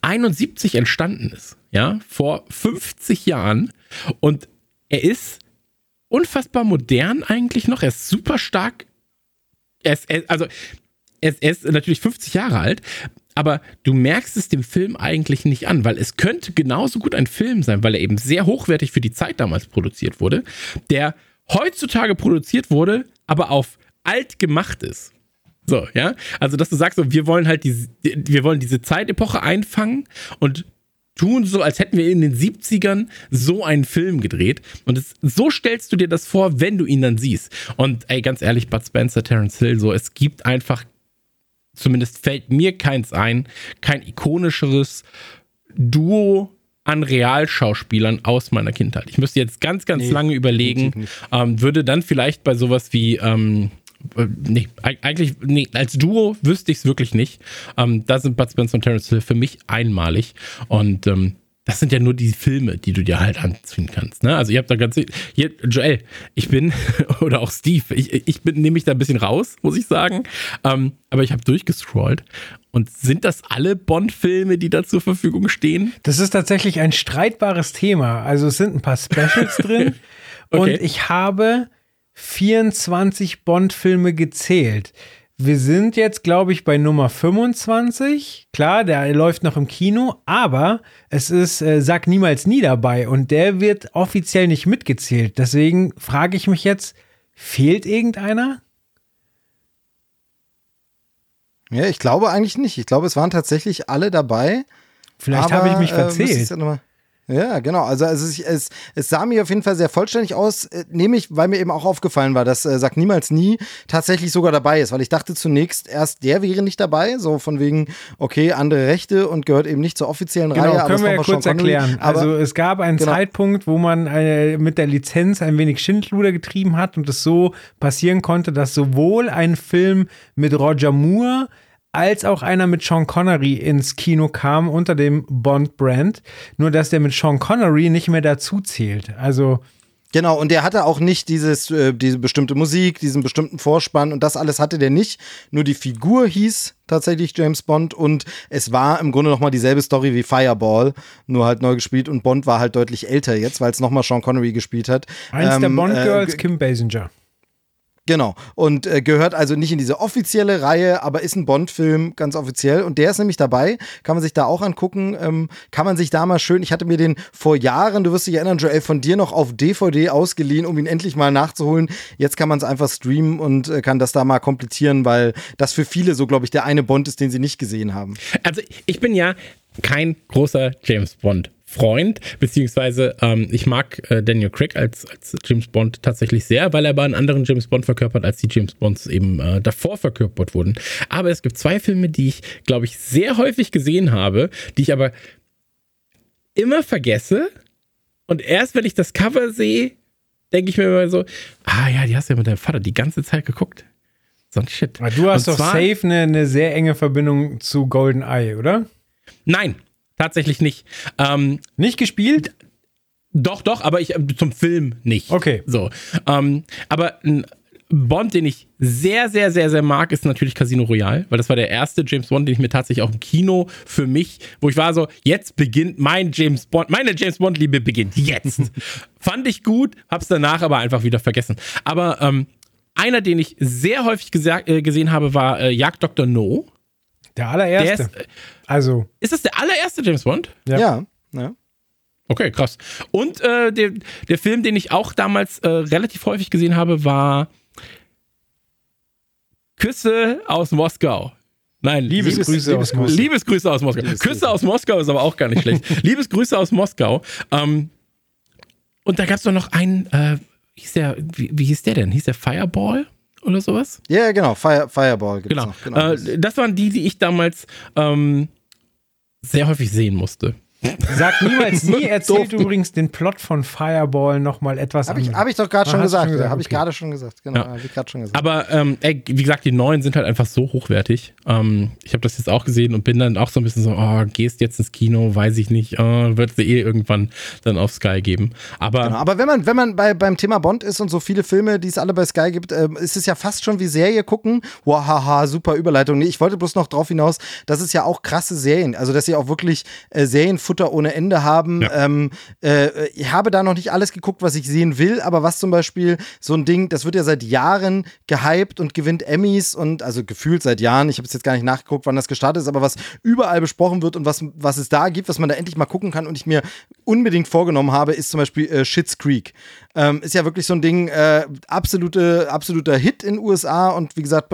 71 entstanden ist ja, vor 50 Jahren und er ist unfassbar modern eigentlich noch, er ist super stark, er ist, er, also er ist, er ist natürlich 50 Jahre alt, aber du merkst es dem Film eigentlich nicht an, weil es könnte genauso gut ein Film sein, weil er eben sehr hochwertig für die Zeit damals produziert wurde, der heutzutage produziert wurde, aber auf alt gemacht ist. So, ja. Also, dass du sagst, so, wir wollen halt die, wir wollen diese Zeitepoche einfangen und tun so, als hätten wir in den 70ern so einen Film gedreht. Und es, so stellst du dir das vor, wenn du ihn dann siehst. Und ey, ganz ehrlich, Bud Spencer, Terence Hill, so, es gibt einfach, zumindest fällt mir keins ein, kein ikonischeres Duo an Realschauspielern aus meiner Kindheit. Ich müsste jetzt ganz, ganz nee, lange überlegen, ähm, würde dann vielleicht bei sowas wie, ähm, äh, nee, eigentlich, nee, als Duo wüsste ich es wirklich nicht. Ähm, da sind Bud Spencer und Terence Hill für mich einmalig. Und ähm, das sind ja nur die Filme, die du dir halt anziehen kannst. Ne? Also ihr habt da ganz, hier, Joel, ich bin, *laughs* oder auch Steve, ich, ich bin, nehme mich da ein bisschen raus, muss ich sagen. Ähm, aber ich habe durchgescrollt. Und sind das alle Bond-Filme, die da zur Verfügung stehen? Das ist tatsächlich ein streitbares Thema. Also es sind ein paar Specials *laughs* drin. okay. Und ich habe 24 Bond-Filme gezählt. Wir sind jetzt, glaube ich, bei Nummer 25. Klar, der läuft noch im Kino, aber es ist äh, Sag niemals nie dabei und der wird offiziell nicht mitgezählt. Deswegen frage ich mich jetzt, fehlt irgendeiner? Ja, ich glaube eigentlich nicht. Ich glaube, es waren tatsächlich alle dabei. Vielleicht habe ich mich äh, verzählt. Äh, ja, genau. Also, also es, es, es, sah mir auf jeden Fall sehr vollständig aus, äh, nämlich weil mir eben auch aufgefallen war, dass äh, Sag niemals nie tatsächlich sogar dabei ist, weil ich dachte zunächst erst, der wäre nicht dabei, so von wegen, okay, andere Rechte und gehört eben nicht zur offiziellen genau, Reihe. Können wir ja kurz erklären. Aber, also es gab einen genau. Zeitpunkt, wo man äh, mit der Lizenz ein wenig Schindluder getrieben hat und es so passieren konnte, dass sowohl ein Film mit Roger Moore als auch einer mit Sean Connery ins Kino kam unter dem Bond-Brand. Nur dass der mit Sean Connery nicht mehr dazu zählt. Also. Genau, und der hatte auch nicht dieses, äh, diese bestimmte Musik, diesen bestimmten Vorspann und das alles hatte der nicht. Nur die Figur hieß tatsächlich James Bond und es war im Grunde nochmal dieselbe Story wie Fireball, nur halt neu gespielt und Bond war halt deutlich älter jetzt, weil es nochmal Sean Connery gespielt hat. Eins ähm, der Bond-Girls, äh, Kim Basinger. Genau. Und äh, gehört also nicht in diese offizielle Reihe, aber ist ein Bond-Film ganz offiziell. Und der ist nämlich dabei. Kann man sich da auch angucken. Ähm, kann man sich da mal schön. Ich hatte mir den vor Jahren, du wirst dich erinnern, Joel, von dir noch auf DVD ausgeliehen, um ihn endlich mal nachzuholen. Jetzt kann man es einfach streamen und äh, kann das da mal komplettieren, weil das für viele so, glaube ich, der eine Bond ist, den sie nicht gesehen haben. Also ich bin ja kein großer James Bond Freund, beziehungsweise ähm, ich mag äh, Daniel Craig als, als James Bond tatsächlich sehr, weil er aber einen anderen James Bond verkörpert, als die James Bonds eben äh, davor verkörpert wurden. Aber es gibt zwei Filme, die ich, glaube ich, sehr häufig gesehen habe, die ich aber immer vergesse. Und erst, wenn ich das Cover sehe, denke ich mir immer so, ah ja, die hast du ja mit deinem Vater die ganze Zeit geguckt. So ein Shit. Aber du hast Und doch safe eine, eine sehr enge Verbindung zu Golden Eye, oder? Nein, tatsächlich nicht. Ähm, nicht gespielt? Doch, doch, aber ich äh, zum Film nicht. Okay. So. Ähm, aber ein Bond, den ich sehr, sehr, sehr, sehr mag, ist natürlich Casino Royale, weil das war der erste James Bond, den ich mir tatsächlich auch im Kino für mich, wo ich war so, jetzt beginnt mein James Bond, meine James Bond-Liebe beginnt jetzt. *laughs* Fand ich gut, hab's danach aber einfach wieder vergessen. Aber ähm, einer, den ich sehr häufig äh, gesehen habe, war äh, Jagd Dr. No. Der allererste. Der ist, äh, also. Ist das der allererste James Bond? Ja. ja. ja. Okay, krass. Und äh, der, der Film, den ich auch damals äh, relativ häufig gesehen habe, war Küsse aus Moskau. Nein, Liebesgrüße Liebes, aus Moskau. Liebesgrüße aus Moskau. Küsse aus Moskau ist aber auch gar nicht schlecht. *laughs* Liebesgrüße aus Moskau. Ähm, und da gab es doch noch einen, äh, hieß der, wie, wie, hieß der denn? Hieß der Fireball oder sowas? Ja, genau, Fire, Fireball gibt's genau. noch. Genau. Äh, das waren die, die ich damals ähm, sehr häufig sehen musste. Sag niemals *laughs* nie, erzählt übrigens den Plot von Fireball nochmal etwas Habe ich, hab ich doch gerade schon, gesagt. Gesagt. Habe ich gerade schon gesagt. Genau, ja. habe ich gerade schon gesagt. Aber ähm, ey, wie gesagt, die neuen sind halt einfach so hochwertig. Ähm, ich habe das jetzt auch gesehen und bin dann auch so ein bisschen so, oh, gehst jetzt ins Kino, weiß ich nicht, oh, wird sie eh irgendwann dann auf Sky geben. Aber, genau, aber wenn man, wenn man bei, beim Thema Bond ist und so viele Filme, die es alle bei Sky gibt, äh, ist es ja fast schon wie Serie gucken. Wahaha, super Überleitung. Nee, ich wollte bloß noch drauf hinaus, dass es ja auch krasse Serien, also dass sie auch wirklich äh, Serienfutter ohne Ende haben. Ja. Ähm, äh, ich habe da noch nicht alles geguckt, was ich sehen will, aber was zum Beispiel so ein Ding, das wird ja seit Jahren gehypt und gewinnt Emmys und also gefühlt seit Jahren. Ich habe es jetzt gar nicht nachgeguckt, wann das gestartet ist, aber was überall besprochen wird und was, was es da gibt, was man da endlich mal gucken kann und ich mir unbedingt vorgenommen habe, ist zum Beispiel äh, Shits Creek. Ähm, ist ja wirklich so ein Ding, äh, absolute, absoluter Hit in USA und wie gesagt,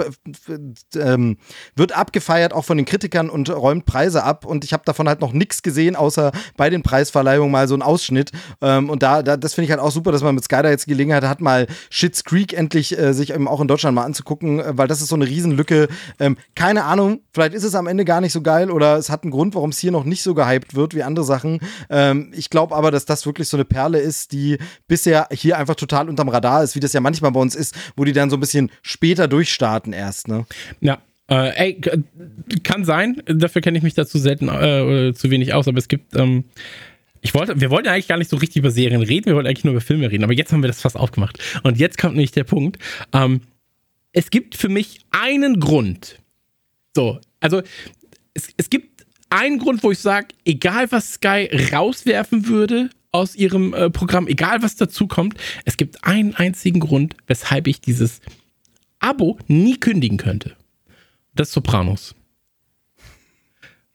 ähm, wird abgefeiert auch von den Kritikern und räumt Preise ab. Und ich habe davon halt noch nichts gesehen, außer bei den Preisverleihungen mal so einen Ausschnitt. Ähm, und da, da das finde ich halt auch super, dass man mit Sky da jetzt Gelegenheit hat, mal Shits Creek endlich äh, sich eben auch in Deutschland mal anzugucken, äh, weil das ist so eine Riesenlücke. Ähm, keine Ahnung, vielleicht ist es am Ende gar nicht so geil oder es hat einen Grund, warum es hier noch nicht so gehypt wird wie andere Sachen. Ähm, ich glaube aber, dass das wirklich so eine Perle ist, die bisher hier einfach total unterm Radar ist, wie das ja manchmal bei uns ist, wo die dann so ein bisschen später durchstarten erst. Ne? Ja, äh, ey, kann sein. Dafür kenne ich mich dazu selten äh, zu wenig aus, aber es gibt. Ähm, ich wollte, wir wollten eigentlich gar nicht so richtig über Serien reden, wir wollten eigentlich nur über Filme reden, aber jetzt haben wir das fast aufgemacht. Und jetzt kommt nämlich der Punkt. Ähm, es gibt für mich einen Grund. So, also es, es gibt einen Grund, wo ich sage, egal was Sky rauswerfen würde aus ihrem äh, Programm, egal was dazu kommt, es gibt einen einzigen Grund, weshalb ich dieses Abo nie kündigen könnte das Sopranos.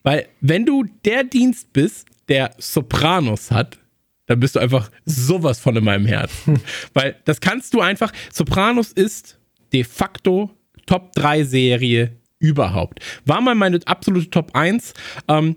Weil, wenn du der Dienst bist, der Sopranos hat, dann bist du einfach sowas von in meinem Herzen. *laughs* Weil das kannst du einfach. Sopranos ist de facto Top 3 Serie überhaupt. War mal meine absolute Top 1. Ähm,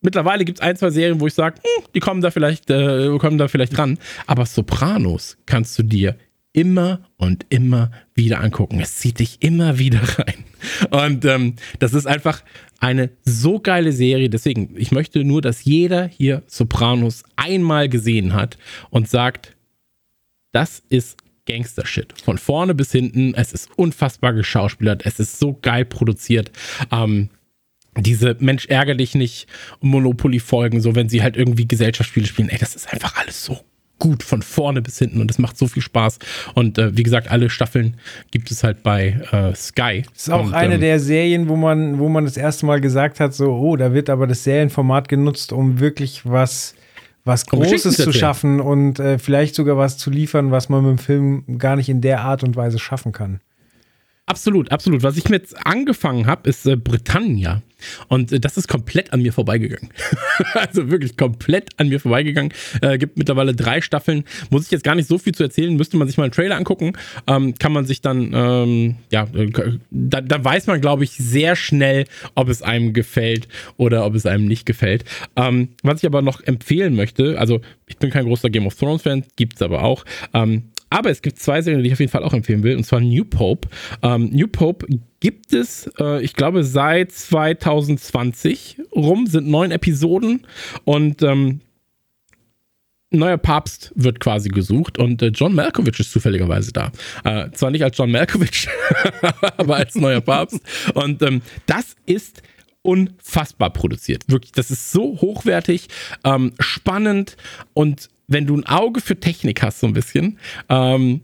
mittlerweile gibt es ein, zwei Serien, wo ich sage, hm, die kommen da vielleicht, äh, kommen da vielleicht ran. Aber Sopranos kannst du dir immer und immer wieder angucken. Es zieht dich immer wieder *laughs* rein. Und ähm, das ist einfach eine so geile Serie. Deswegen, ich möchte nur, dass jeder hier Sopranos einmal gesehen hat und sagt, das ist Gangster-Shit. Von vorne bis hinten. Es ist unfassbar geschauspielert. Es ist so geil produziert. Ähm, diese Mensch ärger dich nicht Monopoly-Folgen, so wenn sie halt irgendwie Gesellschaftsspiele spielen, ey, das ist einfach alles so gut von vorne bis hinten und es macht so viel Spaß. Und äh, wie gesagt, alle Staffeln gibt es halt bei äh, Sky. Das ist auch und, eine ähm, der Serien, wo man, wo man das erste Mal gesagt hat, so, oh, da wird aber das Serienformat genutzt, um wirklich was, was Großes zu schaffen und äh, vielleicht sogar was zu liefern, was man mit dem Film gar nicht in der Art und Weise schaffen kann. Absolut, absolut. Was ich mir jetzt angefangen habe, ist äh, Britannia. Und äh, das ist komplett an mir vorbeigegangen. *laughs* also wirklich komplett an mir vorbeigegangen. Äh, gibt mittlerweile drei Staffeln. Muss ich jetzt gar nicht so viel zu erzählen. Müsste man sich mal einen Trailer angucken. Ähm, kann man sich dann, ähm, ja, äh, da, da, weiß man, glaube ich, sehr schnell, ob es einem gefällt oder ob es einem nicht gefällt. Ähm, was ich aber noch empfehlen möchte, also ich bin kein großer Game of Thrones Fan, gibt es aber auch. Aber es gibt zwei Serien, die ich auf jeden Fall auch empfehlen will, und zwar New Pope. Ähm, New Pope gibt es, äh, ich glaube, seit 2020 rum, sind neun Episoden und ähm, neuer Papst wird quasi gesucht und äh, John Malkovich ist zufälligerweise da. Äh, zwar nicht als John Malkovich, *laughs* aber als neuer Papst. Und ähm, das ist unfassbar produziert. Wirklich, das ist so hochwertig, ähm, spannend und wenn du ein Auge für Technik hast, so ein bisschen, ähm,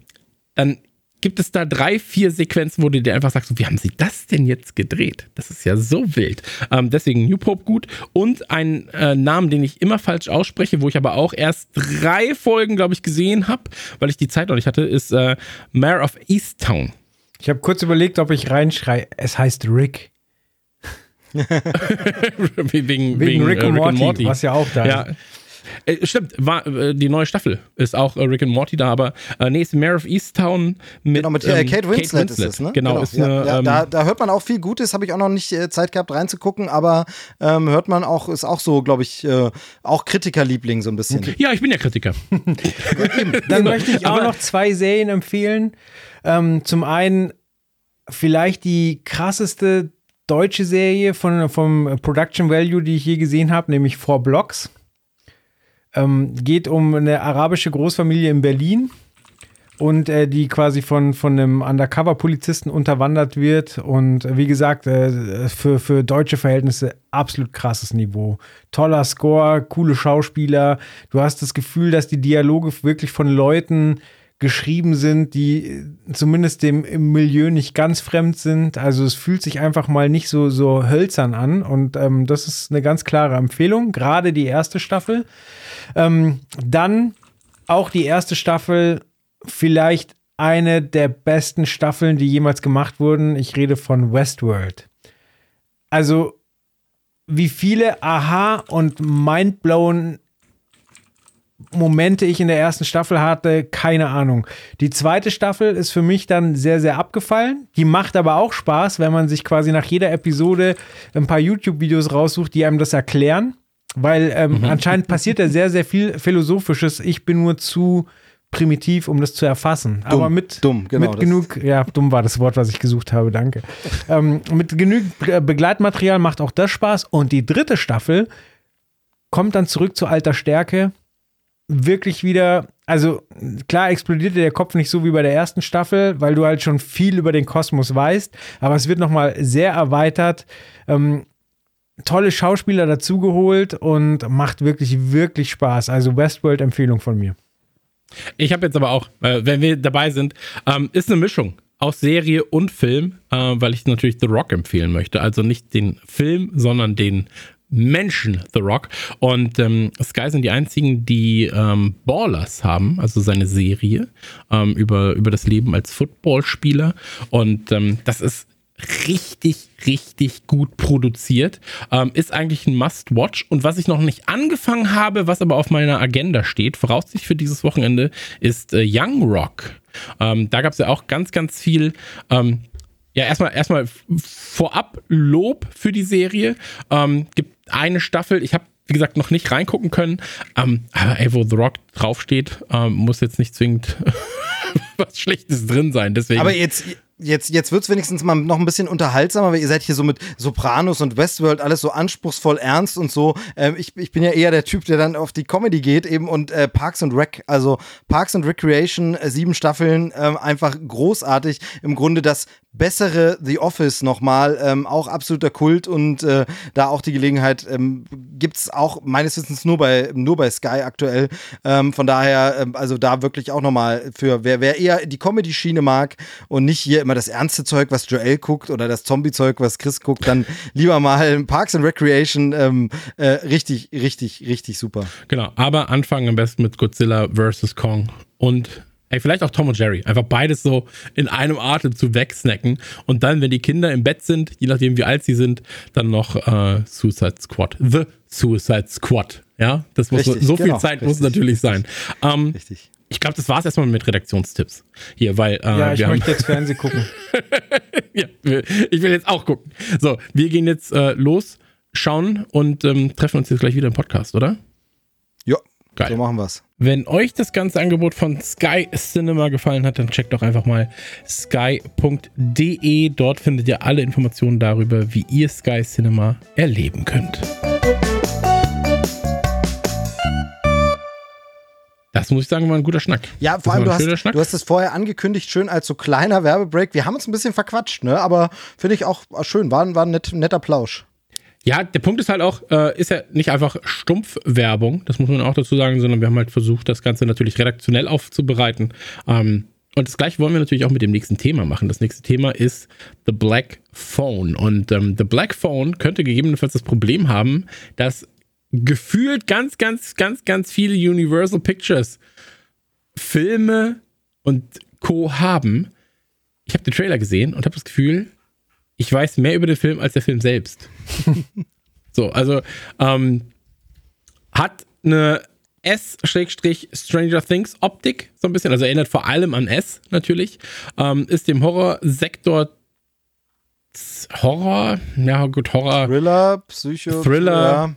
dann gibt es da drei, vier Sequenzen, wo du dir einfach sagst, wie haben sie das denn jetzt gedreht? Das ist ja so wild. Ähm, deswegen New Pope gut. Und ein äh, Namen, den ich immer falsch ausspreche, wo ich aber auch erst drei Folgen, glaube ich, gesehen habe, weil ich die Zeit noch nicht hatte, ist äh, Mayor of Easttown. Ich habe kurz überlegt, ob ich reinschreie. Es heißt Rick. *laughs* wegen, wegen, wegen, Rick, und, äh, Rick Morty, und Morty, was ja auch da ja. ist. Äh, stimmt, war äh, die neue Staffel ist auch äh, Rick and Morty da, aber äh, nee, ist Mayor of Easttown mit, genau, mit äh, ähm, Kate, Winslet Kate, Winslet ist es, ne? Genau, genau. ist ja, eine, ja, ähm, da, da, hört man auch viel Gutes, habe ich auch noch nicht äh, Zeit gehabt reinzugucken, aber ähm, hört man auch, ist auch so, glaube ich, äh, auch Kritikerliebling so ein bisschen. Okay. *laughs* Ja, ich bin ja Kritiker. *laughs* Dann möchte ich auch noch zwei Serien empfehlen. Ähm, zum einen vielleicht die krasseste deutsche Serie von, vom Production Value, die ich je gesehen habe, nämlich Four Blocks. Ähm, geht um eine arabische Großfamilie in Berlin und äh, die quasi von, von einem Undercover-Polizisten unterwandert wird. Und äh, wie gesagt, äh, für, für deutsche Verhältnisse absolut krasses Niveau. Toller Score, coole Schauspieler. Du hast das Gefühl, dass die Dialoge wirklich von Leuten geschrieben sind, die zumindest dem Milieu nicht ganz fremd sind. Also es fühlt sich einfach mal nicht so, so hölzern an und ähm, das ist eine ganz klare Empfehlung, gerade die erste Staffel. Ähm, dann auch die erste Staffel, vielleicht eine der besten Staffeln, die jemals gemacht wurden. Ich rede von Westworld. Also wie viele Aha und Mindblown Momente ich in der ersten Staffel hatte, keine Ahnung. Die zweite Staffel ist für mich dann sehr, sehr abgefallen. Die macht aber auch Spaß, wenn man sich quasi nach jeder Episode ein paar YouTube-Videos raussucht, die einem das erklären. Weil ähm, mhm. anscheinend passiert da sehr, sehr viel Philosophisches. Ich bin nur zu primitiv, um das zu erfassen. Dumm, aber mit, dumm, genau, mit genug, ja, dumm war das Wort, was ich gesucht habe, danke. ähm, mit genügend Begleitmaterial macht auch das Spaß. Und die dritte Staffel kommt dann zurück zu alter Stärke wirklich wieder, also klar explodierte der Kopf nicht so wie bei der ersten Staffel, weil du halt schon viel über den Kosmos weißt, aber es wird nochmal sehr erweitert. Ähm, tolle Schauspieler dazugeholt und macht wirklich, wirklich Spaß. Also Westworld-Empfehlung von mir. Ich habe jetzt aber auch, äh, wenn wir dabei sind, ähm, ist eine Mischung aus Serie und Film, äh, weil ich natürlich The Rock empfehlen möchte. Also nicht den Film, sondern den Menschen The Rock. Und ähm, Sky sind die einzigen, die ähm, Ballers haben, also seine Serie ähm, über, über das Leben als Footballspieler. Und ähm, das ist richtig, richtig gut produziert. Ähm, ist eigentlich ein Must-Watch. Und was ich noch nicht angefangen habe, was aber auf meiner Agenda steht, voraussichtlich für dieses Wochenende, ist äh, Young Rock. Ähm, da gab es ja auch ganz, ganz viel ähm, ja, erstmal erstmal vorab Lob für die Serie. Ähm, gibt eine Staffel, ich habe wie gesagt noch nicht reingucken können, ähm, aber ey, wo The Rock draufsteht, ähm, muss jetzt nicht zwingend *laughs* was Schlechtes drin sein. Deswegen. Aber jetzt, jetzt, jetzt wird es wenigstens mal noch ein bisschen unterhaltsamer, weil ihr seid hier so mit Sopranos und Westworld alles so anspruchsvoll ernst und so. Ähm, ich, ich bin ja eher der Typ, der dann auf die Comedy geht eben und äh, Parks and Rec, also Parks and Recreation, äh, sieben Staffeln, äh, einfach großartig. Im Grunde das bessere The Office nochmal, ähm, auch absoluter Kult und äh, da auch die Gelegenheit ähm, gibt es auch meines Wissens nur bei, nur bei Sky aktuell. Ähm, von daher, ähm, also da wirklich auch nochmal für wer, wer eher die Comedy-Schiene mag und nicht hier immer das ernste Zeug, was Joel guckt oder das Zombie-Zeug, was Chris guckt, dann *laughs* lieber mal Parks and Recreation. Ähm, äh, richtig, richtig, richtig super. Genau, aber anfangen am besten mit Godzilla vs. Kong und Ey, vielleicht auch Tom und Jerry. Einfach beides so in einem Atem zu wegsnacken. Und dann, wenn die Kinder im Bett sind, je nachdem wie alt sie sind, dann noch äh, Suicide Squad. The Suicide Squad. Ja, das muss richtig, so viel genau, Zeit richtig. muss natürlich sein. Ähm, richtig ich glaube, das war es erstmal mit Redaktionstipps. Hier, weil. Äh, ja, ich wir möchte haben jetzt Fernsehen gucken. *laughs* ja, ich will jetzt auch gucken. So, wir gehen jetzt äh, los, schauen und ähm, treffen uns jetzt gleich wieder im Podcast, oder? Ja, Geil. so machen wir's. Wenn euch das ganze Angebot von Sky Cinema gefallen hat, dann checkt doch einfach mal sky.de. Dort findet ihr alle Informationen darüber, wie ihr Sky Cinema erleben könnt. Das muss ich sagen, war ein guter Schnack. Ja, vor allem, du hast, du hast es vorher angekündigt, schön als so kleiner Werbebreak. Wir haben uns ein bisschen verquatscht, ne? aber finde ich auch schön. War, war ein net, netter Plausch. Ja, der Punkt ist halt auch, äh, ist ja nicht einfach Stumpfwerbung, das muss man auch dazu sagen, sondern wir haben halt versucht, das Ganze natürlich redaktionell aufzubereiten. Ähm, und das gleiche wollen wir natürlich auch mit dem nächsten Thema machen. Das nächste Thema ist The Black Phone. Und ähm, The Black Phone könnte gegebenenfalls das Problem haben, dass gefühlt ganz, ganz, ganz, ganz viele Universal Pictures Filme und Co. haben. Ich habe den Trailer gesehen und habe das Gefühl, ich weiß mehr über den Film als der Film selbst. *laughs* so, also ähm, hat eine S-Stranger Things Optik, so ein bisschen, also erinnert vor allem an S natürlich, ähm, ist dem Horrorsektor Horror, ja gut, Horror. Thriller, Psycho. Thriller.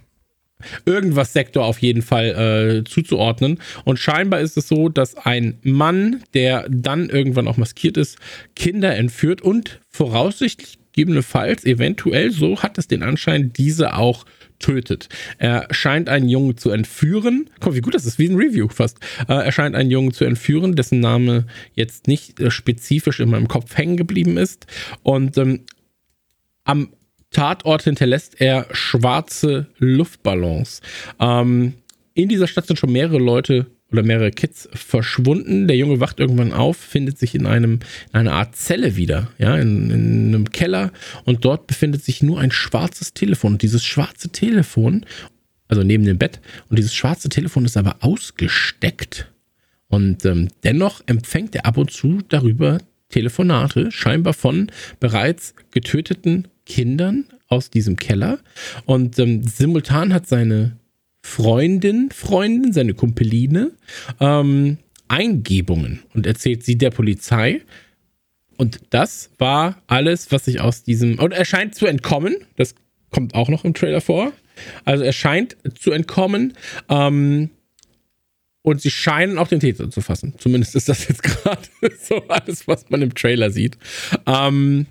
Irgendwas Sektor auf jeden Fall äh, zuzuordnen. Und scheinbar ist es so, dass ein Mann, der dann irgendwann auch maskiert ist, Kinder entführt und voraussichtlich gegebenenfalls, eventuell, so hat es den Anschein, diese auch tötet. Er scheint einen Jungen zu entführen. Guck, wie gut das ist, wie ein Review fast. Äh, er scheint einen Jungen zu entführen, dessen Name jetzt nicht äh, spezifisch in meinem Kopf hängen geblieben ist. Und ähm, am Tatort hinterlässt er schwarze Luftballons. Ähm, in dieser Stadt sind schon mehrere Leute oder mehrere Kids verschwunden. Der Junge wacht irgendwann auf, findet sich in einem in einer Art Zelle wieder, ja, in, in, einem Keller und dort befindet sich nur ein schwarzes Telefon. Und dieses schwarze Telefon, also neben dem Bett, und dieses schwarze Telefon ist aber ausgesteckt. Und ähm, dennoch empfängt er ab und zu darüber Telefonate, scheinbar von bereits getöteten Kindern aus diesem Keller. Und ähm, simultan hat seine Freundin, Freundin, seine Kumpeline, ähm, Eingebungen und erzählt sie der Polizei. Und das war alles, was sich aus diesem. Und er scheint zu entkommen. Das kommt auch noch im Trailer vor. Also er scheint zu entkommen. Ähm, und sie scheinen auch den Täter zu fassen. Zumindest ist das jetzt *laughs* gerade so alles, was man im Trailer sieht. Ähm,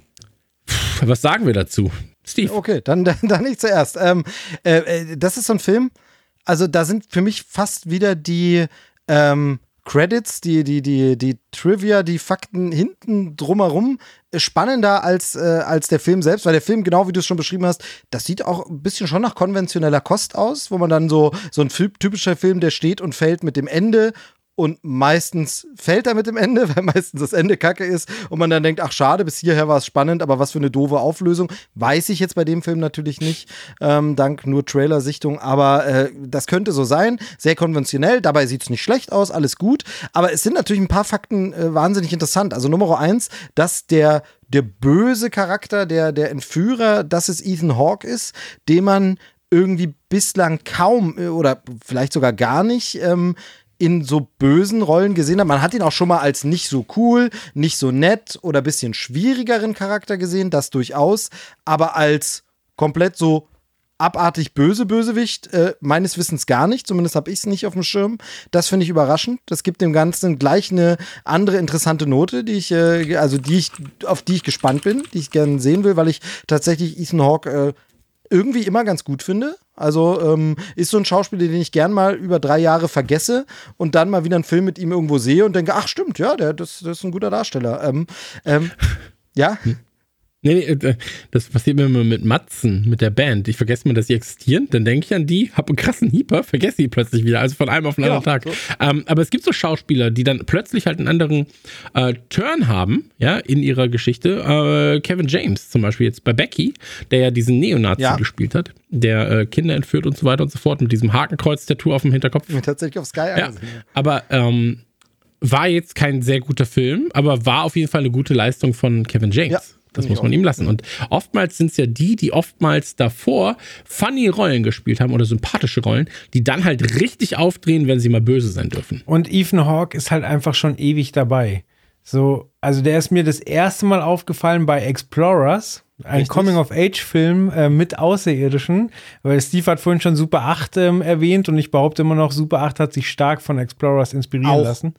was sagen wir dazu? Steve. Okay, dann, dann, *laughs* dann nicht zuerst. Ähm, äh, äh das ist so ein Film, also da sind für mich fast wieder die ähm, Credits, die, die, die, die Trivia, die Fakten hinten drumherum spannender als, äh, als der Film selbst, weil der Film, genau wie du es schon beschrieben hast, das sieht auch ein bisschen schon nach konventioneller Kost aus, wo man dann so, so ein typischer Film, der steht und fällt mit dem Ende und meistens fällt er mit dem Ende, *laughs* weil meistens das Ende kacke ist. Und man dann denkt, ach schade, bis hierher war es spannend, aber was für eine doofe Auflösung, weiß ich jetzt bei dem Film natürlich nicht, ähm, dank nur Trailersichtung, aber äh, das könnte so sein, sehr konventionell, dabei sieht es nicht schlecht aus, alles gut, aber es sind natürlich ein paar Fakten äh, wahnsinnig interessant. Also Nummer eins, dass der der böse Charakter, der, der Entführer, dass es Ethan Hawke ist, den man irgendwie bislang kaum äh, oder vielleicht sogar gar nicht ähm, in so bösen Rollen gesehen hat. Man hat ihn auch schon mal als nicht so cool, nicht so nett oder bisschen schwierigeren Charakter gesehen, das durchaus, aber als komplett so abartig böse Bösewicht äh, meines Wissens gar nicht, zumindest habe ich es nicht auf dem Schirm. Das finde ich überraschend. Das gibt dem Ganzen gleich eine andere interessante Note, die ich äh, also die ich auf die ich gespannt bin, die ich gerne sehen will, weil ich tatsächlich Ethan Hawke äh, irgendwie immer ganz gut finde. Also ähm, ist so ein Schauspieler, den ich gern mal über drei Jahre vergesse und dann mal wieder einen Film mit ihm irgendwo sehe und denke, ach stimmt, ja, der, das, das ist ein guter Darsteller. Ähm, ähm, ja. Hm. Nee, nee, äh, das passiert mir immer mit Matzen, mit der Band. Ich vergesse mal, dass sie existieren, dann denke ich an die, habe einen krassen Hieper, vergesse sie plötzlich wieder, also von einem auf den anderen ja, Tag. So. Ähm, aber es gibt so Schauspieler, die dann plötzlich halt einen anderen äh, Turn haben, ja, in ihrer Geschichte. Äh, Kevin James zum Beispiel jetzt bei Becky, der ja diesen Neonazi ja. gespielt hat, der äh, Kinder entführt und so weiter und so fort, mit diesem Hakenkreuz-Tattoo auf dem Hinterkopf. Mir tatsächlich auf Sky ja, angesehen. Aber ähm, war jetzt kein sehr guter Film, aber war auf jeden Fall eine gute Leistung von Kevin James. Ja. Das muss man ihm lassen. Und oftmals sind es ja die, die oftmals davor funny Rollen gespielt haben oder sympathische Rollen, die dann halt richtig aufdrehen, wenn sie mal böse sein dürfen. Und Ethan Hawke ist halt einfach schon ewig dabei. So, also der ist mir das erste Mal aufgefallen bei Explorers, ein Coming-of-Age-Film äh, mit Außerirdischen, weil Steve hat vorhin schon Super 8 ähm, erwähnt und ich behaupte immer noch, Super 8 hat sich stark von Explorers inspirieren Auch, lassen.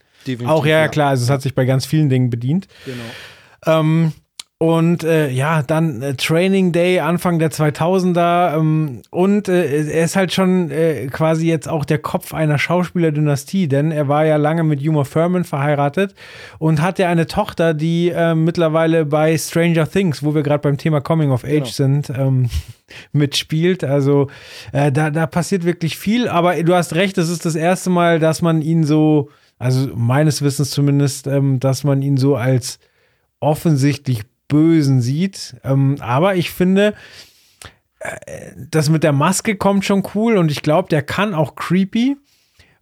Auch ja, ja, klar, also es hat sich bei ganz vielen Dingen bedient. Genau. Ähm, Und äh, ja, dann äh, Training Day Anfang der 2000er ähm, und äh, er ist halt schon äh, quasi jetzt auch der Kopf einer Schauspielerdynastie, denn er war ja lange mit Uma Thurman verheiratet und hat ja eine Tochter, die äh, mittlerweile bei Stranger Things, wo wir gerade beim Thema Coming of Age genau. sind, ähm, *laughs* mitspielt. Also äh, da, da passiert wirklich viel, aber du hast recht, es ist das erste Mal, dass man ihn so, also meines Wissens zumindest, ähm, dass man ihn so als offensichtlich Bösen sieht. Ähm, aber ich finde, äh, das mit der Maske kommt schon cool und ich glaube, der kann auch creepy.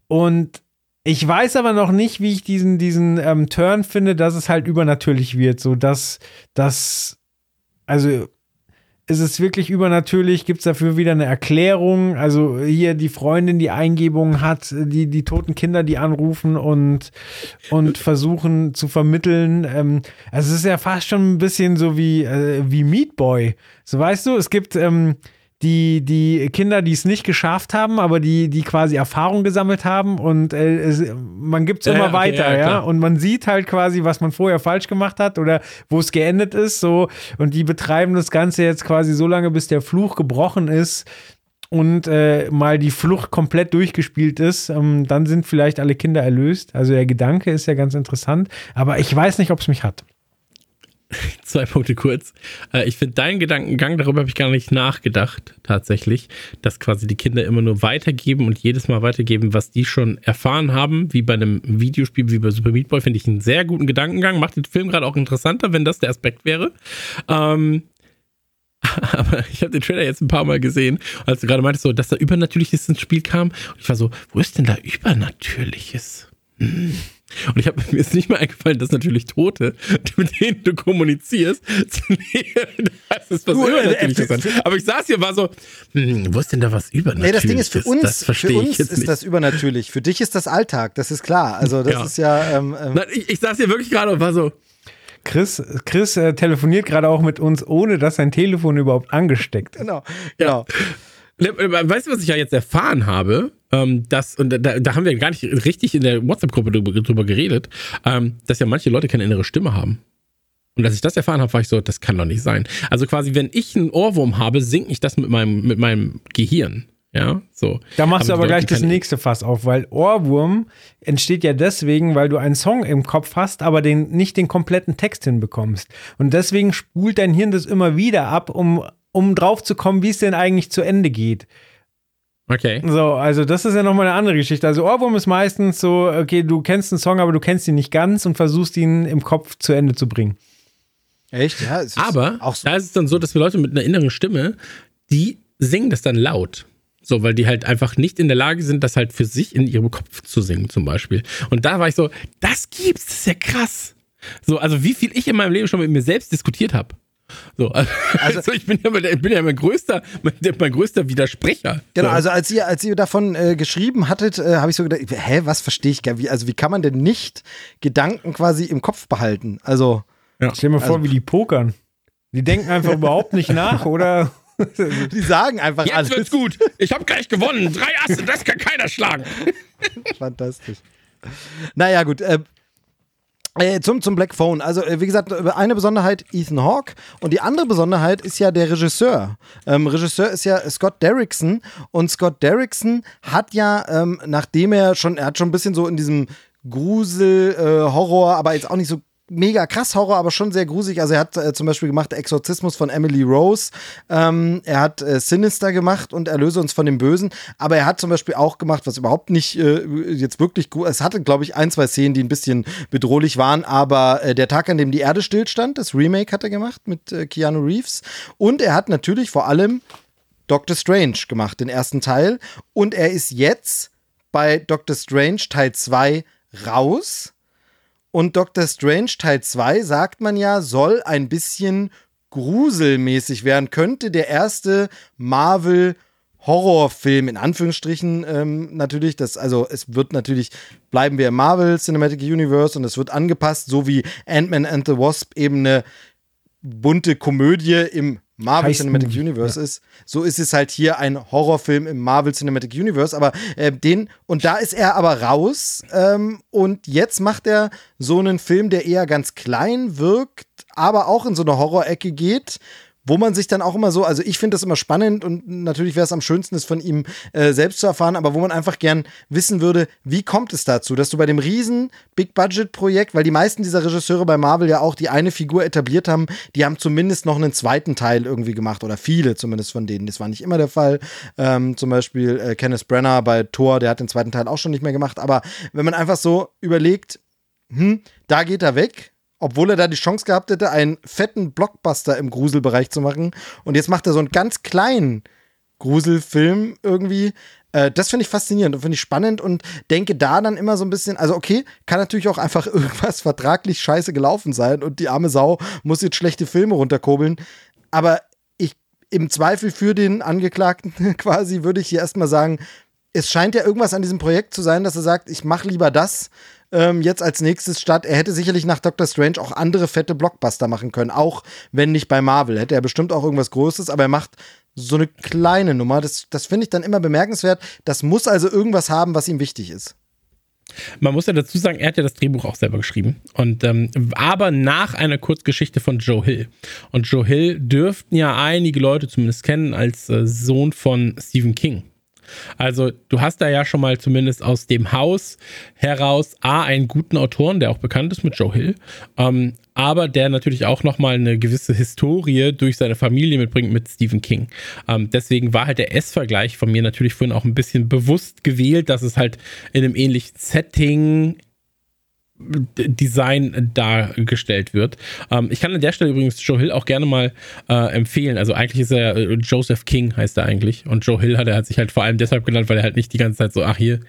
Und ich weiß aber noch nicht, wie ich diesen, diesen ähm, Turn finde, dass es halt übernatürlich wird. So dass das, also ist es wirklich übernatürlich? Gibt es dafür wieder eine Erklärung? Also hier die Freundin, die Eingebungen hat, die, die toten Kinder, die anrufen und, und versuchen zu vermitteln. Ähm, also es ist ja fast schon ein bisschen so wie, äh, wie Meat Boy. So weißt du, es gibt ähm, die, die Kinder, die es nicht geschafft haben, aber die, die quasi Erfahrung gesammelt haben und äh, es, man gibt es immer ja, okay, weiter, ja, ja, Und man sieht halt quasi, was man vorher falsch gemacht hat oder wo es geendet ist, so. Und die betreiben das Ganze jetzt quasi so lange, bis der Fluch gebrochen ist und äh, mal die Flucht komplett durchgespielt ist, ähm, dann sind vielleicht alle Kinder erlöst. Also der Gedanke ist ja ganz interessant, aber ich weiß nicht, ob es mich hat. *laughs* zwei Punkte kurz. Äh, ich finde deinen Gedankengang, darüber habe ich gar nicht nachgedacht, tatsächlich, dass quasi die Kinder immer nur weitergeben und jedes Mal weitergeben, was die schon erfahren haben, wie bei einem Videospiel, wie bei Super Meat Boy, finde ich einen sehr guten Gedankengang. Macht den Film gerade auch interessanter, wenn das der Aspekt wäre. Ähm, *laughs* aber ich habe den Trailer jetzt ein paar Mal gesehen, als du gerade meintest, so, dass da Übernatürliches ins Spiel kam. Und ich war so, wo ist denn da Übernatürliches? Hm. Und ich habe mir ist nicht mal eingefallen, dass natürlich Tote, mit denen du kommunizierst, das ist was Übernatürliches. Äh, Aber ich saß hier war so, hm, wo ist denn da was Übernatürliches? Nee, das Ding ist für uns, das für uns ist nicht. das übernatürlich. Für dich ist das Alltag, das ist klar. Also das ja. ist ja. Ähm, ähm ich, ich saß hier wirklich gerade und war so, Chris, Chris äh, telefoniert gerade auch mit uns, ohne dass sein Telefon überhaupt angesteckt ist. Genau, genau. Ja. Weißt du, was ich ja jetzt erfahren habe? Ähm, dass, und da, da, haben wir gar nicht richtig in der WhatsApp-Gruppe drüber, drüber, geredet, ähm, dass ja manche Leute keine innere Stimme haben. Und als ich das erfahren habe, war ich so, das kann doch nicht sein. Also quasi, wenn ich einen Ohrwurm habe, sinke ich das mit meinem, mit meinem Gehirn. Ja, so. Da machst aber du aber gleich das nächste Fass auf, weil Ohrwurm entsteht ja deswegen, weil du einen Song im Kopf hast, aber den, nicht den kompletten Text hinbekommst. Und deswegen spult dein Hirn das immer wieder ab, um, um drauf zu kommen, wie es denn eigentlich zu Ende geht. Okay. So, also das ist ja nochmal eine andere Geschichte. Also Ohrwurm ist meistens so, okay, du kennst einen Song, aber du kennst ihn nicht ganz und versuchst ihn im Kopf zu Ende zu bringen. Echt? Ja. aber auch so. da ist es dann so, dass wir Leute mit einer inneren Stimme, die singen das dann laut. So, weil die halt einfach nicht in der Lage sind, das halt für sich in ihrem Kopf zu singen, zum Beispiel. Und da war ich so, das gibt's, das ist ja krass. So, also wie viel ich in meinem Leben schon mit mir selbst diskutiert habe. So, *laughs* also, also ich, bin ja, ich bin ja mein größter, mein, mein größter Widersprecher. Genau, also als ihr, als ihr davon äh, geschrieben hattet, äh, habe ich so gedacht, hä, was verstehe ich gar wie, also wie kann man denn nicht Gedanken quasi im Kopf behalten? Also. Ja. Stell dir mal vor, also, wie die pokern. Die denken einfach *laughs* überhaupt nicht nach, oder? *laughs* Die sagen einfach Jetzt alles. Jetzt wird's gut. Ich habe gleich gewonnen. Drei Asse, das kann keiner schlagen. Fantastisch. Naja, gut. Äh, äh, zum, zum Black Phone. Also, äh, wie gesagt, eine Besonderheit Ethan Hawke und die andere Besonderheit ist ja der Regisseur. Ähm, Regisseur ist ja Scott Derrickson und Scott Derrickson hat ja, ähm, nachdem er schon, er hat schon ein bisschen so in diesem Grusel, äh, Horror, aber jetzt auch nicht so mega krass Horror, aber schon sehr gruselig. Also er hat äh, zum Beispiel gemacht Exorzismus von Emily Rose. Ähm, er hat äh, Sinister gemacht und Erlöse uns von dem Bösen. Aber er hat zum Beispiel auch gemacht, was überhaupt nicht äh, jetzt wirklich gut. Es hatte, glaube ich, ein, zwei Szenen, die ein bisschen bedrohlich waren. Aber äh, der Tag, an dem die Erde stillstand, das Remake hat er gemacht mit äh, Keanu Reeves. Und er hat natürlich vor allem Doctor Strange gemacht, den ersten Teil. Und er ist jetzt bei Doctor Strange Teil 2 raus und Doctor Strange Teil 2, sagt man ja, soll ein bisschen gruselmäßig werden. Könnte der erste Marvel Horrorfilm in Anführungsstrichen ähm, natürlich. Das, also es wird natürlich, bleiben wir im Marvel Cinematic Universe und es wird angepasst, so wie Ant-Man and the Wasp eben eine bunte Komödie im Marvel Cinematic Universe ja. ist, so ist es halt hier ein Horrorfilm im Marvel Cinematic Universe. Aber äh, den, und da ist er aber raus. Ähm, und jetzt macht er so einen Film, der eher ganz klein wirkt, aber auch in so eine Horrorecke geht wo man sich dann auch immer so, also ich finde das immer spannend und natürlich wäre es am schönsten, es von ihm äh, selbst zu erfahren, aber wo man einfach gern wissen würde, wie kommt es dazu, dass du bei dem riesen Big-Budget-Projekt, weil die meisten dieser Regisseure bei Marvel ja auch die eine Figur etabliert haben, die haben zumindest noch einen zweiten Teil irgendwie gemacht oder viele zumindest von denen. Das war nicht immer der Fall. Ähm, zum Beispiel äh, Kenneth Brenner bei Thor, der hat den zweiten Teil auch schon nicht mehr gemacht, aber wenn man einfach so überlegt, hm, da geht er weg, obwohl er da die Chance gehabt hätte, einen fetten Blockbuster im Gruselbereich zu machen. Und jetzt macht er so einen ganz kleinen Gruselfilm irgendwie. Äh, das finde ich faszinierend und finde ich spannend und denke da dann immer so ein bisschen, also okay, kann natürlich auch einfach *laughs* irgendwas vertraglich scheiße gelaufen sein und die arme Sau muss jetzt schlechte Filme runterkurbeln. Aber ich im Zweifel für den Angeklagten *laughs* quasi würde ich hier erstmal sagen, es scheint ja irgendwas an diesem Projekt zu sein, dass er sagt, ich mache lieber das, ähm, jetzt als nächstes statt. Er hätte sicherlich nach Doctor Strange auch andere fette Blockbuster machen können, auch wenn nicht bei Marvel. Hätte er bestimmt auch irgendwas Großes, aber er macht so eine kleine Nummer. Das, das finde ich dann immer bemerkenswert. Das muss also irgendwas haben, was ihm wichtig ist. Man muss ja dazu sagen, er hat ja das Drehbuch auch selber geschrieben. Und ähm, aber nach einer Kurzgeschichte von Joe Hill. Und Joe Hill dürften ja einige Leute zumindest kennen als äh, Sohn von Stephen King. Also du hast da ja schon mal zumindest aus dem Haus heraus A, einen guten Autoren, der auch bekannt ist mit Joe Hill, ähm, aber der natürlich auch nochmal eine gewisse Historie durch seine Familie mitbringt mit Stephen King. Ähm, deswegen war halt der S-Vergleich von mir natürlich vorhin auch ein bisschen bewusst gewählt, dass es halt in einem ähnlichen Setting Design dargestellt wird. Ähm, ich kann an der Stelle übrigens Joe Hill auch gerne mal äh, empfehlen. Also eigentlich ist er äh, Joseph King heißt er eigentlich und Joe Hill hat er hat sich halt vor allem deshalb genannt, weil er halt nicht die ganze Zeit so ach hier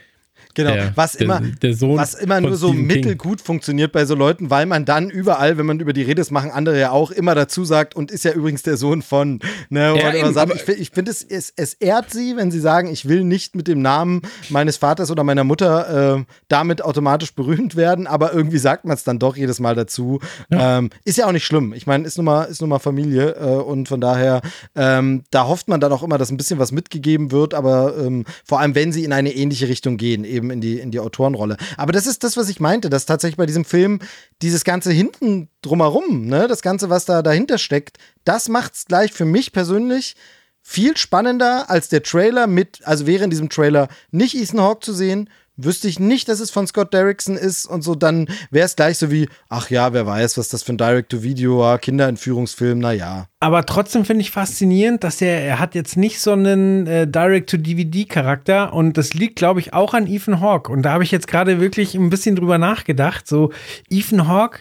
Genau, der, was immer, der, der was immer nur so Stephen mittelgut King. funktioniert bei so Leuten, weil man dann überall, wenn man über die Rede ist, machen andere ja auch immer dazu sagt und ist ja übrigens der Sohn von. Ne, ja, eben, sagt, ich, ich finde, es, es, es, ehrt sie, wenn sie sagen, ich will nicht mit dem Namen meines Vaters oder meiner Mutter äh, damit automatisch berühmt werden, aber irgendwie sagt man es dann doch jedes Mal dazu. Ja. Ähm, ist ja auch nicht schlimm. Ich meine, ist nun mal, ist nun mal Familie äh, und von daher, ähm, da hofft man dann auch immer, dass ein bisschen was mitgegeben wird, aber ähm, vor allem, wenn sie in eine ähnliche Richtung gehen, eben eben in die, in die Autorenrolle. Aber das ist das, was ich meinte, dass tatsächlich bei diesem Film dieses Ganze hinten drumherum, ne, das Ganze, was da dahinter steckt, das macht es gleich für mich persönlich viel spannender als der Trailer mit, also wäre in diesem Trailer nicht Ethan Hawke zu sehen, wüsste ich nicht, dass es von Scott Derrickson ist und so, dann wäre es gleich so wie, ach ja, wer weiß, was das für ein Direct-to-Video war, Kinderentführungsfilm, naja. Aber trotzdem finde ich faszinierend, dass er, er hat jetzt nicht so einen äh, Direct-to-DVD-Charakter und das liegt, glaube ich, auch an Ethan Hawke. Und da habe ich jetzt gerade wirklich ein bisschen drüber nachgedacht. So, Ethan Hawke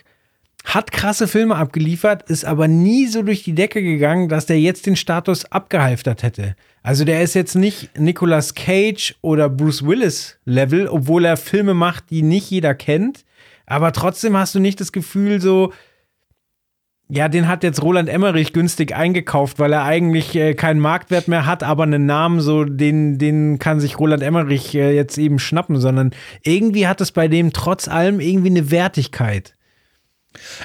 hat krasse Filme abgeliefert, ist aber nie so durch die Decke gegangen, dass der jetzt den Status abgehalftert hätte. Also der ist jetzt nicht Nicolas Cage oder Bruce Willis Level, obwohl er Filme macht, die nicht jeder kennt. Aber trotzdem hast du nicht das Gefühl so, ja, den hat jetzt Roland Emmerich günstig eingekauft, weil er eigentlich äh, keinen Marktwert mehr hat, aber einen Namen, so den, den kann sich Roland Emmerich äh, jetzt eben schnappen, sondern irgendwie hat es bei dem trotz allem irgendwie eine Wertigkeit.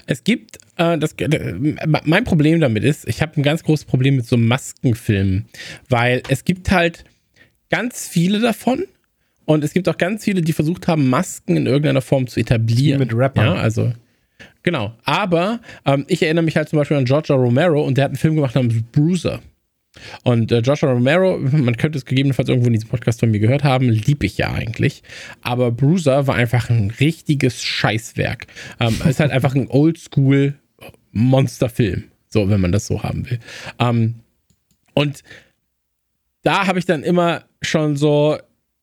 Es gibt, äh, das, äh, mein Problem damit ist, ich habe ein ganz großes Problem mit so Maskenfilmen, weil es gibt halt ganz viele davon und es gibt auch ganz viele, die versucht haben, Masken in irgendeiner Form zu etablieren. Mit Rappern. Ja, also genau. Aber ähm, ich erinnere mich halt zum Beispiel an Georgia Romero und der hat einen Film gemacht namens Bruiser. Und äh, Joshua Romero, man könnte es gegebenenfalls irgendwo in diesem Podcast von mir gehört haben, lieb ich ja eigentlich. Aber Bruiser war einfach ein richtiges Scheißwerk. Ähm, ist halt einfach ein Oldschool Monsterfilm, so wenn man das so haben will. Ähm, und da habe ich dann immer schon so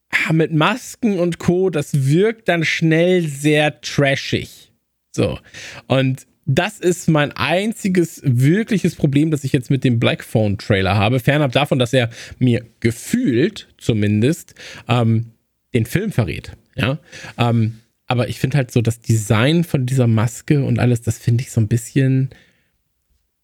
ah, mit Masken und Co. Das wirkt dann schnell sehr trashig. So und das ist mein einziges wirkliches Problem, das ich jetzt mit dem Black Phone Trailer habe. Fernab davon, dass er mir gefühlt zumindest ähm, den Film verrät. Ja. Ähm, aber ich finde halt so das Design von dieser Maske und alles, das finde ich so ein bisschen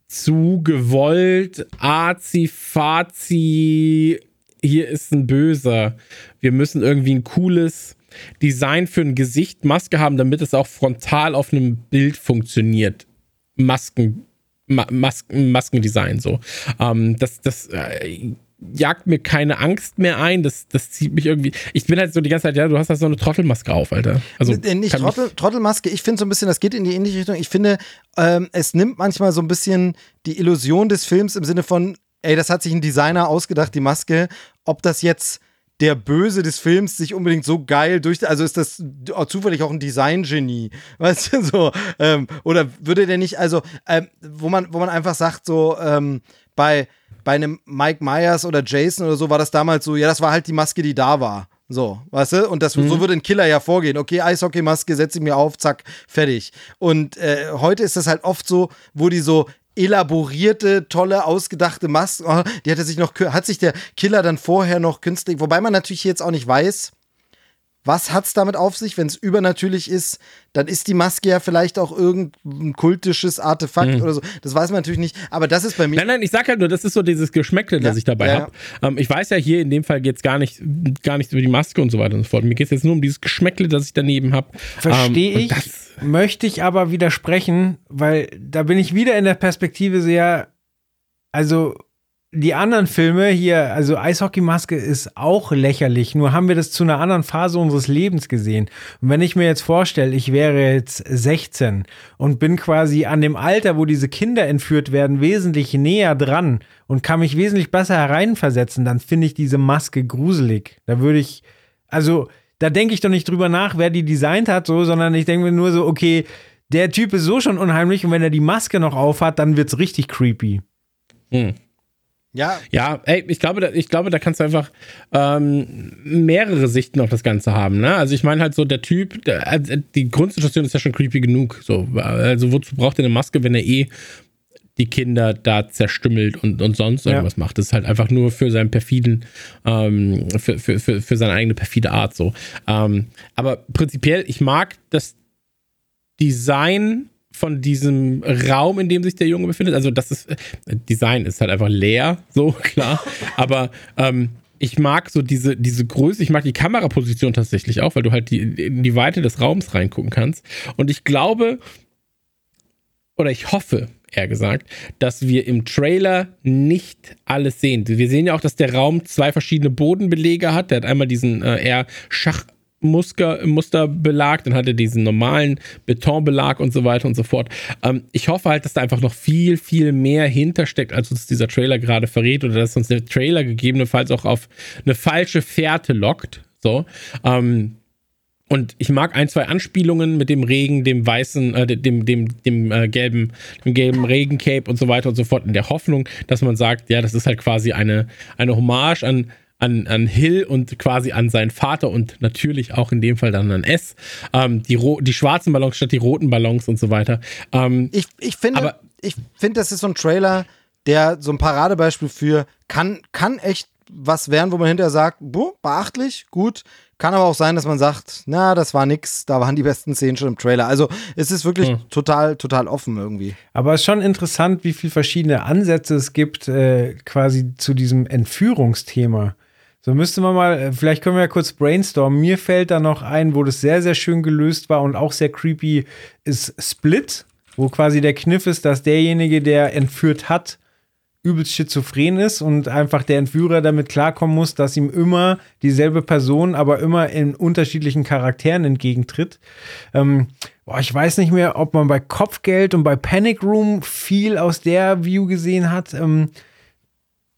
zu gewollt, azi, fazi, hier ist ein Böser. Wir müssen irgendwie ein cooles Design für ein Gesicht Maske haben, damit es auch frontal auf einem Bild funktioniert. Masken Ma Masken, Maskendesign so. Ähm, das das äh, jagt mir keine Angst mehr ein. Das, das zieht mich irgendwie. Ich bin halt so die ganze Zeit, ja, du hast da so eine Trottelmaske auf, Alter. Also nicht Trottel, Trottelmaske, ich finde so ein bisschen, das geht in die ähnliche Richtung. Ich finde, ähm, es nimmt manchmal so ein bisschen die Illusion des Films im Sinne von, ey, das hat sich ein Designer ausgedacht, die Maske. Ob das jetzt der Böse des Films sich unbedingt so geil durch. Also ist das zufällig auch ein Design-Genie. *laughs* Weißt du, so. Ähm, oder würde der nicht, also, ähm, wo, man, wo man einfach sagt, so, ähm, bei, bei einem Mike Myers oder Jason oder so war das damals so, ja, das war halt die Maske, die da war. So, weißt du? Und das, mhm. so würde ein Killer ja vorgehen. Okay, Eishockeymaske setze ich mir auf, zack, fertig. Und äh, heute ist das halt oft so, wo die so, elaborierte, tolle, ausgedachte Maske. Oh, die hatte sich noch, hat sich der Killer dann vorher noch künstlich, wobei man natürlich jetzt auch nicht weiß, was hat es damit auf sich? Wenn es übernatürlich ist, dann ist die Maske ja vielleicht auch irgendein kultisches Artefakt mhm. oder so. Das weiß man natürlich nicht. Aber das ist bei mir. Nein, nein, ich sag halt nur, das ist so dieses Geschmäckle, ja, das ich dabei ja, habe. Ähm, ich weiß ja hier in dem Fall geht es gar nicht, gar nicht über die Maske und so weiter und so fort. Mir geht es jetzt nur um dieses Geschmäckle, das ich daneben habe. Verstehe ähm, ich möchte ich aber widersprechen, weil da bin ich wieder in der Perspektive sehr, also die anderen Filme hier, also Eishockeymaske ist auch lächerlich, nur haben wir das zu einer anderen Phase unseres Lebens gesehen. Und wenn ich mir jetzt vorstelle, ich wäre jetzt 16 und bin quasi an dem Alter, wo diese Kinder entführt werden, wesentlich näher dran und kann mich wesentlich besser hereinversetzen, dann finde ich diese Maske gruselig. Da würde ich, also da denke ich doch nicht drüber nach, wer die designt hat, so, sondern ich denke mir nur so, okay, der Typ ist so schon unheimlich und wenn er die Maske noch aufhat, dann wird es richtig creepy. Hm. Ja. Ja, ey, ich glaube, da, ich glaube, da kannst du einfach ähm, mehrere Sichten auf das Ganze haben. Ne? Also ich meine halt so, der Typ, der, also die Grundsituation ist ja schon creepy genug. So, also wozu braucht er eine Maske, wenn er eh die Kinder da zerstümmelt und, und sonst irgendwas ja. macht. Das ist halt einfach nur für seinen perfiden, ähm, für, für, für, für seine eigene perfide Art so. Ähm, aber prinzipiell, ich mag das Design von diesem Raum, in dem sich der Junge befindet. Also das ist, Design ist halt einfach leer, *laughs* so klar. aber ähm, ich mag so diese, diese Größe, ich mag die Kameraposition tatsächlich auch, weil du halt die, in die Weite des Raums reingucken kannst. Und ich glaube, oder ich hoffe, eher gesagt, dass wir im Trailer nicht alles sehen. Wir sehen ja auch, dass der Raum zwei verschiedene Bodenbelege hat. Der hat einmal diesen äh, eher Schach Musterbelag, dann hat er diesen normalen Betonbelag und so weiter und so fort. Ähm, ich hoffe halt, dass da einfach noch viel, viel mehr hintersteckt, als uns dieser Trailer gerade verrät oder dass uns der Trailer gegebenenfalls auch auf eine falsche Fährte lockt. So. Ähm, und ich mag ein, zwei Anspielungen mit dem Regen, dem weißen, äh, dem, dem, dem, äh, gelben, dem gelben Regencape und so weiter und so fort, in der Hoffnung, dass man sagt, ja, das ist halt quasi eine, eine Hommage an, an, an Hill und quasi an seinen Vater und natürlich auch in dem Fall dann an S. Ähm, die, die schwarzen Ballons statt die roten Ballons und so weiter. Ähm, ich, ich finde, aber, ich finde, das ist so ein Trailer, der so ein Paradebeispiel für kann, kann echt was werden, wo man hinterher sagt, boah, beachtlich, gut, kann aber auch sein, dass man sagt, na, das war nix, da waren die besten Szenen schon im Trailer. Also es ist wirklich hm. total, total offen irgendwie. Aber es ist schon interessant, wie viele verschiedene Ansätze es gibt, äh, quasi zu diesem Entführungsthema. So müsste man mal, äh, vielleicht können wir ja kurz brainstormen. Mir fällt da noch ein, wo das sehr, sehr schön gelöst war und auch sehr creepy, ist Split, wo quasi der Kniff ist, dass derjenige, der entführt hat, übelst schizophren ist und einfach der Entführer damit klarkommen muss, dass ihm immer dieselbe Person, aber immer in unterschiedlichen Charakteren entgegentritt. Ähm, boah, ich weiß nicht mehr, ob man bei Kopfgeld und bei Panic Room viel aus der View gesehen hat. Ähm,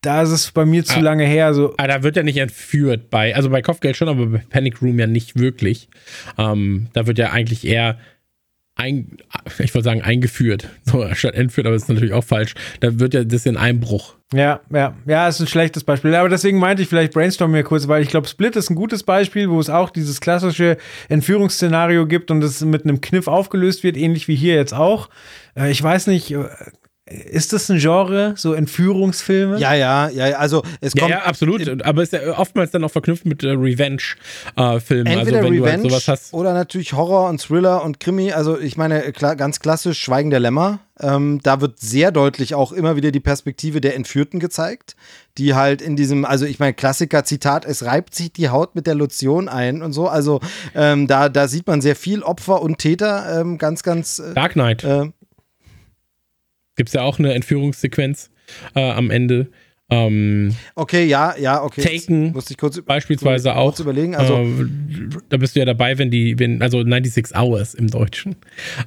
da ist es bei mir zu ah, lange her. So. Ah, da wird er nicht entführt bei, also bei Kopfgeld schon, aber bei Panic Room ja nicht wirklich. Ähm, da wird er eigentlich eher ein, ich wollte sagen, eingeführt, *laughs* so statt entführt, aber das ist natürlich auch falsch. Da wird ja das in Einbruch. Ja, ja, ja, ist ein schlechtes Beispiel. Aber deswegen meinte ich vielleicht brainstorm mir kurz, weil ich glaube, Split ist ein gutes Beispiel, wo es auch dieses klassische Entführungsszenario gibt und es mit einem Kniff aufgelöst wird, ähnlich wie hier jetzt auch. Äh, ich weiß nicht, äh, ist das ein Genre, so Entführungsfilme? Ja, ja, ja, also es kommt. Ja, ja absolut. Aber es ist ja oftmals dann auch verknüpft mit äh, Revenge-Filmen. Äh, Entweder also, wenn Revenge du halt sowas hast. oder natürlich Horror und Thriller und Krimi. Also ich meine, klar, ganz klassisch Schweigen der Lämmer. Ähm, da wird sehr deutlich auch immer wieder die Perspektive der Entführten gezeigt, die halt in diesem, also ich meine, Klassiker, Zitat, es reibt sich die Haut mit der Lotion ein und so. Also ähm, da, da sieht man sehr viel Opfer und Täter, ähm, ganz, ganz. Äh, Dark Knight. Äh, Gibt es ja auch eine Entführungssequenz äh, am Ende. Ähm, okay, ja, ja, okay. Taken musste ich kurz beispielsweise kurz auch. Kurz überlegen. Also, äh, da bist du ja dabei, wenn die, wenn, also 96 Hours im Deutschen.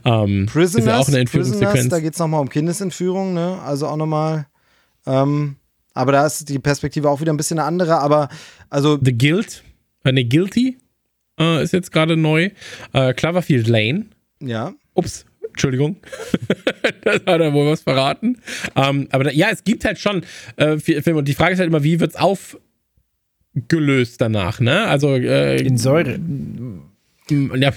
Ähm, Prisoners, ist ja auch eine Entführungssequenz. Prisoners, da geht es nochmal um Kindesentführung, ne? Also auch nochmal. Ähm, aber da ist die Perspektive auch wieder ein bisschen eine andere. Aber also. The Guild, äh, ne, Guilty äh, ist jetzt gerade neu. Äh, Cloverfield Lane. Ja. Ups, Entschuldigung, *laughs* das hat er wohl was verraten. Ähm, aber da, ja, es gibt halt schon äh, Filme und die Frage ist halt immer, wie wird es aufgelöst danach, ne? Also äh, in Säure. Ja,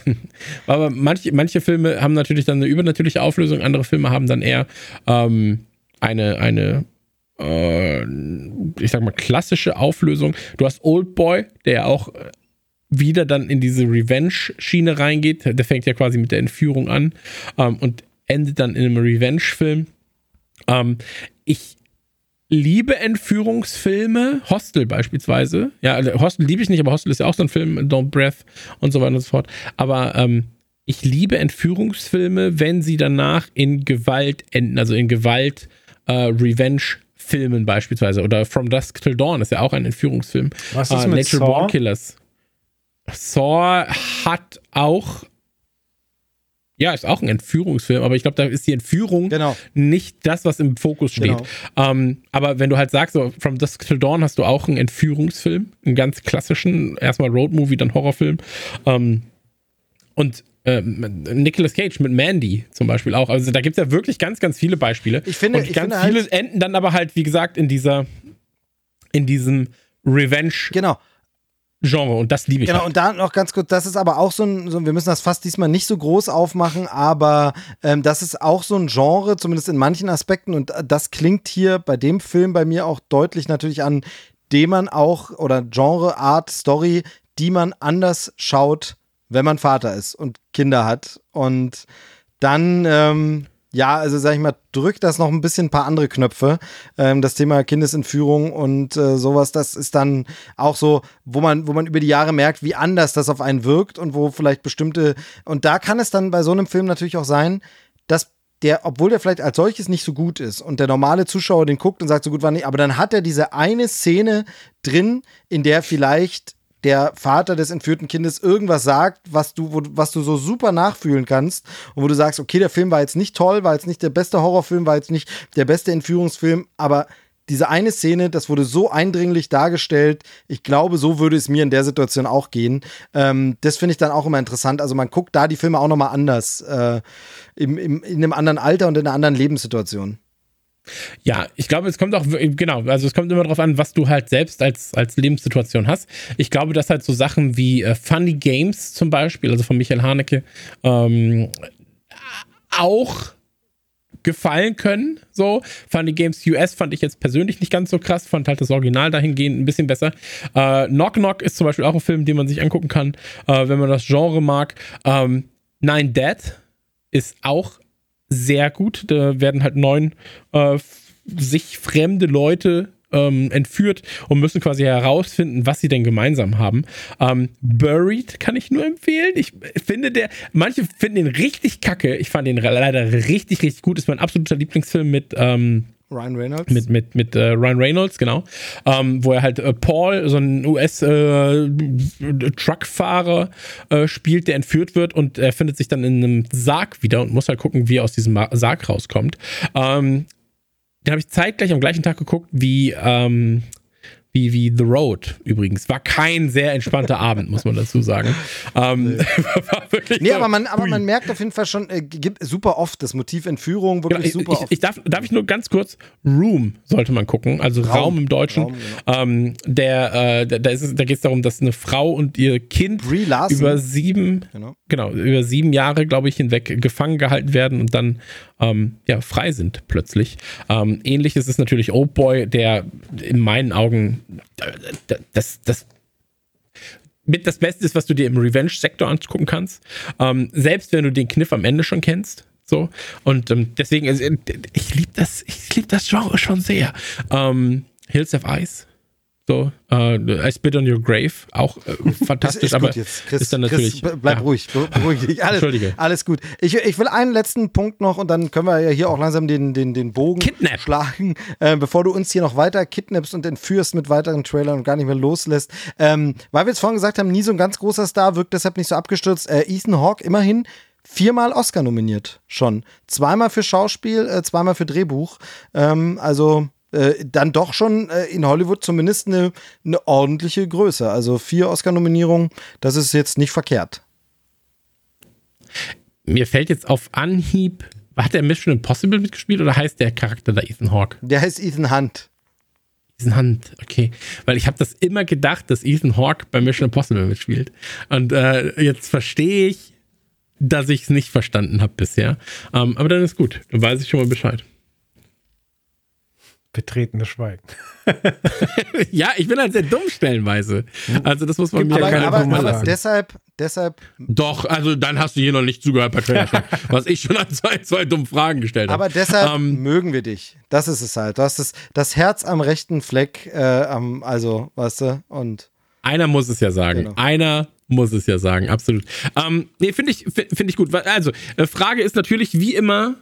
aber manche, manche Filme haben natürlich dann eine übernatürliche Auflösung, andere Filme haben dann eher ähm, eine, eine äh, ich sag mal, klassische Auflösung. Du hast Old Boy, der auch wieder dann in diese Revenge-Schiene reingeht. Der fängt ja quasi mit der Entführung an ähm, und endet dann in einem Revenge-Film. Ähm, ich liebe Entführungsfilme, Hostel beispielsweise. Ja, also Hostel liebe ich nicht, aber Hostel ist ja auch so ein Film, Don't Breath und so weiter und so fort. Aber ähm, ich liebe Entführungsfilme, wenn sie danach in Gewalt enden, also in Gewalt, äh, Revenge Filmen beispielsweise oder From Dusk Till Dawn ist ja auch ein Entführungsfilm. Was ist uh, mit Natural Saw? Born Killers. Saw hat auch ja, ist auch ein Entführungsfilm, aber ich glaube, da ist die Entführung genau. nicht das, was im Fokus steht. Genau. Ähm, aber wenn du halt sagst, so From Dusk Till Dawn hast du auch einen Entführungsfilm, einen ganz klassischen, erstmal Roadmovie, dann Horrorfilm. Ähm, und ähm, Nicolas Cage mit Mandy zum Beispiel auch. Also da gibt es ja wirklich ganz, ganz viele Beispiele. Ich finde, und ganz finde viele halt enden dann aber halt, wie gesagt, in dieser, in diesem Revenge. Genau. Genre und das liebe ich. Genau, halt. und da noch ganz kurz, das ist aber auch so ein, so, wir müssen das fast diesmal nicht so groß aufmachen, aber ähm, das ist auch so ein Genre, zumindest in manchen Aspekten und das klingt hier bei dem Film bei mir auch deutlich natürlich an, dem man auch, oder Genre, Art, Story, die man anders schaut, wenn man Vater ist und Kinder hat und dann ähm, ja, also sag ich mal, drückt das noch ein bisschen ein paar andere Knöpfe. Ähm, das Thema Kindesentführung und äh, sowas, das ist dann auch so, wo man, wo man über die Jahre merkt, wie anders das auf einen wirkt und wo vielleicht bestimmte, und da kann es dann bei so einem Film natürlich auch sein, dass der, obwohl der vielleicht als solches nicht so gut ist und der normale Zuschauer den guckt und sagt, so gut war nicht, aber dann hat er diese eine Szene drin, in der vielleicht der Vater des entführten Kindes irgendwas sagt, was du, wo, was du so super nachfühlen kannst und wo du sagst, okay, der Film war jetzt nicht toll, war jetzt nicht der beste Horrorfilm, war jetzt nicht der beste Entführungsfilm, aber diese eine Szene, das wurde so eindringlich dargestellt. Ich glaube, so würde es mir in der Situation auch gehen. Ähm, das finde ich dann auch immer interessant. Also man guckt da die Filme auch nochmal anders, äh, im, im, in einem anderen Alter und in einer anderen Lebenssituation. Ja, ich glaube, es kommt auch, genau, also es kommt immer darauf an, was du halt selbst als, als Lebenssituation hast. Ich glaube, dass halt so Sachen wie äh, Funny Games zum Beispiel, also von Michael Haneke, ähm, auch gefallen können. So, Funny Games US fand ich jetzt persönlich nicht ganz so krass, fand halt das Original dahingehend ein bisschen besser. Äh, Knock Knock ist zum Beispiel auch ein Film, den man sich angucken kann, äh, wenn man das Genre mag. Ähm, Nine Dead ist auch sehr gut. Da werden halt neun äh, sich fremde Leute ähm, entführt und müssen quasi herausfinden, was sie denn gemeinsam haben. Ähm, Buried kann ich nur empfehlen. Ich finde der, manche finden ihn richtig kacke. Ich fand ihn leider richtig, richtig gut. Ist mein absoluter Lieblingsfilm mit ähm, Ryan Reynolds. Mit, mit, mit äh, Ryan Reynolds, genau. Ähm, wo er halt äh, Paul, so ein US-Truckfahrer, äh, äh, spielt, der entführt wird und er findet sich dann in einem Sarg wieder und muss halt gucken, wie er aus diesem Sarg rauskommt. Ähm, den habe ich zeitgleich am gleichen Tag geguckt wie ähm, wie, wie The Road übrigens. War kein sehr entspannter *laughs* Abend, muss man dazu sagen. Ähm, nee, *laughs* nee aber, man, aber man merkt auf jeden Fall schon, äh, gibt super oft das Motiv Entführung, wirklich genau, super ich, oft. Ich darf, darf ich nur ganz kurz, Room sollte man gucken, also Raum, Raum im Deutschen. Raum, genau. ähm, der, äh, da, da, da geht es darum, dass eine Frau und ihr Kind über sieben, genau. genau, über sieben Jahre, glaube ich, hinweg gefangen gehalten werden und dann ähm, ja, frei sind plötzlich. Ähm, ähnlich ist es natürlich Old Boy, der in meinen Augen das, das mit das Beste ist, was du dir im Revenge-Sektor angucken kannst. Ähm, selbst wenn du den Kniff am Ende schon kennst. So. Und ähm, deswegen, also, ich liebe das, ich liebe das Genre schon sehr. Ähm, Hills of Ice So, äh, I Spit on Your Grave, auch äh, fantastisch, *laughs* ist, ist aber. Chris, ist dann natürlich. Chris, bleib ja. ruhig, beruhig dich. *laughs* Alles, Entschuldige. alles gut. Ich, ich will einen letzten Punkt noch und dann können wir ja hier auch langsam den, den, den Bogen Kidnap. schlagen, äh, bevor du uns hier noch weiter kidnappst und entführst mit weiteren Trailern und gar nicht mehr loslässt. Ähm, weil wir jetzt vorhin gesagt haben, nie so ein ganz großer Star, wirkt deshalb nicht so abgestürzt. Äh, Ethan Hawke immerhin viermal Oscar nominiert schon. Zweimal für Schauspiel, äh, zweimal für Drehbuch. Ähm, also äh, dann doch schon äh, in Hollywood zumindest eine, eine ordentliche Größe. Also vier Oscar-Nominierungen, das ist jetzt nicht verkehrt. Mir fällt jetzt auf Anhieb, hat der Mission Impossible mitgespielt oder heißt der Charakter da Ethan Hawke? Der heißt Ethan Hunt. Ethan Hunt, okay. Weil ich habe das immer gedacht, dass Ethan Hawke bei Mission Impossible mitspielt. Und äh, jetzt verstehe ich, dass ich es nicht verstanden habe bisher. Ähm, aber dann ist gut. Dann weiß ich schon mal Bescheid. Betretenes Schweigen. *laughs* ja, ich bin halt sehr dumm stellenweise. Also das muss man mir aber, aber, aber deshalb, deshalb. Doch, also dann hast du hier noch nicht zugehört bei Trailer *laughs* was ich schon an zwei, zwei dummen Fragen gestellt habe. Aber deshalb ähm, mögen wir dich. Das ist es halt. Du hast das, das Herz am rechten Fleck, äh, am, also, weißt du, und. Einer muss es ja sagen. Genau. Einer muss es ja sagen, absolut. Ähm, nee, finde ich, find ich gut. Also, äh, Frage ist natürlich wie immer,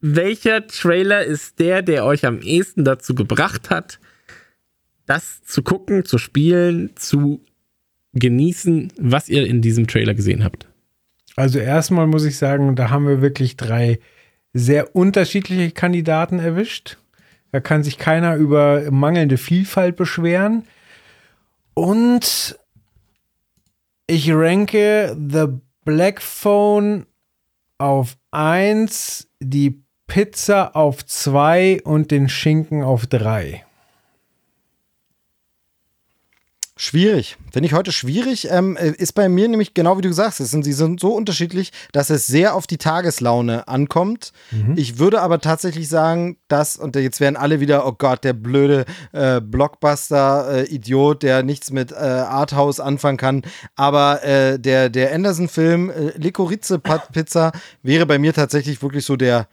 welcher Trailer ist der, der euch am ehesten dazu gebracht hat, das zu gucken, zu spielen, zu genießen, was ihr in diesem Trailer gesehen habt? Also erstmal muss ich sagen, da haben wir wirklich drei sehr unterschiedliche Kandidaten erwischt. Da kann sich keiner über mangelnde Vielfalt beschweren. Und ich ranke The Black Phone auf 1, die Pizza auf 2 und den Schinken auf 3. Schwierig. Finde ich heute schwierig. Ähm, äh, ist bei mir nämlich genau wie du sagst, sind, sie sind so unterschiedlich, dass es sehr auf die Tageslaune ankommt. Mhm. Ich würde aber tatsächlich sagen, dass, und jetzt werden alle wieder, oh Gott, der blöde äh, Blockbuster-Idiot, äh, der nichts mit äh, Arthouse anfangen kann. Aber äh, der, der Anderson-Film äh, Licorice-Pizza wäre bei mir tatsächlich wirklich so der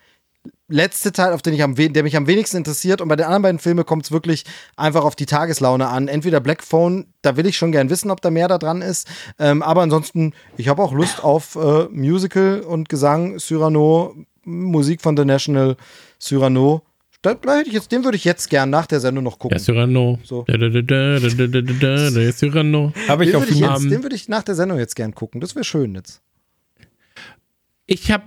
letzte Teil, auf den ich am der mich am wenigsten interessiert. Und bei den anderen beiden Filmen kommt es wirklich einfach auf die Tageslaune an. Entweder Black Phone, da will ich schon gern wissen, ob da mehr da dran ist. Ähm, aber ansonsten, ich habe auch Lust auf äh, Musical und Gesang, Cyrano, Musik von The National, Cyrano. Da, da hätte ich jetzt, den würde ich jetzt gern nach der Sendung noch gucken. Der Cyrano. So. Der Cyrano. Habe ich den auf würde ich jetzt, Den würde ich nach der Sendung jetzt gern gucken. Das wäre schön jetzt. Ich habe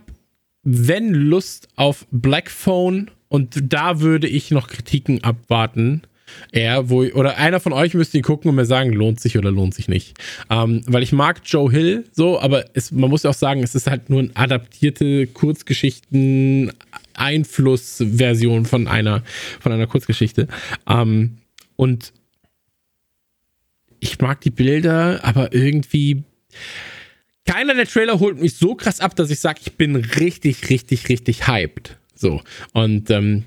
wenn Lust auf Black Phone und da würde ich noch Kritiken abwarten. Er, wo, oder einer von euch müsste ihn gucken und mir sagen, lohnt sich oder lohnt sich nicht. Ähm, weil ich mag Joe Hill so, aber es, man muss ja auch sagen, es ist halt nur eine adaptierte Kurzgeschichten Einflussversion von einer, von einer Kurzgeschichte. Ähm, und ich mag die Bilder, aber irgendwie keiner der Trailer holt mich so krass ab, dass ich sage, ich bin richtig, richtig, richtig hyped. So. Und ähm,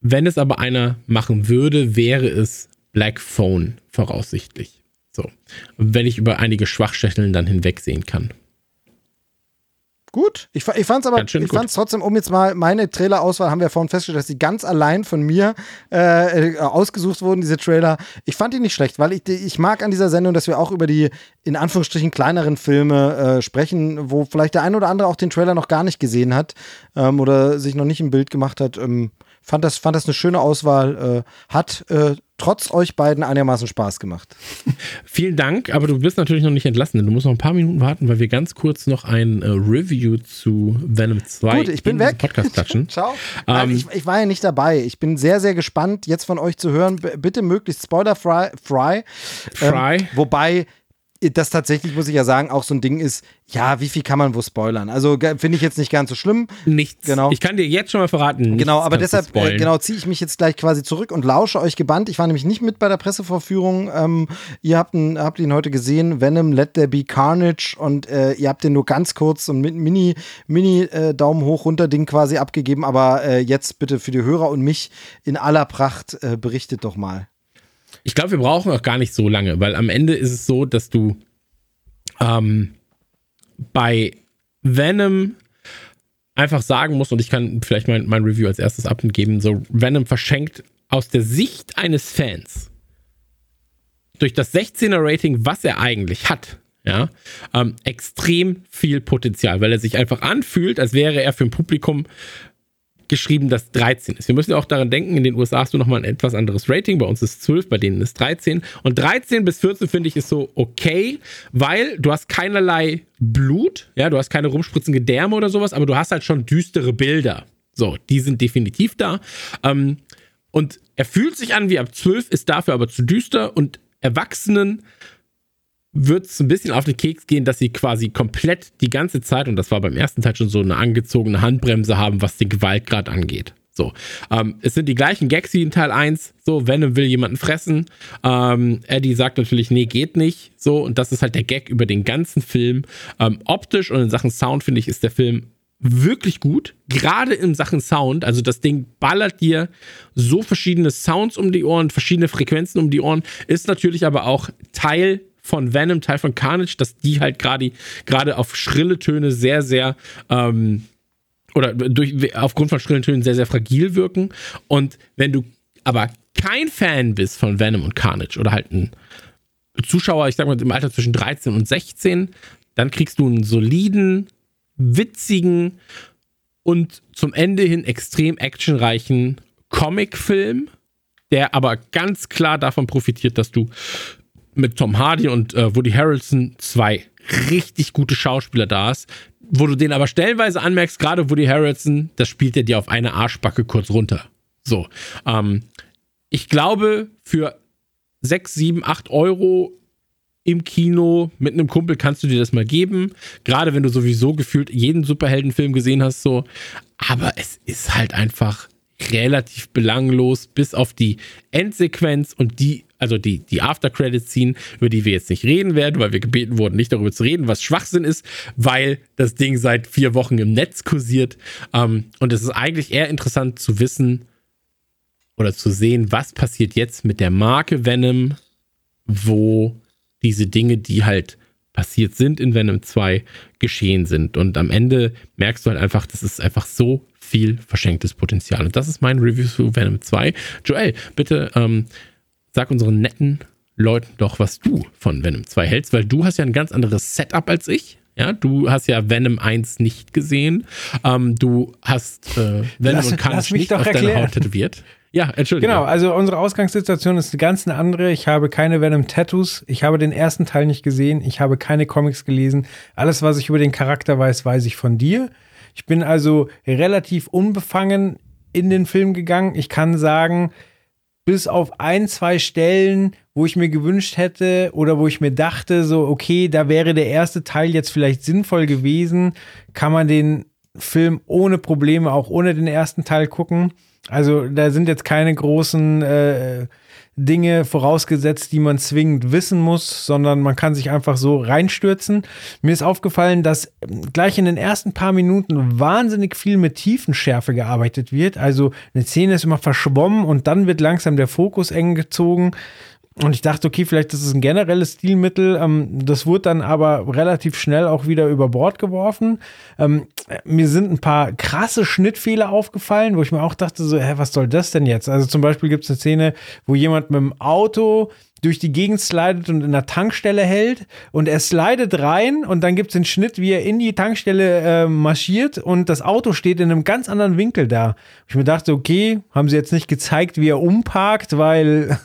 wenn es aber einer machen würde, wäre es Black Phone voraussichtlich. So. Wenn ich über einige Schwachstellen dann hinwegsehen kann gut. Ich, ich fand es aber, ich fand trotzdem, um jetzt mal meine Trailerauswahl, haben wir vorhin festgestellt, dass die ganz allein von mir äh, äh, ausgesucht wurden, diese Trailer. Ich fand die nicht schlecht, weil ich, ich mag an dieser Sendung, dass wir auch über die in Anführungsstrichen kleineren Filme äh, sprechen, wo vielleicht der ein oder andere auch den Trailer noch gar nicht gesehen hat ähm, oder sich noch nicht ein Bild gemacht hat. Ähm, fand das, fand das eine schöne Auswahl. Äh, hat äh, trotz euch beiden einigermaßen Spaß gemacht. *laughs* Vielen Dank, aber du bist natürlich noch nicht entlassen, denn du musst noch ein paar Minuten warten, weil wir ganz kurz noch ein äh, Review zu Venom 2 Gut, ich bin weg. Podcast klatschen. *laughs* Ciao. Ähm, ich, ich, war ja nicht dabei. Ich bin sehr, sehr gespannt, jetzt von euch zu hören. B bitte möglichst spoilerfrei. Fry. Fry. Ähm, wobei das tatsächlich, muss ich ja sagen, auch so ein Ding ist, ja, wie viel kann man wo spoilern? Also finde ich jetzt nicht ganz so schlimm. Nichts. Genau. Ich kann dir jetzt schon mal verraten. Genau, aber deshalb äh, genau ziehe ich mich jetzt gleich quasi zurück und lausche euch gebannt. Ich war nämlich nicht mit bei der Pressevorführung. Ähm, ihr habt ihn, habt ihn heute gesehen, Venom, Let There Be Carnage und äh, ihr habt den nur ganz kurz und mit Mini, Mini äh, Daumen hoch runter Ding quasi abgegeben. Aber äh, jetzt bitte für die Hörer und mich in aller Pracht äh, berichtet doch mal. Ich glaube, wir brauchen auch gar nicht so lange, weil am Ende ist es so, dass du ähm, bei Venom einfach sagen musst, und ich kann vielleicht mein, mein Review als erstes abgeben, so Venom verschenkt aus der Sicht eines Fans durch das 16er Rating, was er eigentlich hat, ja, ähm, extrem viel Potenzial, weil er sich einfach anfühlt, als wäre er für ein Publikum geschrieben, das 13 ist. Wir müssen ja auch daran denken, in den USA hast du nochmal ein etwas anderes Rating, bei uns ist 12, bei denen ist 13. Und 13 bis 14 finde ich ist so okay, weil du hast keinerlei Blut, ja, du hast keine rumspritzende Gedärme oder sowas, aber du hast halt schon düstere Bilder. So, die sind definitiv da. Ähm, und er fühlt sich an wie ab 12, ist dafür aber zu düster und Erwachsenen wird es ein bisschen auf den Keks gehen, dass sie quasi komplett die ganze Zeit, und das war beim ersten Teil schon so, eine angezogene Handbremse haben, was den Gewaltgrad angeht. So, ähm, es sind die gleichen Gags wie in Teil 1. So, Venom will jemanden fressen. Ähm, Eddie sagt natürlich, nee, geht nicht. So, und das ist halt der Gag über den ganzen Film. Ähm, optisch und in Sachen Sound, finde ich, ist der Film wirklich gut. Gerade in Sachen Sound. Also das Ding ballert dir so verschiedene Sounds um die Ohren, verschiedene Frequenzen um die Ohren. Ist natürlich aber auch Teil von Venom, Teil von Carnage, dass die halt gerade gerade auf schrille Töne sehr, sehr ähm, oder durch, aufgrund von schrillen Tönen sehr, sehr fragil wirken. Und wenn du aber kein Fan bist von Venom und Carnage oder halt ein Zuschauer, ich sag mal im Alter zwischen 13 und 16, dann kriegst du einen soliden, witzigen und zum Ende hin extrem actionreichen Comicfilm, der aber ganz klar davon profitiert, dass du mit Tom Hardy und äh, Woody Harrelson zwei richtig gute Schauspieler da ist, wo du den aber stellenweise anmerkst, gerade Woody Harrelson, das spielt er dir auf eine Arschbacke kurz runter. So. Ähm, ich glaube, für 6, 7, 8 Euro im Kino mit einem Kumpel kannst du dir das mal geben. Gerade wenn du sowieso gefühlt jeden Superheldenfilm gesehen hast, so. Aber es ist halt einfach relativ belanglos, bis auf die Endsequenz und die, also die, die After-Credit-Scene, über die wir jetzt nicht reden werden, weil wir gebeten wurden, nicht darüber zu reden, was Schwachsinn ist, weil das Ding seit vier Wochen im Netz kursiert. Ähm, und es ist eigentlich eher interessant zu wissen oder zu sehen, was passiert jetzt mit der Marke Venom, wo diese Dinge, die halt passiert sind in Venom 2, geschehen sind. Und am Ende merkst du halt einfach, das ist einfach so viel verschenktes Potenzial. Und das ist mein Review zu Venom 2. Joel, bitte ähm, sag unseren netten Leuten doch, was du von Venom 2 hältst, weil du hast ja ein ganz anderes Setup als ich. Ja, du hast ja Venom 1 nicht gesehen. Ähm, du hast äh, Venom lass, und Carnage nicht auf erklären. deiner Haut tätowiert. Ja, entschuldige. Genau, also unsere Ausgangssituation ist eine ganz andere. Ich habe keine Venom-Tattoos. Ich habe den ersten Teil nicht gesehen. Ich habe keine Comics gelesen. Alles, was ich über den Charakter weiß, weiß ich von dir. Ich bin also relativ unbefangen in den Film gegangen. Ich kann sagen, bis auf ein, zwei Stellen, wo ich mir gewünscht hätte oder wo ich mir dachte, so, okay, da wäre der erste Teil jetzt vielleicht sinnvoll gewesen, kann man den Film ohne Probleme auch ohne den ersten Teil gucken. Also da sind jetzt keine großen äh, Dinge vorausgesetzt, die man zwingend wissen muss, sondern man kann sich einfach so reinstürzen. Mir ist aufgefallen, dass gleich in den ersten paar Minuten wahnsinnig viel mit Tiefenschärfe gearbeitet wird. Also eine Szene ist immer verschwommen und dann wird langsam der Fokus eng gezogen. Und ich dachte, okay, vielleicht ist es ein generelles Stilmittel. Ähm, das wurde dann aber relativ schnell auch wieder über Bord geworfen. Ähm, mir sind ein paar krasse Schnittfehler aufgefallen, wo ich mir auch dachte, so, hä, was soll das denn jetzt? Also zum Beispiel gibt es eine Szene, wo jemand mit dem Auto durch die Gegend slidet und in der Tankstelle hält und er slidet rein und dann gibt es den Schnitt, wie er in die Tankstelle äh, marschiert und das Auto steht in einem ganz anderen Winkel da. Ich mir dachte, okay, haben sie jetzt nicht gezeigt, wie er umparkt, weil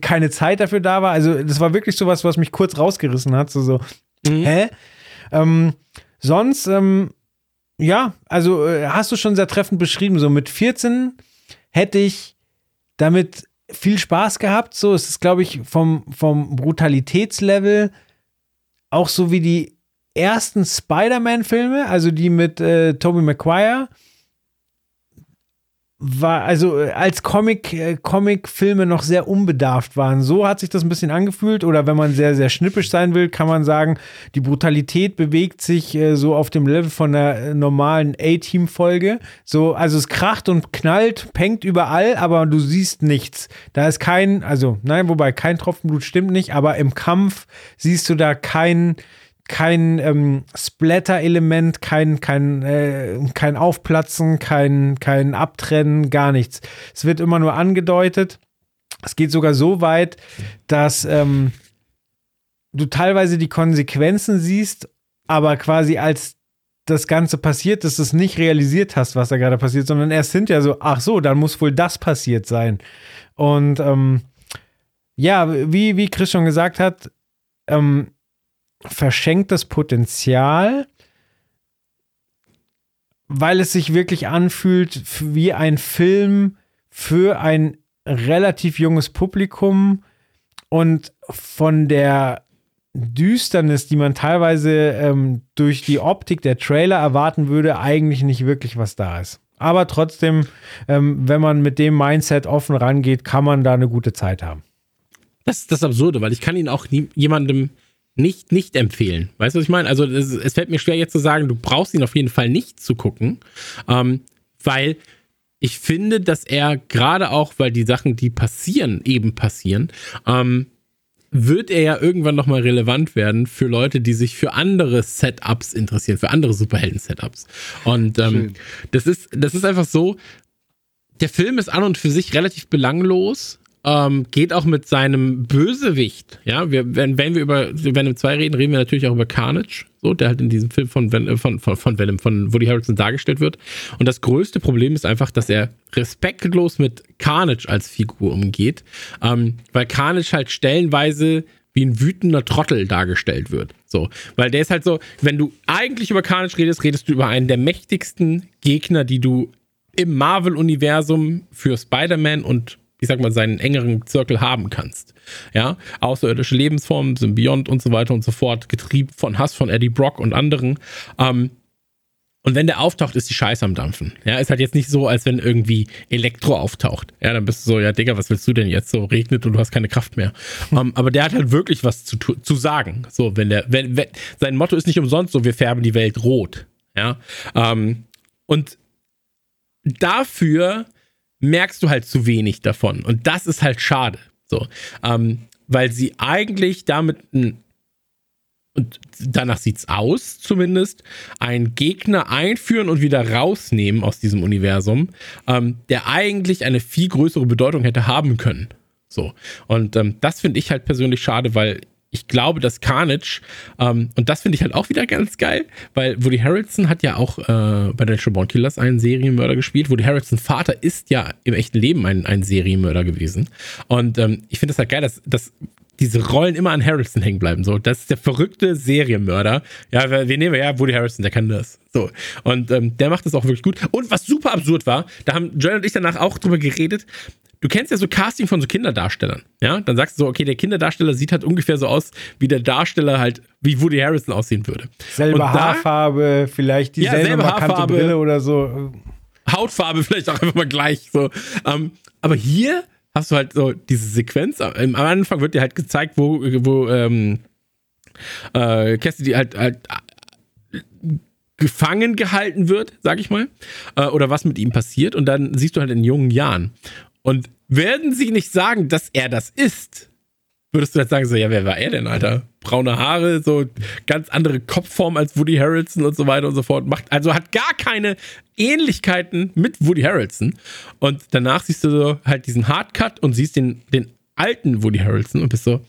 keine Zeit dafür da war. Also, das war wirklich sowas, was mich kurz rausgerissen hat. So, so mhm. hä? Ähm, sonst, ähm, ja, also äh, hast du schon sehr treffend beschrieben. So mit 14 hätte ich damit viel Spaß gehabt. So, es ist, glaube ich, vom, vom Brutalitätslevel auch so wie die ersten Spider-Man-Filme, also die mit äh, Tobey Maguire war, also äh, als Comic, äh, Comic-Filme noch sehr unbedarft waren. So hat sich das ein bisschen angefühlt. Oder wenn man sehr, sehr schnippisch sein will, kann man sagen, die Brutalität bewegt sich äh, so auf dem Level von einer äh, normalen A-Team-Folge. So, also es kracht und knallt, pengt überall, aber du siehst nichts. Da ist kein, also nein, wobei kein Tropfen Blut stimmt nicht, aber im Kampf siehst du da kein kein ähm, Splatter-Element, kein, kein, äh, kein Aufplatzen, kein, kein Abtrennen, gar nichts. Es wird immer nur angedeutet. es geht sogar so weit, dass ähm, du teilweise die Konsequenzen siehst, aber quasi als das Ganze passiert, dass du es nicht realisiert hast, was da gerade passiert, sondern erst hinterher so, ach so, dann muss wohl das passiert sein. Und ähm, ja, wie, wie Chris schon gesagt hat, ähm, verschenkt das Potenzial, weil es sich wirklich anfühlt wie ein Film für ein relativ junges Publikum und von der Düsternis, die man teilweise ähm, durch die Optik der Trailer erwarten würde, eigentlich nicht wirklich was da ist. Aber trotzdem, ähm, wenn man mit dem Mindset offen rangeht, kann man da eine gute Zeit haben. Das ist das Absurde, weil ich kann ihn auch nie, jemandem nicht, nicht empfehlen. Weißt du, was ich meine? Also es, es, fällt mir schwer jetzt zu sagen, du brauchst ihn auf jeden Fall nicht zu gucken, ähm, weil ich finde, dass er gerade auch, weil die Sachen, die passieren, eben passieren, ähm, wird er ja irgendwann nochmal relevant werden für Leute, die sich für andere Setups interessieren, für andere Superhelden-Setups. Und ähm, das, ist, das ist einfach so, der Film ist an und für sich relativ belanglos, ähm, geht auch mit seinem Bösewicht. Ja, wir, wenn, wenn wir über Venom 2 reden, reden wir natürlich auch über Carnage, so, der halt in diesem Film von, Ven, von, von, von Venom, von Woody Harrelson dargestellt wird. Und das größte Problem ist einfach, dass er respektlos mit Carnage als Figur umgeht, ähm, weil Carnage halt stellenweise wie ein wütender Trottel dargestellt wird. So, weil der ist halt so, wenn du eigentlich über Carnage redest, redest du über einen der mächtigsten Gegner, die du im Marvel-Universum für Spider-Man und ich sag mal, seinen engeren Zirkel haben kannst. Ja, außerirdische Lebensformen, Symbiont und so weiter und so fort, getrieben von Hass von Eddie Brock und anderen. Ähm, und wenn der auftaucht, ist die Scheiße am Dampfen. Ja, ist halt jetzt nicht so, als wenn irgendwie Elektro auftaucht. Ja, dann bist du so, ja, Digga, was willst du denn jetzt? So regnet und du hast keine Kraft mehr. Um, ähm, aber der hat halt wirklich was zu, zu sagen. So, wenn der, wenn, wenn, sein Motto ist nicht umsonst so, wir färben die Welt rot. Ja, um, ähm, und dafür merkst du halt zu wenig davon. Und das ist halt schade. So, ähm, weil sie eigentlich damit und danach sieht's aus, zumindest, einen Gegner einführen und wieder rausnehmen aus diesem Universum, ähm, der eigentlich eine viel größere Bedeutung hätte haben können. So. Und ähm, das finde ich halt persönlich schade, weil ich glaube, dass Carnage, ähm, und das finde ich halt auch wieder ganz geil, weil Woody Harrelson hat ja auch äh, bei den Born Killers einen Serienmörder gespielt. Woody Harrelson Vater ist ja im echten Leben ein, ein Serienmörder gewesen. Und ähm, ich finde das halt geil, dass, dass diese Rollen immer an Harrelson hängen bleiben. So, das ist der verrückte Serienmörder. Ja, wir nehmen ja Woody Harrelson, der kann das. So. Und ähm, der macht das auch wirklich gut. Und was super absurd war, da haben Joel und ich danach auch drüber geredet, du kennst ja so Casting von so Kinderdarstellern, ja? Dann sagst du so, okay, der Kinderdarsteller sieht halt ungefähr so aus, wie der Darsteller halt, wie Woody Harrison aussehen würde. Selbe da, Haarfarbe, vielleicht dieselbe ja, selbe markante Haarfarbe, Brille oder so. Hautfarbe vielleicht auch einfach mal gleich, so. Ähm, aber hier hast du halt so diese Sequenz, am Anfang wird dir halt gezeigt, wo, wo, ähm, äh, Cassidy halt, halt gefangen gehalten wird, sag ich mal, äh, oder was mit ihm passiert und dann siehst du halt in jungen Jahren. Und werden sie nicht sagen, dass er das ist, würdest du jetzt sagen, so, ja, wer war er denn, Alter? Braune Haare, so ganz andere Kopfform als Woody Harrelson und so weiter und so fort. Macht, also hat gar keine Ähnlichkeiten mit Woody Harrelson. Und danach siehst du so halt diesen Hardcut und siehst den, den alten Woody Harrelson und bist so,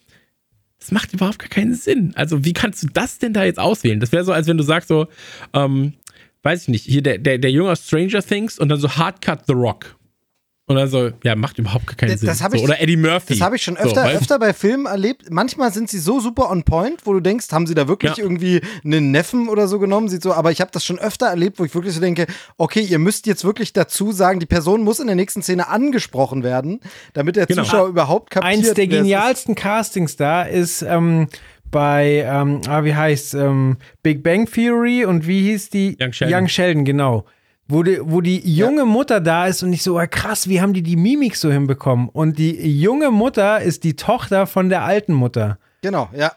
das macht überhaupt gar keinen Sinn. Also, wie kannst du das denn da jetzt auswählen? Das wäre so, als wenn du sagst, so, ähm, weiß ich nicht, hier der, der, der Junge aus Stranger Things und dann so Hardcut The Rock. Und dann so, ja, macht überhaupt gar keinen das, Sinn. Das so, oder Eddie Murphy. Das habe ich schon öfter, so, öfter bei Filmen erlebt. Manchmal sind sie so super on point, wo du denkst, haben sie da wirklich ja. irgendwie einen Neffen oder so genommen? Sieht so, aber ich habe das schon öfter erlebt, wo ich wirklich so denke, okay, ihr müsst jetzt wirklich dazu sagen, die Person muss in der nächsten Szene angesprochen werden, damit der genau. Zuschauer überhaupt kapiert. Eins der genialsten Castings da ist ähm, bei, ähm, ah, wie heißt ähm, Big Bang Theory und wie hieß die? Young Sheldon. Young Sheldon, genau wo die, wo die junge ja. Mutter da ist und ich so, oh, krass, wie haben die die Mimik so hinbekommen? Und die junge Mutter ist die Tochter von der alten Mutter. Genau, ja.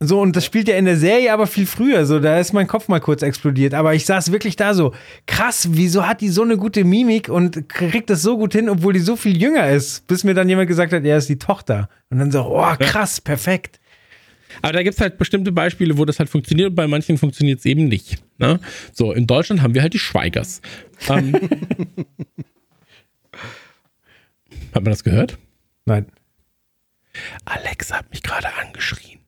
So, und das spielt ja in der Serie aber viel früher, so, da ist mein Kopf mal kurz explodiert. Aber ich saß wirklich da so, krass, wieso hat die so eine gute Mimik und kriegt das so gut hin, obwohl die so viel jünger ist? Bis mir dann jemand gesagt hat, er ist die Tochter. Und dann so, oh, krass, perfekt. Aber da gibt es halt bestimmte Beispiele, wo das halt funktioniert und bei manchen funktioniert es eben nicht. Ne? So, in Deutschland haben wir halt die Schweigers. Ähm, *laughs* hat man das gehört? Nein. Alexa hat mich gerade angeschrien.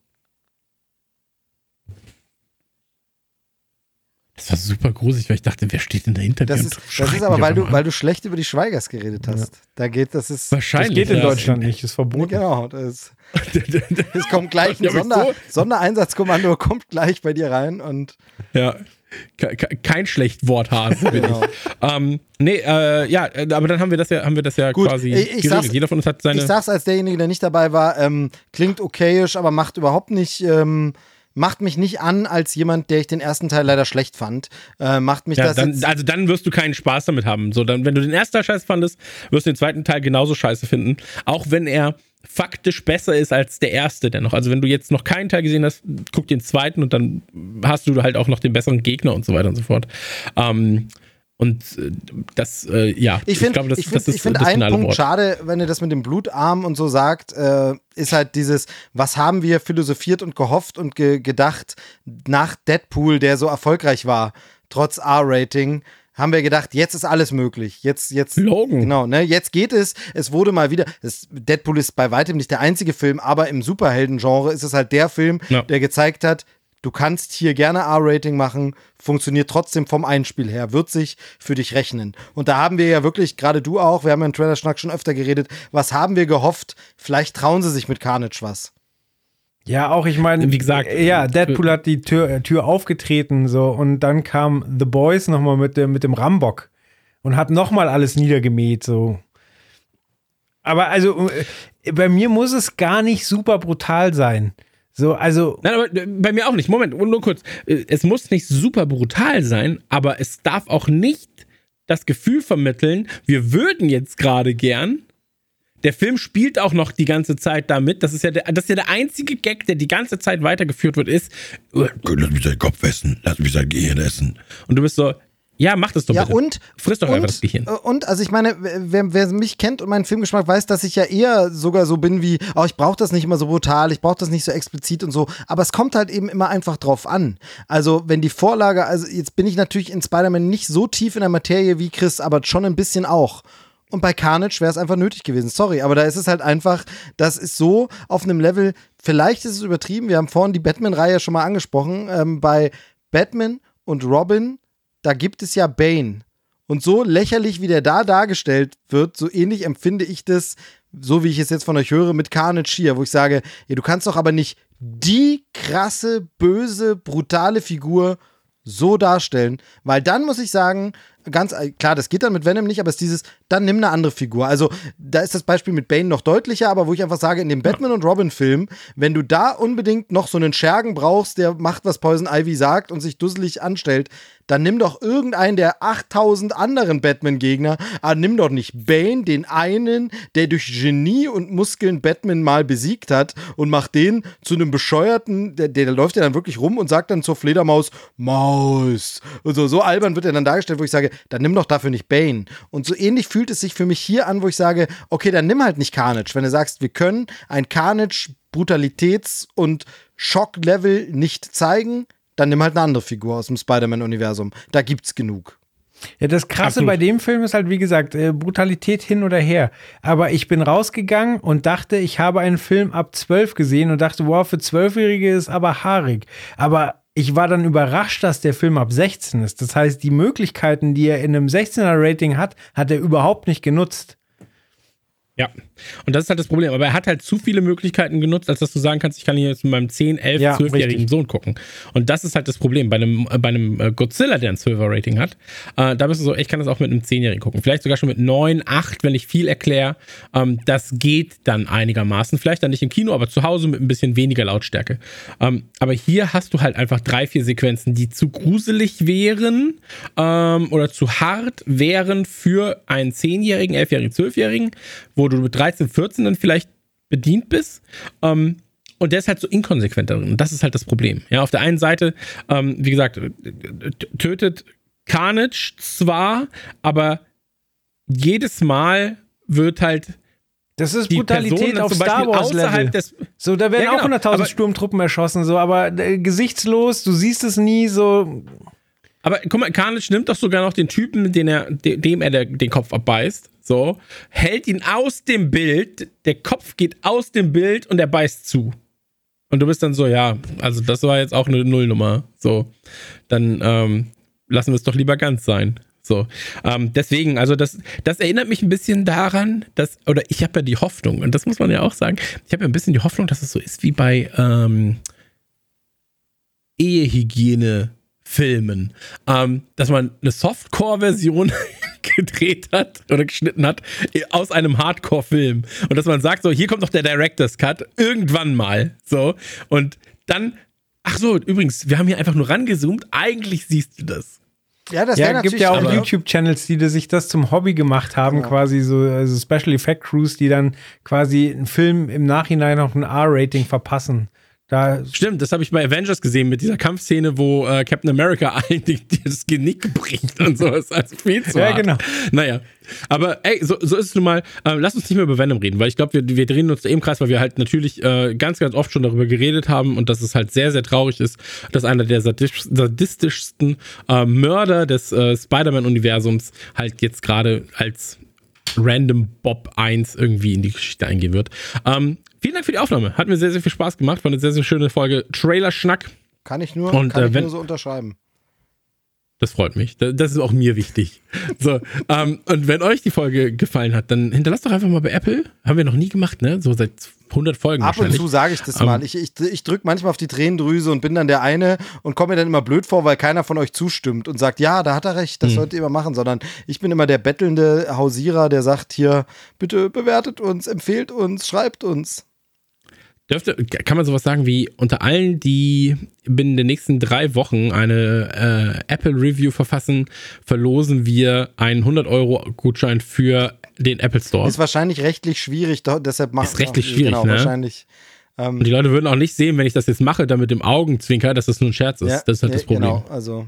Das war super gruselig, weil ich dachte, wer steht denn dahinter? Das ist, das ist aber, weil du, weil du schlecht über die Schweigers geredet hast. Da geht, das ist. Das Wahrscheinlich. geht in ja. Deutschland nicht, ist verboten. Genau, das, *laughs* es kommt gleich ein Ja, Sonder, so- Sondereinsatzkommando, kommt gleich bei dir rein und Ja. Ke- ke- Kein schlecht Worthase bin Genau. ich. Ähm, nee, äh, ja, aber dann haben wir das ja, haben wir das ja Gut, quasi ich- ich sag's- Jeder von uns hat seine. ich sag's als derjenige, der nicht dabei war, ähm, klingt okayisch, aber macht überhaupt nicht, ähm, macht mich nicht an als jemand, der ich den ersten Teil leider schlecht fand. Äh, macht mich ja, das dann, also dann wirst du keinen Spaß damit haben. So, dann, wenn du den ersten Teil scheiße fandest, wirst du den zweiten Teil genauso scheiße finden. Auch wenn er faktisch besser ist als der erste dennoch. Also wenn du jetzt noch keinen Teil gesehen hast, guck den zweiten und dann hast du halt auch noch den besseren Gegner und so weiter und so fort. Ähm, und äh, das, äh, ja, Ich finde glaube, das, ich das find, ist ich find das einen Punkt Wort. schade, wenn ihr das mit dem Blutarm und so sagt, äh, ist halt dieses, was haben wir philosophiert und gehofft und ge gedacht nach Deadpool, der so erfolgreich war, trotz R-Rating, haben wir gedacht, jetzt ist alles möglich. Jetzt, jetzt, Logan. genau, ne, jetzt geht es. Es wurde mal wieder, es, Deadpool ist bei weitem nicht der einzige Film, aber im Superhelden-Genre ist es halt der Film, Ja. der gezeigt hat, du kannst hier gerne R-Rating machen, funktioniert trotzdem vom Einspiel her, wird sich für dich rechnen. Und da haben wir ja wirklich, gerade du auch, wir haben ja im Trailer-Schnack schon öfter geredet, was haben wir gehofft? Vielleicht trauen sie sich mit Carnage was. Ja, auch ich meine, Wie gesagt, ja, Deadpool hat die Tür, äh, Tür aufgetreten so und dann kam The Boys nochmal mit dem, mit dem Rambock und hat nochmal alles niedergemäht so. Aber also äh, bei mir muss es gar nicht super brutal sein. So, also Nein, aber äh, bei mir auch nicht. Moment, nur kurz. Äh, Es muss nicht super brutal sein, aber es darf auch nicht das Gefühl vermitteln, wir würden jetzt gerade gern. Der Film spielt auch noch die ganze Zeit damit. Das ist ja der, das ist ja der einzige Gag, der die ganze Zeit weitergeführt wird, ist, äh, Lass mich seinen Kopf essen. Lass mich sein Gehirn essen. und du bist so, ja, mach das doch Ja, bitte. und. Friss doch und, einfach das Gehirn. äh, Und, also ich meine, wer, wer mich kennt und meinen Filmgeschmack weiß, dass ich ja eher sogar so bin wie, oh, ich brauche das nicht immer so brutal, ich brauche das nicht so explizit und so. Aber es kommt halt eben immer einfach drauf an. Also, wenn die Vorlage, also jetzt bin ich natürlich in Spider-Man nicht so tief in der Materie wie Chris, aber schon ein bisschen auch. Und bei Carnage wäre es einfach nötig gewesen. Sorry, aber da ist es halt einfach, das ist so auf einem Level, vielleicht ist es übertrieben, wir haben vorhin die Batman-Reihe schon mal angesprochen, ähm, bei Batman und Robin, da gibt es ja Bane. Und so lächerlich, wie der da dargestellt wird, so ähnlich empfinde ich das, so wie ich es jetzt von euch höre, mit Carnage hier, wo ich sage, ja, du kannst doch aber nicht die krasse, böse, brutale Figur so darstellen, weil dann muss ich sagen, ganz äh, klar, das geht dann mit Venom nicht, aber es ist dieses, dann nimm eine andere Figur. Also da ist das Beispiel mit Bane noch deutlicher, aber wo ich einfach sage, in dem Batman und Robin Film, wenn du da unbedingt noch so einen Schergen brauchst, der macht, was Poison Ivy sagt und sich dusselig anstellt, dann nimm doch irgendeinen der 8000 anderen Batman-Gegner, aber nimm doch nicht Bane, den einen, der durch Genie und Muskeln Batman mal besiegt hat und mach den zu einem bescheuerten, der, der läuft ja dann wirklich rum und sagt dann zur Fledermaus, Maus. Und so, so albern wird er dann dargestellt, wo ich sage, dann nimm doch dafür nicht Bane. Und so ähnlich fühlt es sich für mich hier an, wo ich sage, okay, dann nimm halt nicht Carnage. Wenn du sagst, wir können ein Carnage Brutalitäts- und Schocklevel nicht zeigen, dann nimm halt eine andere Figur aus dem Spider-Man-Universum. Da gibt's genug. Ja, das Krasse Absolut. bei dem Film ist halt, wie gesagt, äh, Brutalität hin oder her. Aber ich bin rausgegangen und dachte, ich habe einen Film ab 12 gesehen und dachte, wow, für Zwölfjährige ist aber haarig. Aber ich war dann überrascht, dass der Film ab 16 ist. Das heißt, die Möglichkeiten, die er in einem 16er-Rating hat, hat er überhaupt nicht genutzt. Ja. Und das ist halt das Problem. Aber er hat halt zu viele Möglichkeiten genutzt, als dass du sagen kannst, ich kann hier jetzt mit meinem 10, 11, Ja, 12-jährigen richtig. Sohn gucken. Und das ist halt das Problem. Bei einem, äh, bei einem äh, Godzilla, der ein 12er-Rating hat, äh, da bist du so, ich kann das auch mit einem 10-jährigen gucken. Vielleicht sogar schon mit 9, 8, wenn ich viel erkläre. Ähm, das geht dann einigermaßen. Vielleicht dann nicht im Kino, aber zu Hause mit ein bisschen weniger Lautstärke. Ähm, aber hier hast du halt einfach drei, vier Sequenzen, die zu gruselig wären ähm, oder zu hart wären für einen 10-jährigen, 11-jährigen, 12-jährigen, wo du mit 13, 14 dann vielleicht bedient bist. Ähm, und der ist halt so inkonsequent darin. Und das ist halt das Problem. Ja, auf der einen Seite, ähm, wie gesagt, äh, t- tötet Carnage zwar, aber jedes Mal wird halt Das ist Person Brutalität auf Star Wars Level. des So, da werden Ja, genau. auch 100.000 Aber- Sturmtruppen erschossen, so, aber äh, gesichtslos, du siehst es nie, so. Aber guck mal, Carnage nimmt doch sogar noch den Typen, den er, de- dem er der, den Kopf abbeißt. So, hält ihn aus dem Bild, der Kopf geht aus dem Bild und er beißt zu. Und du bist dann so, ja, also das war jetzt auch eine Nullnummer. So, dann ähm, lassen wir es doch lieber ganz sein. So, ähm, deswegen, also das, das erinnert mich ein bisschen daran, dass, oder ich habe ja die Hoffnung, und das muss man ja auch sagen, ich habe ja ein bisschen die Hoffnung, dass es so ist wie bei ähm, Ehehygiene-Filmen, ähm, dass man eine Softcore-Version *laughs* *laughs* gedreht hat oder geschnitten hat aus einem Hardcore-Film und dass man sagt, so, hier kommt noch der Director's Cut, irgendwann mal, so, und dann, ach so, übrigens, wir haben hier einfach nur rangezoomt, eigentlich siehst du das. Ja, das ja, gibt ja auch YouTube-Channels, die sich das zum Hobby gemacht haben, genau. quasi so also Special Effect Crews, die dann quasi einen Film im Nachhinein noch ein R-Rating verpassen. Da Stimmt, das habe ich bei Avengers gesehen mit dieser Kampfszene, wo äh, Captain America *laughs* allen das Genick bricht und sowas. Also viel zu Ja, hart. genau. Naja, aber ey, so, so ist es nun mal. Ähm, lass uns nicht mehr über Venom reden, weil ich glaube, wir, wir drehen uns da im Kreis, weil wir halt natürlich äh, ganz, ganz oft schon darüber geredet haben und dass es halt sehr, sehr traurig ist, dass einer der sadistischsten äh, Mörder des äh, Spider-Man-Universums halt jetzt gerade als Random Bob 1 irgendwie in die Geschichte eingehen wird. Ähm, Vielen Dank für die Aufnahme. Hat mir sehr, sehr viel Spaß gemacht. War eine sehr, sehr schöne Folge. Trailer-Schnack. Kann ich nur, Und, kann äh, ich nur so unterschreiben. Das freut mich. Das ist auch mir wichtig. So, ähm, und wenn euch die Folge gefallen hat, dann hinterlasst doch einfach mal bei Apple. Haben wir noch nie gemacht, ne? So seit 100 Folgen Ab und zu sage ich das um, mal. Ähm, ich, ich, ich drücke manchmal auf die Tränendrüse und bin dann der eine und komme mir dann immer blöd vor, weil keiner von euch zustimmt und sagt, ja, da hat er recht, das hm. sollt ihr immer machen, sondern ich bin immer der bettelnde Hausierer, der sagt hier, bitte bewertet uns, empfehlt uns, schreibt uns. Dürfte, kann man sowas sagen wie unter allen, die binnen den nächsten drei Wochen eine äh, Apple Review verfassen, verlosen wir einen 100 Euro Gutschein für den Apple Store. Ist wahrscheinlich rechtlich schwierig, deshalb macht Ist rechtlich schwierig, genau, ne? Wahrscheinlich. Ähm, Und die Leute würden auch nicht sehen, wenn ich das jetzt mache, damit im Augenzwinker, dass das nur ein Scherz ist. Ja, das ist halt ja, das Problem. Genau, also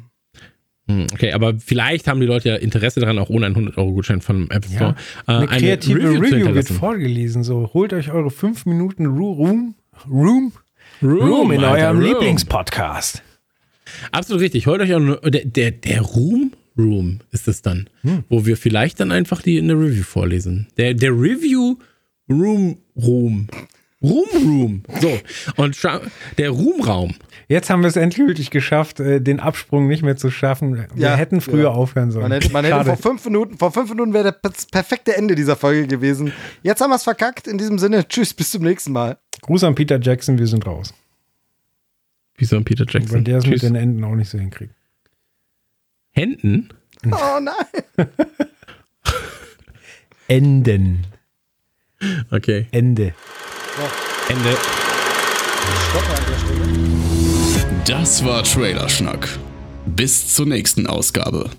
okay, aber vielleicht haben die Leute ja Interesse daran, auch ohne einen 100-Euro-Gutschein von App Store. Ja, eine, eine kreative Review, Review wird vorgelesen. So, holt euch eure 5 Minuten Room, Room, Room, Room in Alter, eurem Lieblingspodcast. Absolut richtig. Holt euch auch der, der, der Room Room ist es dann, hm. wo wir vielleicht dann einfach die in der Review vorlesen. Der, der Review Room Room. Room Room. So. Und der Roomraum. Jetzt haben wir es endgültig geschafft, äh, den Absprung nicht mehr zu schaffen. Wir ja, hätten früher ja. aufhören sollen. Man hätte, man hätte vor fünf Minuten, vor fünf Minuten wäre das perfekte Ende dieser Folge gewesen. Jetzt haben wir es verkackt. In diesem Sinne, tschüss, bis zum nächsten Mal. Gruß an Peter Jackson, wir sind raus. Wieso an Peter Jackson? Weil der es mit den Enden auch nicht so hinkriegt. Händen? Oh nein. *laughs* Enden. Okay. Ende. So. Ende. Das war Trailerschnack. Bis zur nächsten Ausgabe.